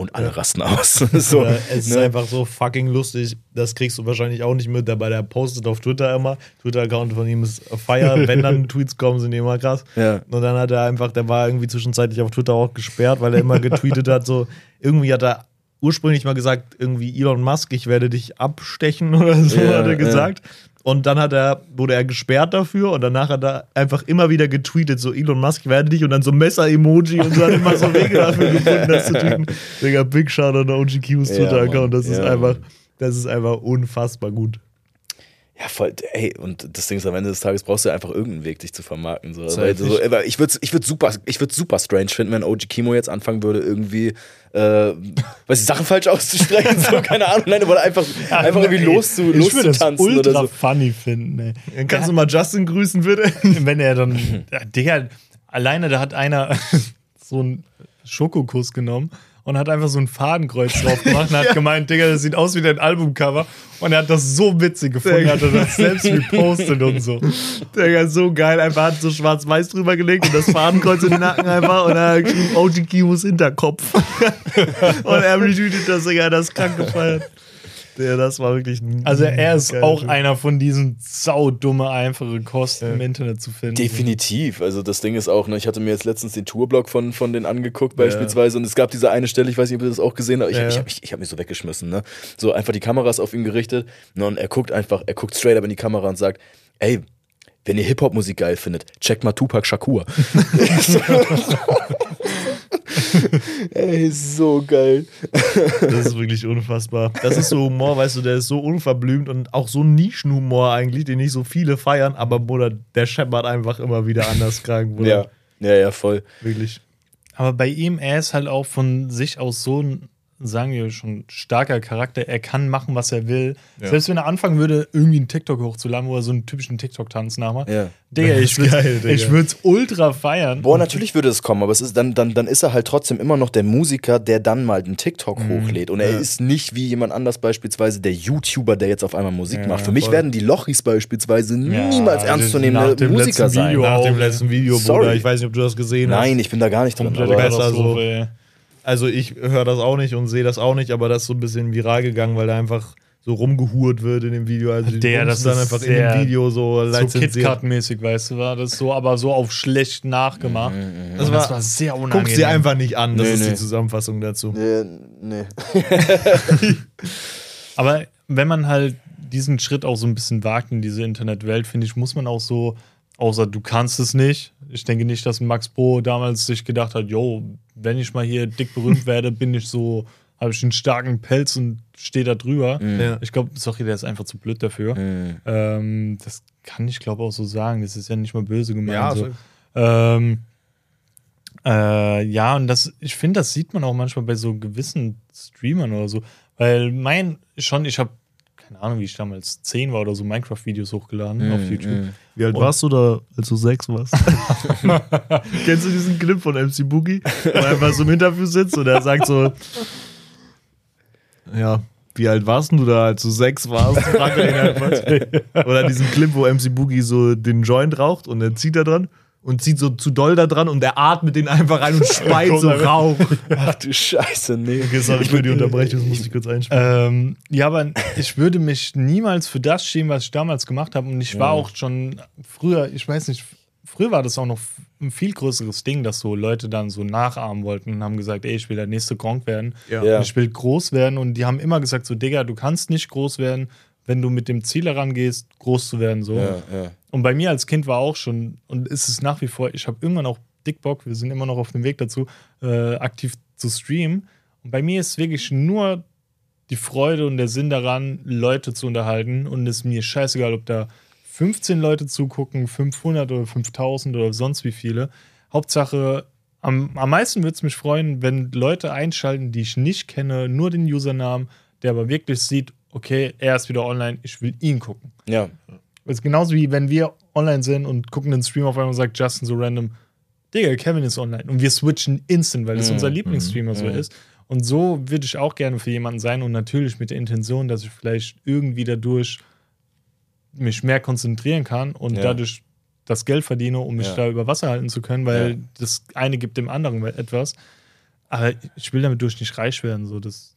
und alle rasten aus. so, Äh, es ist ne? einfach so fucking lustig. Das kriegst du wahrscheinlich auch nicht mit, aber der postet auf Twitter immer. Twitter-Account von ihm ist Feier. Wenn dann Tweets kommen, sind die immer krass. Ja. Und dann hat er einfach, der war irgendwie zwischenzeitlich auf Twitter auch gesperrt, weil er immer getweetet hat, so irgendwie hat er ursprünglich mal gesagt, irgendwie Elon Musk, ich werde dich abstechen oder so, Ja, hat er ja. Und dann hat er, wurde er gesperrt dafür und danach hat er einfach immer wieder getweetet, so Elon Musk, werde dich und dann so Messer-Emoji und so hat immer so Wege dafür gefunden, das zu tweeten. Digga, Big Shout an OG Q's Ja, Twitter-Account, das Mann. ist Ja, einfach, das ist einfach unfassbar gut. Ja, voll, ey, und das Ding ist, am Ende des Tages brauchst du einfach irgendeinen Weg, dich zu vermarkten. So. Safe. Weil, so, aber ich würde ich würd super, ich würd super strange finden, wenn OG Kimo jetzt anfangen würde, irgendwie, äh, weiß ich, Sachen falsch auszusprechen, so, keine Ahnung, nein, oder einfach, einfach irgendwie ich würde das loszutanzen ultra oder so. funny finden, ey. Dann kannst du mal Justin grüßen, bitte? Wenn er dann, ja, Digga, alleine da hat einer so einen Schokokuss genommen und hat einfach so ein Fadenkreuz drauf gemacht und hat gemeint, Digga, das sieht aus wie dein Albumcover. Und er hat das so witzig gefunden, er hat das selbst repostet und so. Digga, so geil. Einfach hat so schwarz-weiß drüber gelegt und das Fadenkreuz in den Nacken einfach und er hat geschrieben, OG Kimos Hinterkopf. und er retweetet das, Digga, das krank gefeiert. Der, das war wirklich ein Also er ist auch Typ. einer von diesen saudumme, einfache Kosten im Internet zu finden. Definitiv. Also das Ding ist auch, ne, ich hatte mir jetzt letztens den Tourblock von, von denen angeguckt beispielsweise und es gab diese eine Stelle, ich weiß nicht, ob ihr das auch gesehen habt, ich, Ja, ich ja. habe ich, ich hab mich so weggeschmissen, ne? So einfach die Kameras auf ihn gerichtet ne, und er guckt einfach, er guckt straight up in die Kamera und sagt, ey, wenn ihr Hip-Hop-Musik geil findet, checkt mal Tupac Shakur. ey, so geil. Das ist wirklich unfassbar. Das ist so Humor, weißt du, der ist so unverblümt und auch so Nischenhumor eigentlich, den nicht so viele feiern, aber Bruder, der scheppert einfach immer wieder anders krank, Bruder. Ja, ja, ja, voll. Wirklich. Aber bei ihm, er ist halt auch von sich aus so ein, sagen wir schon, starker Charakter. Er kann machen, was er will. Ja. Selbst wenn er anfangen würde, irgendwie einen TikTok hochzuladen, wo er so einen typischen TikTok-Tanz nachmacht. Ja. Digga, ich ist würde geil, Digga. ich würd's ultra feiern. Boah, natürlich würde es kommen, aber es ist dann, dann, dann ist er halt trotzdem immer noch der Musiker, der dann mal einen TikTok Mhm. hochlädt. Und er ist nicht wie jemand anders beispielsweise der YouTuber, der jetzt auf einmal Musik Ja, macht. Für mich voll. werden die Lochis beispielsweise Ja, niemals das- ernstzunehmende nach dem Musiker letzten sein. Video Nach dem letzten Video, Sorry. Bruder, ich weiß nicht, ob du das gesehen hast. Nein, ich bin da gar nicht drin. Aber so. Also ich höre das auch nicht und sehe das auch nicht, aber das ist so ein bisschen viral gegangen, weil da einfach so rumgehurt wird in dem Video. Also die Der, das dann ist einfach in dem Video so So. KitKat-mäßig, weißt du, war das so, aber so auf schlecht nachgemacht. Das Und war- das war sehr unangenehm. Guck's dir einfach nicht an, das Nee, ist nee. die Zusammenfassung dazu. äh, nee. Aber wenn man halt diesen Schritt auch so ein bisschen wagt in diese Internetwelt, finde ich, muss man auch so außer du kannst es nicht. Ich denke nicht, dass Max Pro damals sich gedacht hat, yo, wenn ich mal hier dick berühmt werde, bin ich so, habe ich einen starken Pelz und stehe da drüber. Ja. Ich glaube, sorry, der ist einfach zu blöd dafür. Mhm. Ähm, das kann ich, glaube auch so sagen. Das ist ja nicht mal böse gemeint. Ja, so. Ähm, äh, ja, und das, ich finde, das sieht man auch manchmal bei so gewissen Streamern oder so. Weil mein, schon, ich habe, keine Ahnung, wie ich damals 10 war oder so, Minecraft-Videos hochgeladen auf YouTube. Wie alt Und- warst du da, als du sechs warst? Kennst du diesen Clip von MC Boogie, wo er einfach so im Interview sitzt und er sagt so: Ja, wie alt warst du da, als du sechs warst? Fragt er ihn einfach. Oder diesen Clip, wo MC Boogie so den Joint raucht und er zieht da dran und zieht so zu doll da dran und er atmet den einfach rein und speit so Rauch. Ach du Scheiße, nee. Okay, sorry für die Unterbrechung, das musste ich kurz einspielen. Ähm, ja, aber ich würde mich niemals für das schämen, was ich damals gemacht habe. Und ich war auch schon früher, ich weiß nicht, früher war das auch noch ein viel größeres Ding, dass so Leute dann so nachahmen wollten und haben gesagt, ey, ich will der nächste Gronk werden. Ja. Ja. Ich will groß werden. Und die haben immer gesagt, so, Digga, du kannst nicht groß werden, wenn du mit dem Ziel herangehst, groß zu werden. So. Ja, ja. Und bei mir als Kind war auch schon, und ist es nach wie vor, ich habe irgendwann auch dick Bock, wir sind immer noch auf dem Weg dazu, äh, aktiv zu streamen. Und bei mir ist wirklich nur die Freude und der Sinn daran, Leute zu unterhalten. Und es ist mir scheißegal, ob da 15 Leute zugucken, 500 oder 5000 oder sonst wie viele. Hauptsache, am, am meisten würde es mich freuen, wenn Leute einschalten, die ich nicht kenne, nur den Usernamen, der aber wirklich sieht, okay, er ist wieder online, ich will ihn gucken. ja. Das ist genauso wie wenn wir online sind und gucken den Stream auf einmal und sagt Justin so random, Digga, Kevin ist online. Und wir switchen instant, weil es Mhm, unser Lieblingsstreamer so mhm. ist. Und so würde ich auch gerne für jemanden sein und natürlich mit der Intention, dass ich vielleicht irgendwie dadurch mich mehr konzentrieren kann und Ja. dadurch das Geld verdiene, um mich Ja. da über Wasser halten zu können, weil Ja. das eine gibt dem anderen etwas. Aber ich will damit durch nicht reich werden. So, das,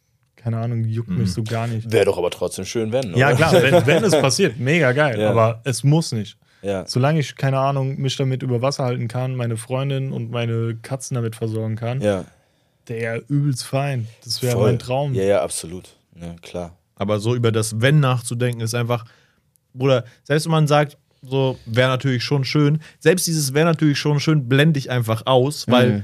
keine Ahnung, juckt Mhm. mich so gar nicht. Wäre doch aber trotzdem schön, wenn. Ja, oder? klar, wenn, wenn es passiert, mega geil. Ja. Aber es muss nicht. Ja. Solange ich, keine Ahnung, mich damit über Wasser halten kann, meine Freundin und meine Katzen damit versorgen kann, Ja. der übelst fein. Das wäre mein Traum. Ja, ja, absolut. Ja, klar. Aber so über das Wenn nachzudenken ist einfach, Bruder, selbst wenn man sagt, so wäre natürlich schon schön, selbst dieses wäre natürlich schon schön, blende ich einfach aus, weil Mhm.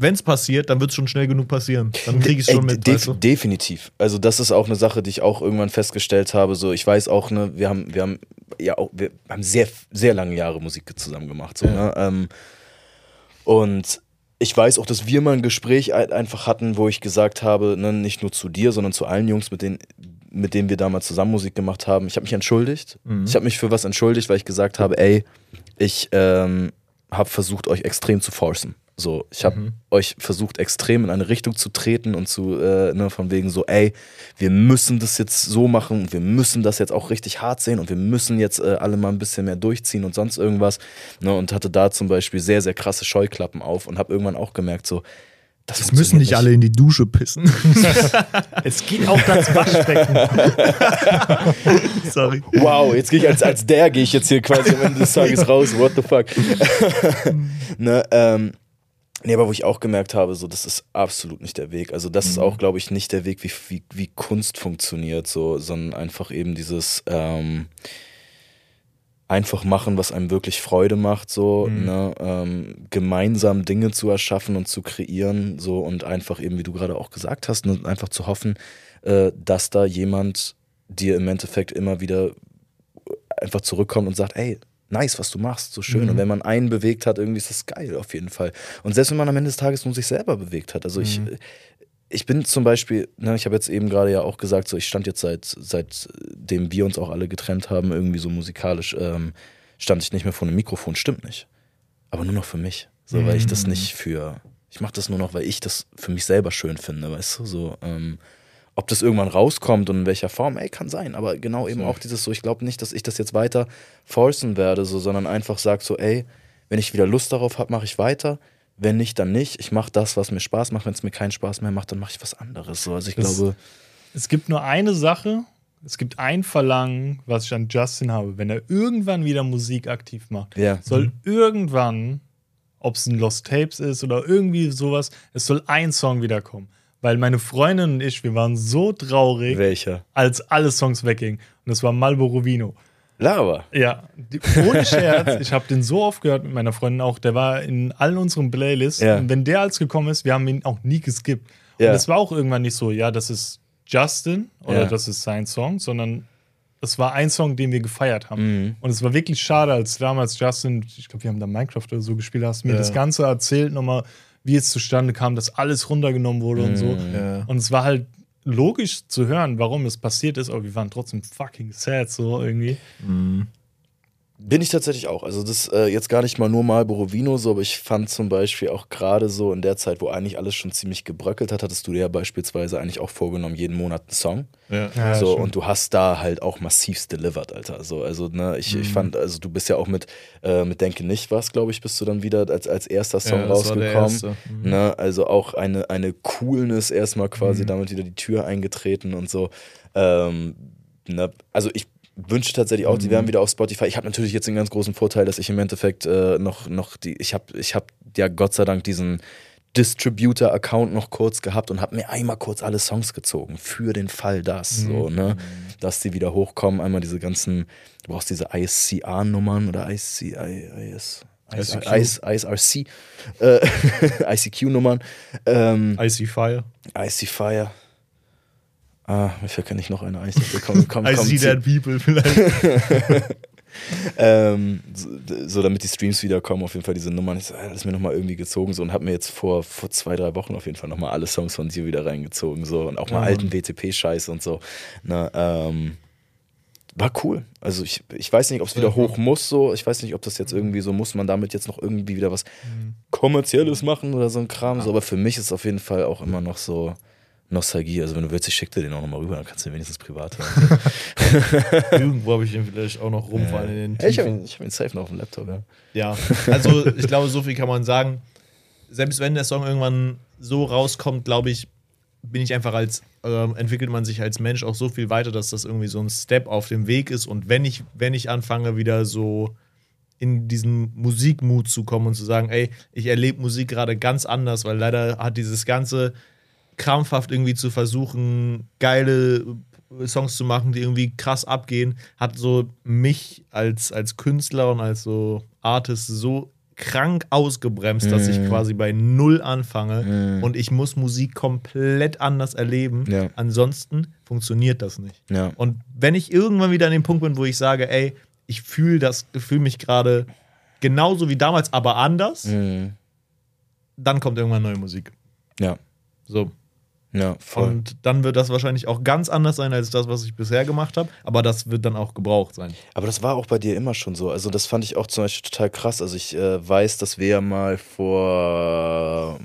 Wenn es passiert, dann wird es schon schnell genug passieren. Dann kriege ich es schon mit. def weißt du? Definitiv. Also das ist auch eine Sache, die ich auch irgendwann festgestellt habe. So, ich weiß auch, ne, wir haben, wir haben ja auch, wir haben sehr, sehr lange Jahre Musik zusammen gemacht. So, ne? ähm, und ich weiß auch, dass wir mal ein Gespräch ein- einfach hatten, wo ich gesagt habe, ne, nicht nur zu dir, sondern zu allen Jungs, mit denen, mit denen wir damals zusammen Musik gemacht haben. Ich habe mich entschuldigt. Ich habe mich für was entschuldigt, weil ich gesagt habe, ey, ich ähm, habe versucht, euch extrem zu forcen. So, ich habe euch versucht, extrem in eine Richtung zu treten und zu, äh, ne, von wegen so, ey, wir müssen das jetzt so machen und wir müssen das jetzt auch richtig hart sehen und wir müssen jetzt äh, alle mal ein bisschen mehr durchziehen und sonst irgendwas. Ne, und hatte da zum Beispiel sehr, sehr krasse Scheuklappen auf und habe irgendwann auch gemerkt, so, das Es müssen nicht alle in die Dusche pissen. Es geht auch das Waschbecken. Sorry. Wow, jetzt gehe ich als, als der gehe ich jetzt hier quasi am Ende des Tages raus. What the fuck? ne, ähm, nee, aber wo ich auch gemerkt habe, so, das ist absolut nicht der Weg. Also, das ist auch, glaube ich, nicht der Weg, wie, wie, wie Kunst funktioniert, so, sondern einfach eben dieses ähm, einfach machen, was einem wirklich Freude macht, so, ne, ähm, gemeinsam Dinge zu erschaffen und zu kreieren, so, und einfach eben, wie du gerade auch gesagt hast, ne, einfach zu hoffen, äh, dass da jemand dir im Endeffekt immer wieder einfach zurückkommt und sagt, ey, nice, was du machst, so schön. Und wenn man einen bewegt hat, irgendwie ist das geil auf jeden Fall. Und selbst wenn man am Ende des Tages nur sich selber bewegt hat. Also ich, ich bin zum Beispiel, ne, ich habe jetzt eben gerade ja auch gesagt, so ich stand jetzt seit seitdem wir uns auch alle getrennt haben, irgendwie so musikalisch, ähm, stand ich nicht mehr vor einem Mikrofon, stimmt nicht. Aber nur noch für mich. So, weil ich das nicht für, ich mache das nur noch, weil ich das für mich selber schön finde, weißt du, so, ähm, ob das irgendwann rauskommt und in welcher Form, ey, kann sein. Aber genau eben auch dieses so, ich glaube nicht, dass ich das jetzt weiter forcen werde, so, sondern einfach sag so, ey, wenn ich wieder Lust darauf habe, mache ich weiter. Wenn nicht, dann nicht. Ich mache das, was mir Spaß macht. Wenn es mir keinen Spaß mehr macht, dann mache ich was anderes. So, also ich Das- glaube, Es gibt nur eine Sache, es gibt ein Verlangen, was ich an Justin habe. Wenn er irgendwann wieder Musik aktiv macht, Ja. soll irgendwann, ob es ein Lost Tapes ist oder irgendwie sowas, es soll ein Song wiederkommen. Weil meine Freundin und ich, wir waren so traurig, welcher? als alle Songs weggingen. Und das war Marlboro Vino. Lava. Ja, die, ohne Scherz. ich habe den so oft gehört mit meiner Freundin auch. Der war in allen unseren Playlists. Ja. Und wenn der als gekommen ist, wir haben ihn auch nie geskippt. Ja. Und es war auch irgendwann nicht so, ja, das ist Justin oder Ja. das ist sein Song, sondern es war ein Song, den wir gefeiert haben. Mhm. Und es war wirklich schade, als damals Justin, ich glaube, wir haben da Minecraft oder so gespielt, hast mir das Ganze erzählt, nochmal, wie es zustande kam, dass alles runtergenommen wurde und so. Mhm. Ja. Und es war halt logisch zu hören, warum es passiert ist, aber wir waren trotzdem fucking sad, so irgendwie. Bin ich tatsächlich auch. Also das äh, jetzt gar nicht mal nur Marlboro Vino so, aber ich fand zum Beispiel auch gerade so in der Zeit, wo eigentlich alles schon ziemlich gebröckelt hat, hattest du dir ja beispielsweise eigentlich auch vorgenommen, jeden Monat einen Song. Ja. Ja, so, und du hast da halt auch massivst delivered, Alter. So, also, ne, ich, Mhm. ich fand, also du bist ja auch mit, äh, mit Denke nicht was, glaube ich, bist du dann wieder als, als erster Song Ja, das war der rausgekommen. erste. Mhm. Ne, also auch eine, eine Coolness erstmal quasi Mhm. damit wieder die Tür eingetreten und so. Ähm, ne, also ich wünsche tatsächlich auch, die Mhm. wären wieder auf Spotify. Ich habe natürlich jetzt den ganz großen Vorteil, dass ich im Endeffekt äh, noch, noch die, ich habe ich hab ja Gott sei Dank diesen Distributor-Account noch kurz gehabt und habe mir einmal kurz alle Songs gezogen für den Fall das, so, ne, dass die wieder hochkommen. Einmal diese ganzen, du brauchst diese ISCA-Nummern oder IC, IS, ICQ. IS, ISRC, äh, ICQ-Nummern, ähm, Icy Fire. IC Fire. Ah, mir fällt nicht noch eine IC. Komm, komm, I komm, see that people vielleicht. ähm, so, so damit die Streams wiederkommen, auf jeden Fall diese Nummern. Ich so, das ist mir nochmal irgendwie gezogen so und habe mir jetzt vor, vor zwei, drei Wochen auf jeden Fall nochmal alle Songs von dir wieder reingezogen so und auch mal Ja, alten WTP-Scheiß und so. Na, ähm, war cool. Also ich, ich weiß nicht, ob es wieder hoch muss so. Ich weiß nicht, ob das jetzt irgendwie so muss, man damit jetzt noch irgendwie wieder was kommerzielles machen oder so ein Kram. So, aber für mich ist es auf jeden Fall auch immer noch so Nostalgie. Also wenn du willst, ich schick dir den auch nochmal rüber, dann kannst du den wenigstens privat hören. Irgendwo habe ich ihn vielleicht auch noch rumfallen in den Hey, ich habe Tiefen. ihn, hab ihn safe noch auf dem Laptop, ja. Ja, also ich glaube, so viel kann man sagen. Selbst wenn der Song irgendwann so rauskommt, glaube ich, bin ich einfach als, ähm, entwickelt man sich als Mensch auch so viel weiter, dass das irgendwie so ein Step auf dem Weg ist. Und wenn ich, wenn ich anfange, wieder so in diesen Musikmut zu kommen und zu sagen, ey, ich erlebe Musik gerade ganz anders, weil leider hat dieses ganze krampfhaft irgendwie zu versuchen, geile Songs zu machen, die irgendwie krass abgehen, hat so mich als, als Künstler und als so Artist so krank ausgebremst, dass ich Mhm. quasi bei Null anfange Mhm. und ich muss Musik komplett anders erleben. Ja. Ansonsten funktioniert das nicht. Ja. Und wenn ich irgendwann wieder an dem Punkt bin, wo ich sage, ey, ich fühle das, fühle mich gerade genauso wie damals, aber anders, Mhm. dann kommt irgendwann neue Musik. Ja. So. Ja, voll. Und dann wird das wahrscheinlich auch ganz anders sein als das, was ich bisher gemacht habe. Aber das wird dann auch gebraucht sein. Aber das war auch bei dir immer schon so. Also das fand ich auch zum Beispiel total krass. Also ich äh, weiß, dass wir ja mal vor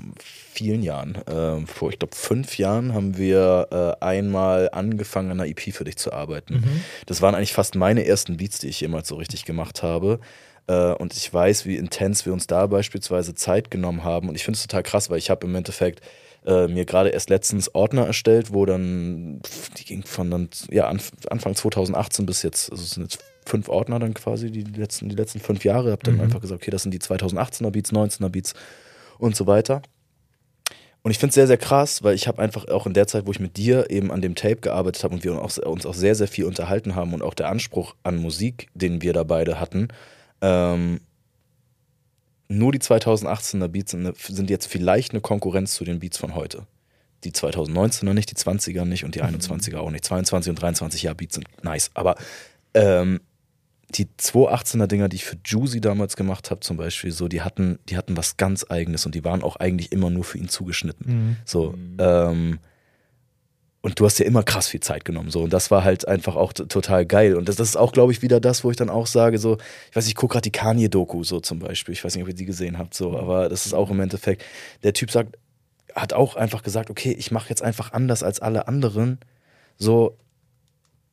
vielen Jahren, ähm, vor ich glaube fünf Jahren, haben wir äh, einmal angefangen an einer EP für dich zu arbeiten. Das waren eigentlich fast meine ersten Beats, die ich jemals so richtig gemacht habe. Äh, und ich weiß, wie intens wir uns da beispielsweise Zeit genommen haben. Und ich finde es total krass, weil ich habe im Endeffekt äh, mir gerade erst letztens Ordner erstellt, wo dann, die ging von dann, ja, Anf Anfang 2018 bis jetzt, also es sind jetzt fünf Ordner dann quasi, die letzten, die letzten fünf Jahre. Hab dann Mhm. einfach gesagt, okay, das sind die 2018er Beats, 19er Beats und so weiter. Und ich finde es sehr, sehr krass, weil ich habe einfach auch in der Zeit, wo ich mit dir eben an dem Tape gearbeitet habe und wir uns auch, uns auch sehr, sehr viel unterhalten haben und auch der Anspruch an Musik, den wir da beide hatten, ähm, nur die 2018er Beats sind, sind jetzt vielleicht eine Konkurrenz zu den Beats von heute. Die 2019er nicht, die 20er nicht und die 21er auch nicht. 22 und 23 Jahre Beats sind nice. Aber ähm, die 218er Dinger, die ich für Juicy damals gemacht habe, zum Beispiel, so, die hatten, die hatten was ganz Eigenes und die waren auch eigentlich immer nur für ihn zugeschnitten. So, ähm, und du hast dir immer krass viel Zeit genommen, so. Und das war halt einfach auch total geil. Und das, das ist auch, glaube ich, wieder das, wo ich dann auch sage, so, ich weiß, nicht, ich gucke gerade die Kanye-Doku, so zum Beispiel. Ich weiß nicht, ob ihr die gesehen habt, so, aber das ist auch im Endeffekt, der Typ sagt, hat auch einfach gesagt, okay, ich mache jetzt einfach anders als alle anderen. So,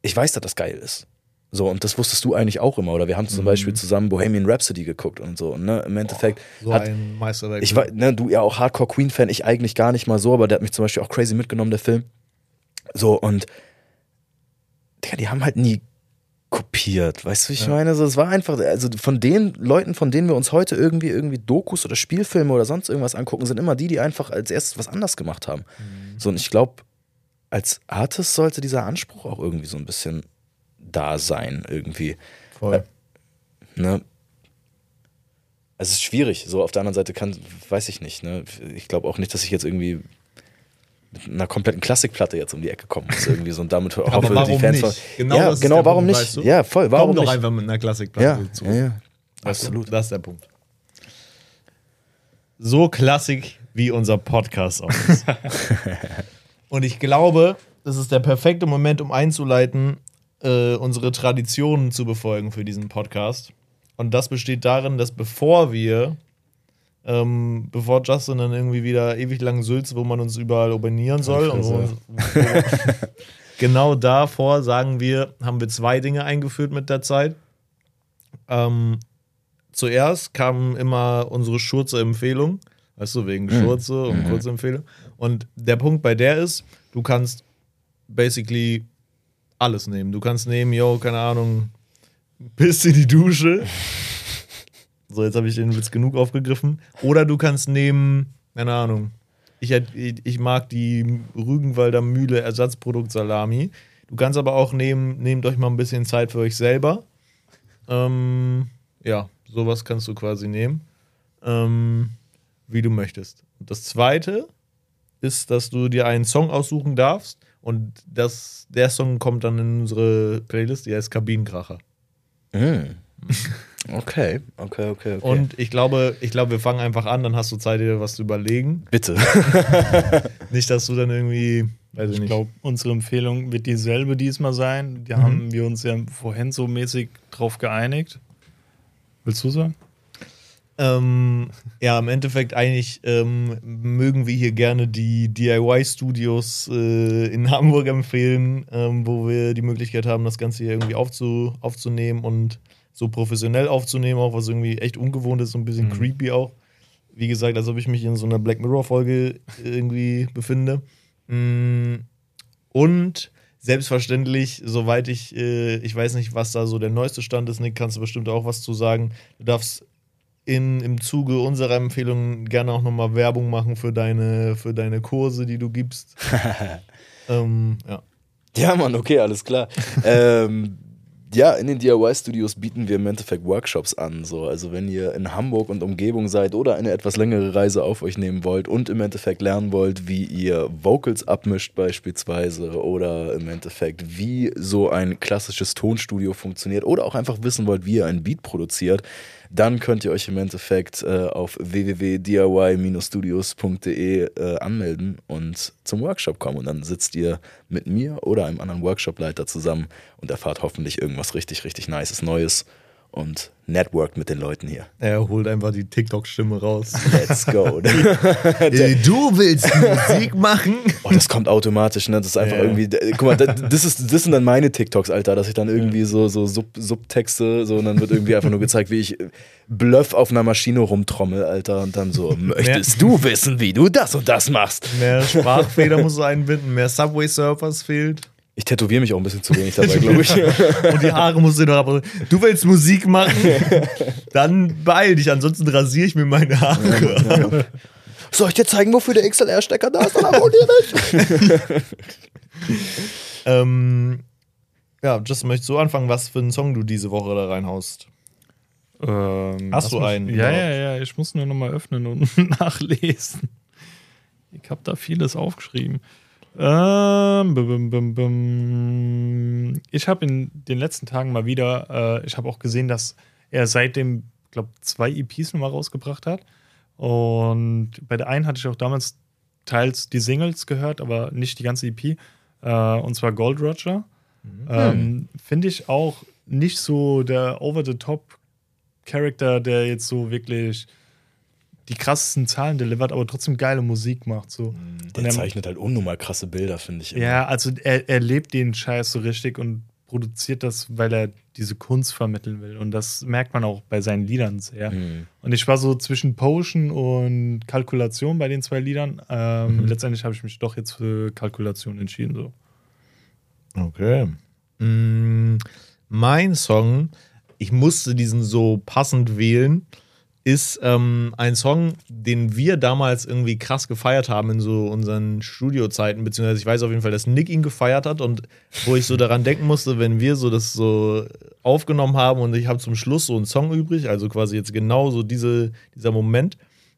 ich weiß, dass das geil ist. So, und das wusstest du eigentlich auch immer. Oder wir haben zum Beispiel zusammen Bohemian Rhapsody geguckt und so. Und ne, im Endeffekt So hat, ein Meisterwerk. ich war, ne, du ja auch Hardcore Queen-Fan, ich eigentlich gar nicht mal so, aber der hat mich zum Beispiel auch crazy mitgenommen, der Film. So, und Digga, die haben halt nie kopiert, weißt du, wie ich Ja. meine? So, es war einfach, also von den Leuten, von denen wir uns heute irgendwie, irgendwie Dokus oder Spielfilme oder sonst irgendwas angucken, sind immer die, die einfach als erstes was anders gemacht haben. So, und ich glaube, als Artist sollte dieser Anspruch auch irgendwie so ein bisschen da sein, irgendwie. Voll. Ne? Es ist schwierig. So auf der anderen Seite kann, weiß ich nicht. Ne? Ich glaube auch nicht, dass ich jetzt irgendwie mit einer kompletten Klassikplatte jetzt um die Ecke kommen muss. Irgendwie so und damit hoffe, Aber warum die Fans nicht? Genau ja, genau, warum Punkt, nicht? weißt du? Ja, voll, warum Komm doch nicht? einfach mit einer Klassikplatte ja, zu. ja, ja, absolut. Das ist der Punkt. So klassik wie unser Podcast auch ist. Und ich glaube, das ist der perfekte Moment, um einzuleiten, äh, unsere Traditionen zu befolgen für diesen Podcast. Und das besteht darin, dass bevor wir, ähm, bevor Justin dann irgendwie wieder ewig lang sülzt, wo man uns überall abonnieren soll, und wo wo, genau davor sagen wir, haben wir zwei Dinge eingeführt mit der Zeit. Ähm, zuerst kam immer unsere Schurze-Empfehlung, weißt du, wegen Schurze und Kurzempfehlung. Und der Punkt bei der ist, du kannst basically alles nehmen. Du kannst nehmen, yo, keine Ahnung, Piss in die Dusche. So, jetzt habe ich den Witz genug aufgegriffen. Oder du kannst nehmen, keine Ahnung, ich, ich mag die Rügenwalder Mühle Ersatzprodukt Salami. Du kannst aber auch nehmen, nehmt euch mal ein bisschen Zeit für euch selber. Ähm, ja, sowas kannst du quasi nehmen, ähm, wie du möchtest. Das zweite ist, dass du dir einen Song aussuchen darfst und das, der Song kommt dann in unsere Playlist, die heißt Kabinenkracher. Mm. Okay, okay, okay, okay. Und ich glaube, ich glaube, wir fangen einfach an, dann hast du Zeit, dir was zu überlegen. bitte. Nicht, dass du dann irgendwie, weiß ich Ich glaube, unsere Empfehlung wird dieselbe diesmal sein. Die Mhm. haben wir uns ja vorhin so mäßig drauf geeinigt. Willst du sagen? Ähm, ja, im Endeffekt eigentlich ähm, mögen wir hier gerne die DIY-Studios äh, in Hamburg empfehlen, ähm, wo wir die Möglichkeit haben, das Ganze hier irgendwie aufzu aufzunehmen und so professionell aufzunehmen, auch was irgendwie echt ungewohnt ist, so ein bisschen creepy auch. Wie gesagt, als ob ich mich in so einer Black Mirror-Folge irgendwie befinde. Mm, Und selbstverständlich, soweit ich, äh, ich weiß nicht, was da so der neueste Stand ist, Nick, kannst du bestimmt auch was zu sagen. Du darfst in, im Zuge unserer Empfehlungen gerne auch nochmal Werbung machen für deine, für deine Kurse, die du gibst. ähm, ja. Ja, Mann, okay, alles klar. ähm, ja, in den DIY-Studios bieten wir im Endeffekt Workshops an. So. Also wenn ihr in Hamburg und Umgebung seid oder eine etwas längere Reise auf euch nehmen wollt und im Endeffekt lernen wollt, wie ihr Vocals abmischt beispielsweise oder im Endeffekt, wie so ein klassisches Tonstudio funktioniert oder auch einfach wissen wollt, wie ihr einen Beat produziert, dann könnt ihr euch im Endeffekt äh, auf www.diy-studios.de äh, anmelden und zum Workshop kommen. Und dann sitzt ihr mit mir oder einem anderen Workshopleiter zusammen und erfahrt hoffentlich irgendwas richtig, richtig Nices, Neues und networkt mit den Leuten hier. Er holt einfach die TikTok-Stimme raus. Let's go. Du willst Musik machen? Oh, das kommt automatisch, ne? Das ist einfach Ja. irgendwie. Guck mal, das, ist, das sind dann meine TikToks, Alter, dass ich dann irgendwie so, so Sub, Subtexte, so und dann wird irgendwie einfach nur gezeigt, wie ich Bluff auf einer Maschine rumtrommel, Alter, und dann so, möchtest du wissen, wie du das und das machst? Mehr Sprachfehler musst du einbinden, mehr Subway Surfers fehlt. Ich tätowiere mich auch ein bisschen zu wenig dabei, glaube ich. Und die Haare musst du noch aber. Du willst Musik machen? Dann beeil dich, ansonsten rasiere ich mir meine Haare. Soll ich dir zeigen, wofür der XLR-Stecker da ist? Dann abonnier dich. ähm, ja, Justin, möchtest du anfangen, was für einen Song du diese Woche da reinhaust? Ähm, Hast du einen Ja, überhaupt? ja, ja. Ich muss nur noch mal öffnen und nachlesen. Ich habe da vieles aufgeschrieben. Ähm, bum, bum, bum, bum. Ich habe in den letzten Tagen mal wieder, äh, ich habe auch gesehen, dass er seitdem, glaube zwei EPs nochmal rausgebracht hat. Und bei der einen hatte ich auch damals teils die Singles gehört, aber nicht die ganze EP. Äh, und zwar Gold Roger. Ähm, Finde ich auch nicht so der Over-the-Top-Charakter, der jetzt so wirklich die krassesten Zahlen delivert, aber trotzdem geile Musik macht. So. Und Der er- zeichnet halt unnormal krasse Bilder, finde ich. immer. ja, also er, er lebt den Scheiß so richtig und produziert das, weil er diese Kunst vermitteln will. Und das merkt man auch bei seinen Liedern sehr. Mhm. Und ich war so zwischen Potion und Kalkulation bei den zwei Liedern. Ähm, Letztendlich habe ich mich doch jetzt für Kalkulation entschieden. So. Okay. Mm, mein Song, ich musste diesen so passend wählen, ist ähm, ein Song, den wir damals irgendwie krass gefeiert haben in so unseren Studiozeiten, beziehungsweise ich weiß auf jeden Fall, dass Nick ihn gefeiert hat und wo ich so daran denken musste, wenn wir so das so aufgenommen haben und ich habe zum Schluss so einen Song übrig, also quasi jetzt genau so diese, dieser Moment,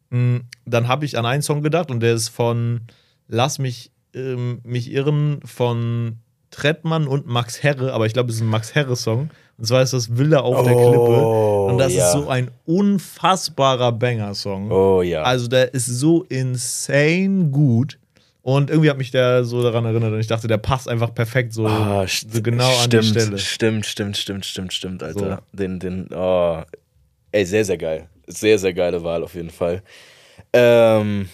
mh, dann habe ich an einen Song gedacht und der ist von Lass mich, ähm, mich irren von Trettmann und Max Herre, aber ich glaube, es ist ein Max Herre-Song. Und zwar ist das Villa auf der Klippe. Oh, Und das ja. ist so ein unfassbarer Banger-Song. Oh ja. Also der ist so insane gut. Und irgendwie hat mich der so daran erinnert und ich dachte, der passt einfach perfekt so, Ah, so genau an stimmt, die Stelle. Stimmt, stimmt, stimmt, stimmt, stimmt, Alter. Den, den, oh. Ey, sehr, sehr geil. Sehr, sehr geile Wahl auf jeden Fall. Ähm,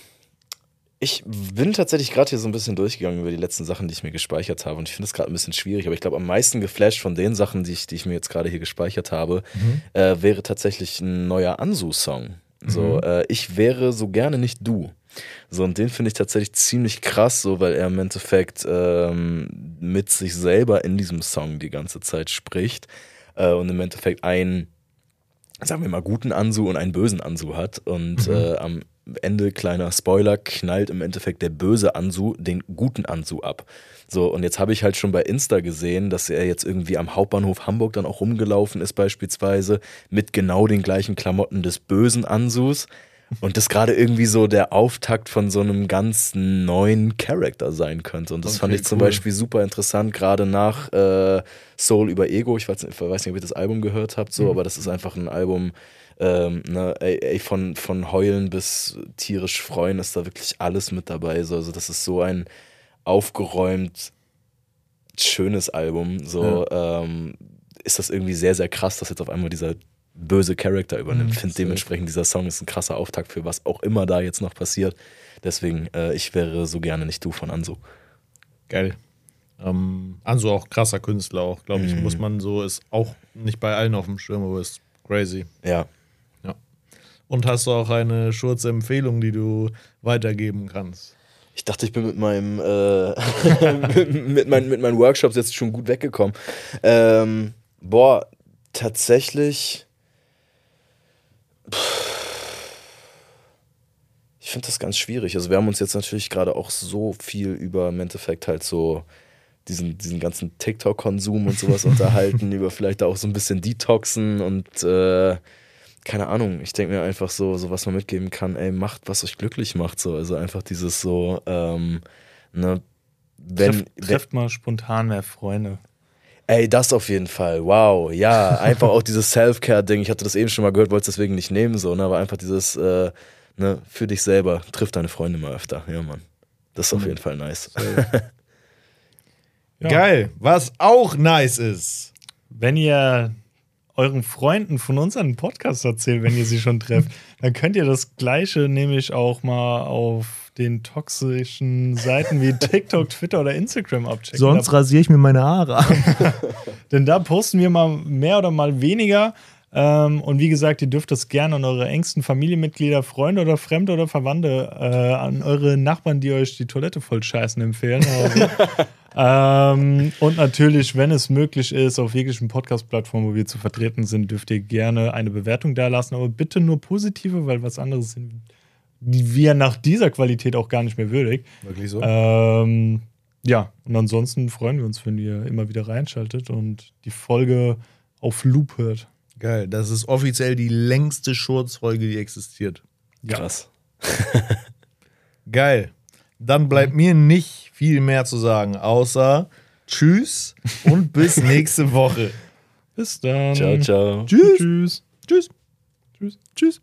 ich bin tatsächlich gerade hier so ein bisschen durchgegangen über die letzten Sachen, die ich mir gespeichert habe. Und ich finde es gerade ein bisschen schwierig, aber ich glaube, am meisten geflasht von den Sachen, die ich, die ich mir jetzt gerade hier gespeichert habe, Mhm. äh, wäre tatsächlich ein neuer Ansu-Song. So, Mhm. äh, ich wäre so gerne nicht du. So, und den finde ich tatsächlich ziemlich krass, so, weil er im Endeffekt ähm, mit sich selber in diesem Song die ganze Zeit spricht äh, und im Endeffekt einen, sagen wir mal, guten Ansu und einen bösen Ansu hat. Und äh, am Ende, kleiner Spoiler, knallt im Endeffekt der böse Ansu den guten Ansu ab. So, und jetzt habe ich halt schon bei Insta gesehen, dass er jetzt irgendwie am Hauptbahnhof Hamburg dann auch rumgelaufen ist, beispielsweise, mit genau den gleichen Klamotten des bösen Ansus. Und das gerade irgendwie so der Auftakt von so einem ganz neuen Charakter sein könnte. Und das Okay, fand ich zum cool. Beispiel super interessant, gerade nach äh, Soul über Ego. Ich weiß, nicht, ich weiß nicht, ob ihr das Album gehört habt, so, aber das ist einfach ein Album, ähm, ne, ey, ey, von, von Heulen bis tierisch freuen ist da wirklich alles mit dabei. So. Also, das ist so ein aufgeräumt schönes Album. So ähm, ist das irgendwie sehr, sehr krass, dass jetzt auf einmal dieser böse Charakter übernimmt. Mhm, Finde dementsprechend, dieser Song ist ein krasser Auftakt für was auch immer da jetzt noch passiert. Deswegen, äh, ich wäre so gerne nicht du von Anso. Geil. Ähm, Anso auch krasser Künstler auch, glaube ich, Mhm. muss man so, ist auch nicht bei allen auf dem Schirm, aber ist crazy. Ja. Und hast du auch eine Schurze Empfehlung, die du weitergeben kannst? Ich dachte, ich bin mit meinem äh, mit, meinen, mit meinen Workshops jetzt schon gut weggekommen. Ähm, boah, tatsächlich. Ich finde das ganz schwierig. Also wir haben uns jetzt natürlich gerade auch so viel über im Endeffekt halt so diesen, diesen ganzen TikTok-Konsum und sowas unterhalten, über vielleicht auch so ein bisschen Detoxen und äh, keine Ahnung, ich denke mir einfach so, so, was man mitgeben kann, ey, macht, was euch glücklich macht. So. Also einfach dieses so, ähm, ne, wenn, Treff, trefft mal spontan mehr Freunde. Ey, das auf jeden Fall. Wow. Ja, einfach auch dieses Self-Care-Ding. Ich hatte das eben schon mal gehört, wollte es deswegen nicht nehmen, so, ne? Aber einfach dieses, äh, ne, für dich selber, triff deine Freunde mal öfter. Ja, Mann. Das ist auf jeden Fall nice. Ja. Geil. Was auch nice ist. Wenn ihr euren Freunden von unseren Podcast erzählt, wenn ihr sie schon trefft, dann könnt ihr das Gleiche nämlich auch mal auf den toxischen Seiten wie TikTok, Twitter oder Instagram abchecken. Sonst rasiere ich mir meine Haare ab. Denn da posten wir mal mehr oder mal weniger. Ähm, und wie gesagt, ihr dürft das gerne an eure engsten Familienmitglieder, Freunde oder Fremde oder Verwandte, äh, an eure Nachbarn, die euch die Toilette voll scheißen, empfehlen. Ähm, und natürlich, wenn es möglich ist, auf jeglichen Podcast-Plattformen, wo wir zu vertreten sind, dürft ihr gerne eine Bewertung da lassen. Aber bitte nur positive, weil was anderes sind wir nach dieser Qualität auch gar nicht mehr würdig. Wirklich so? Ähm, ja, und ansonsten freuen wir uns, wenn ihr immer wieder reinschaltet und die Folge auf Loop hört. Geil. Das ist offiziell die längste Schurzfolge, die existiert. Krass. Geil. Dann bleibt mir nicht viel mehr zu sagen, außer Tschüss und bis nächste Woche. Bis dann. Ciao, ciao. Tschüss. Tschüss. Tschüss. Tschüss. Tschüss.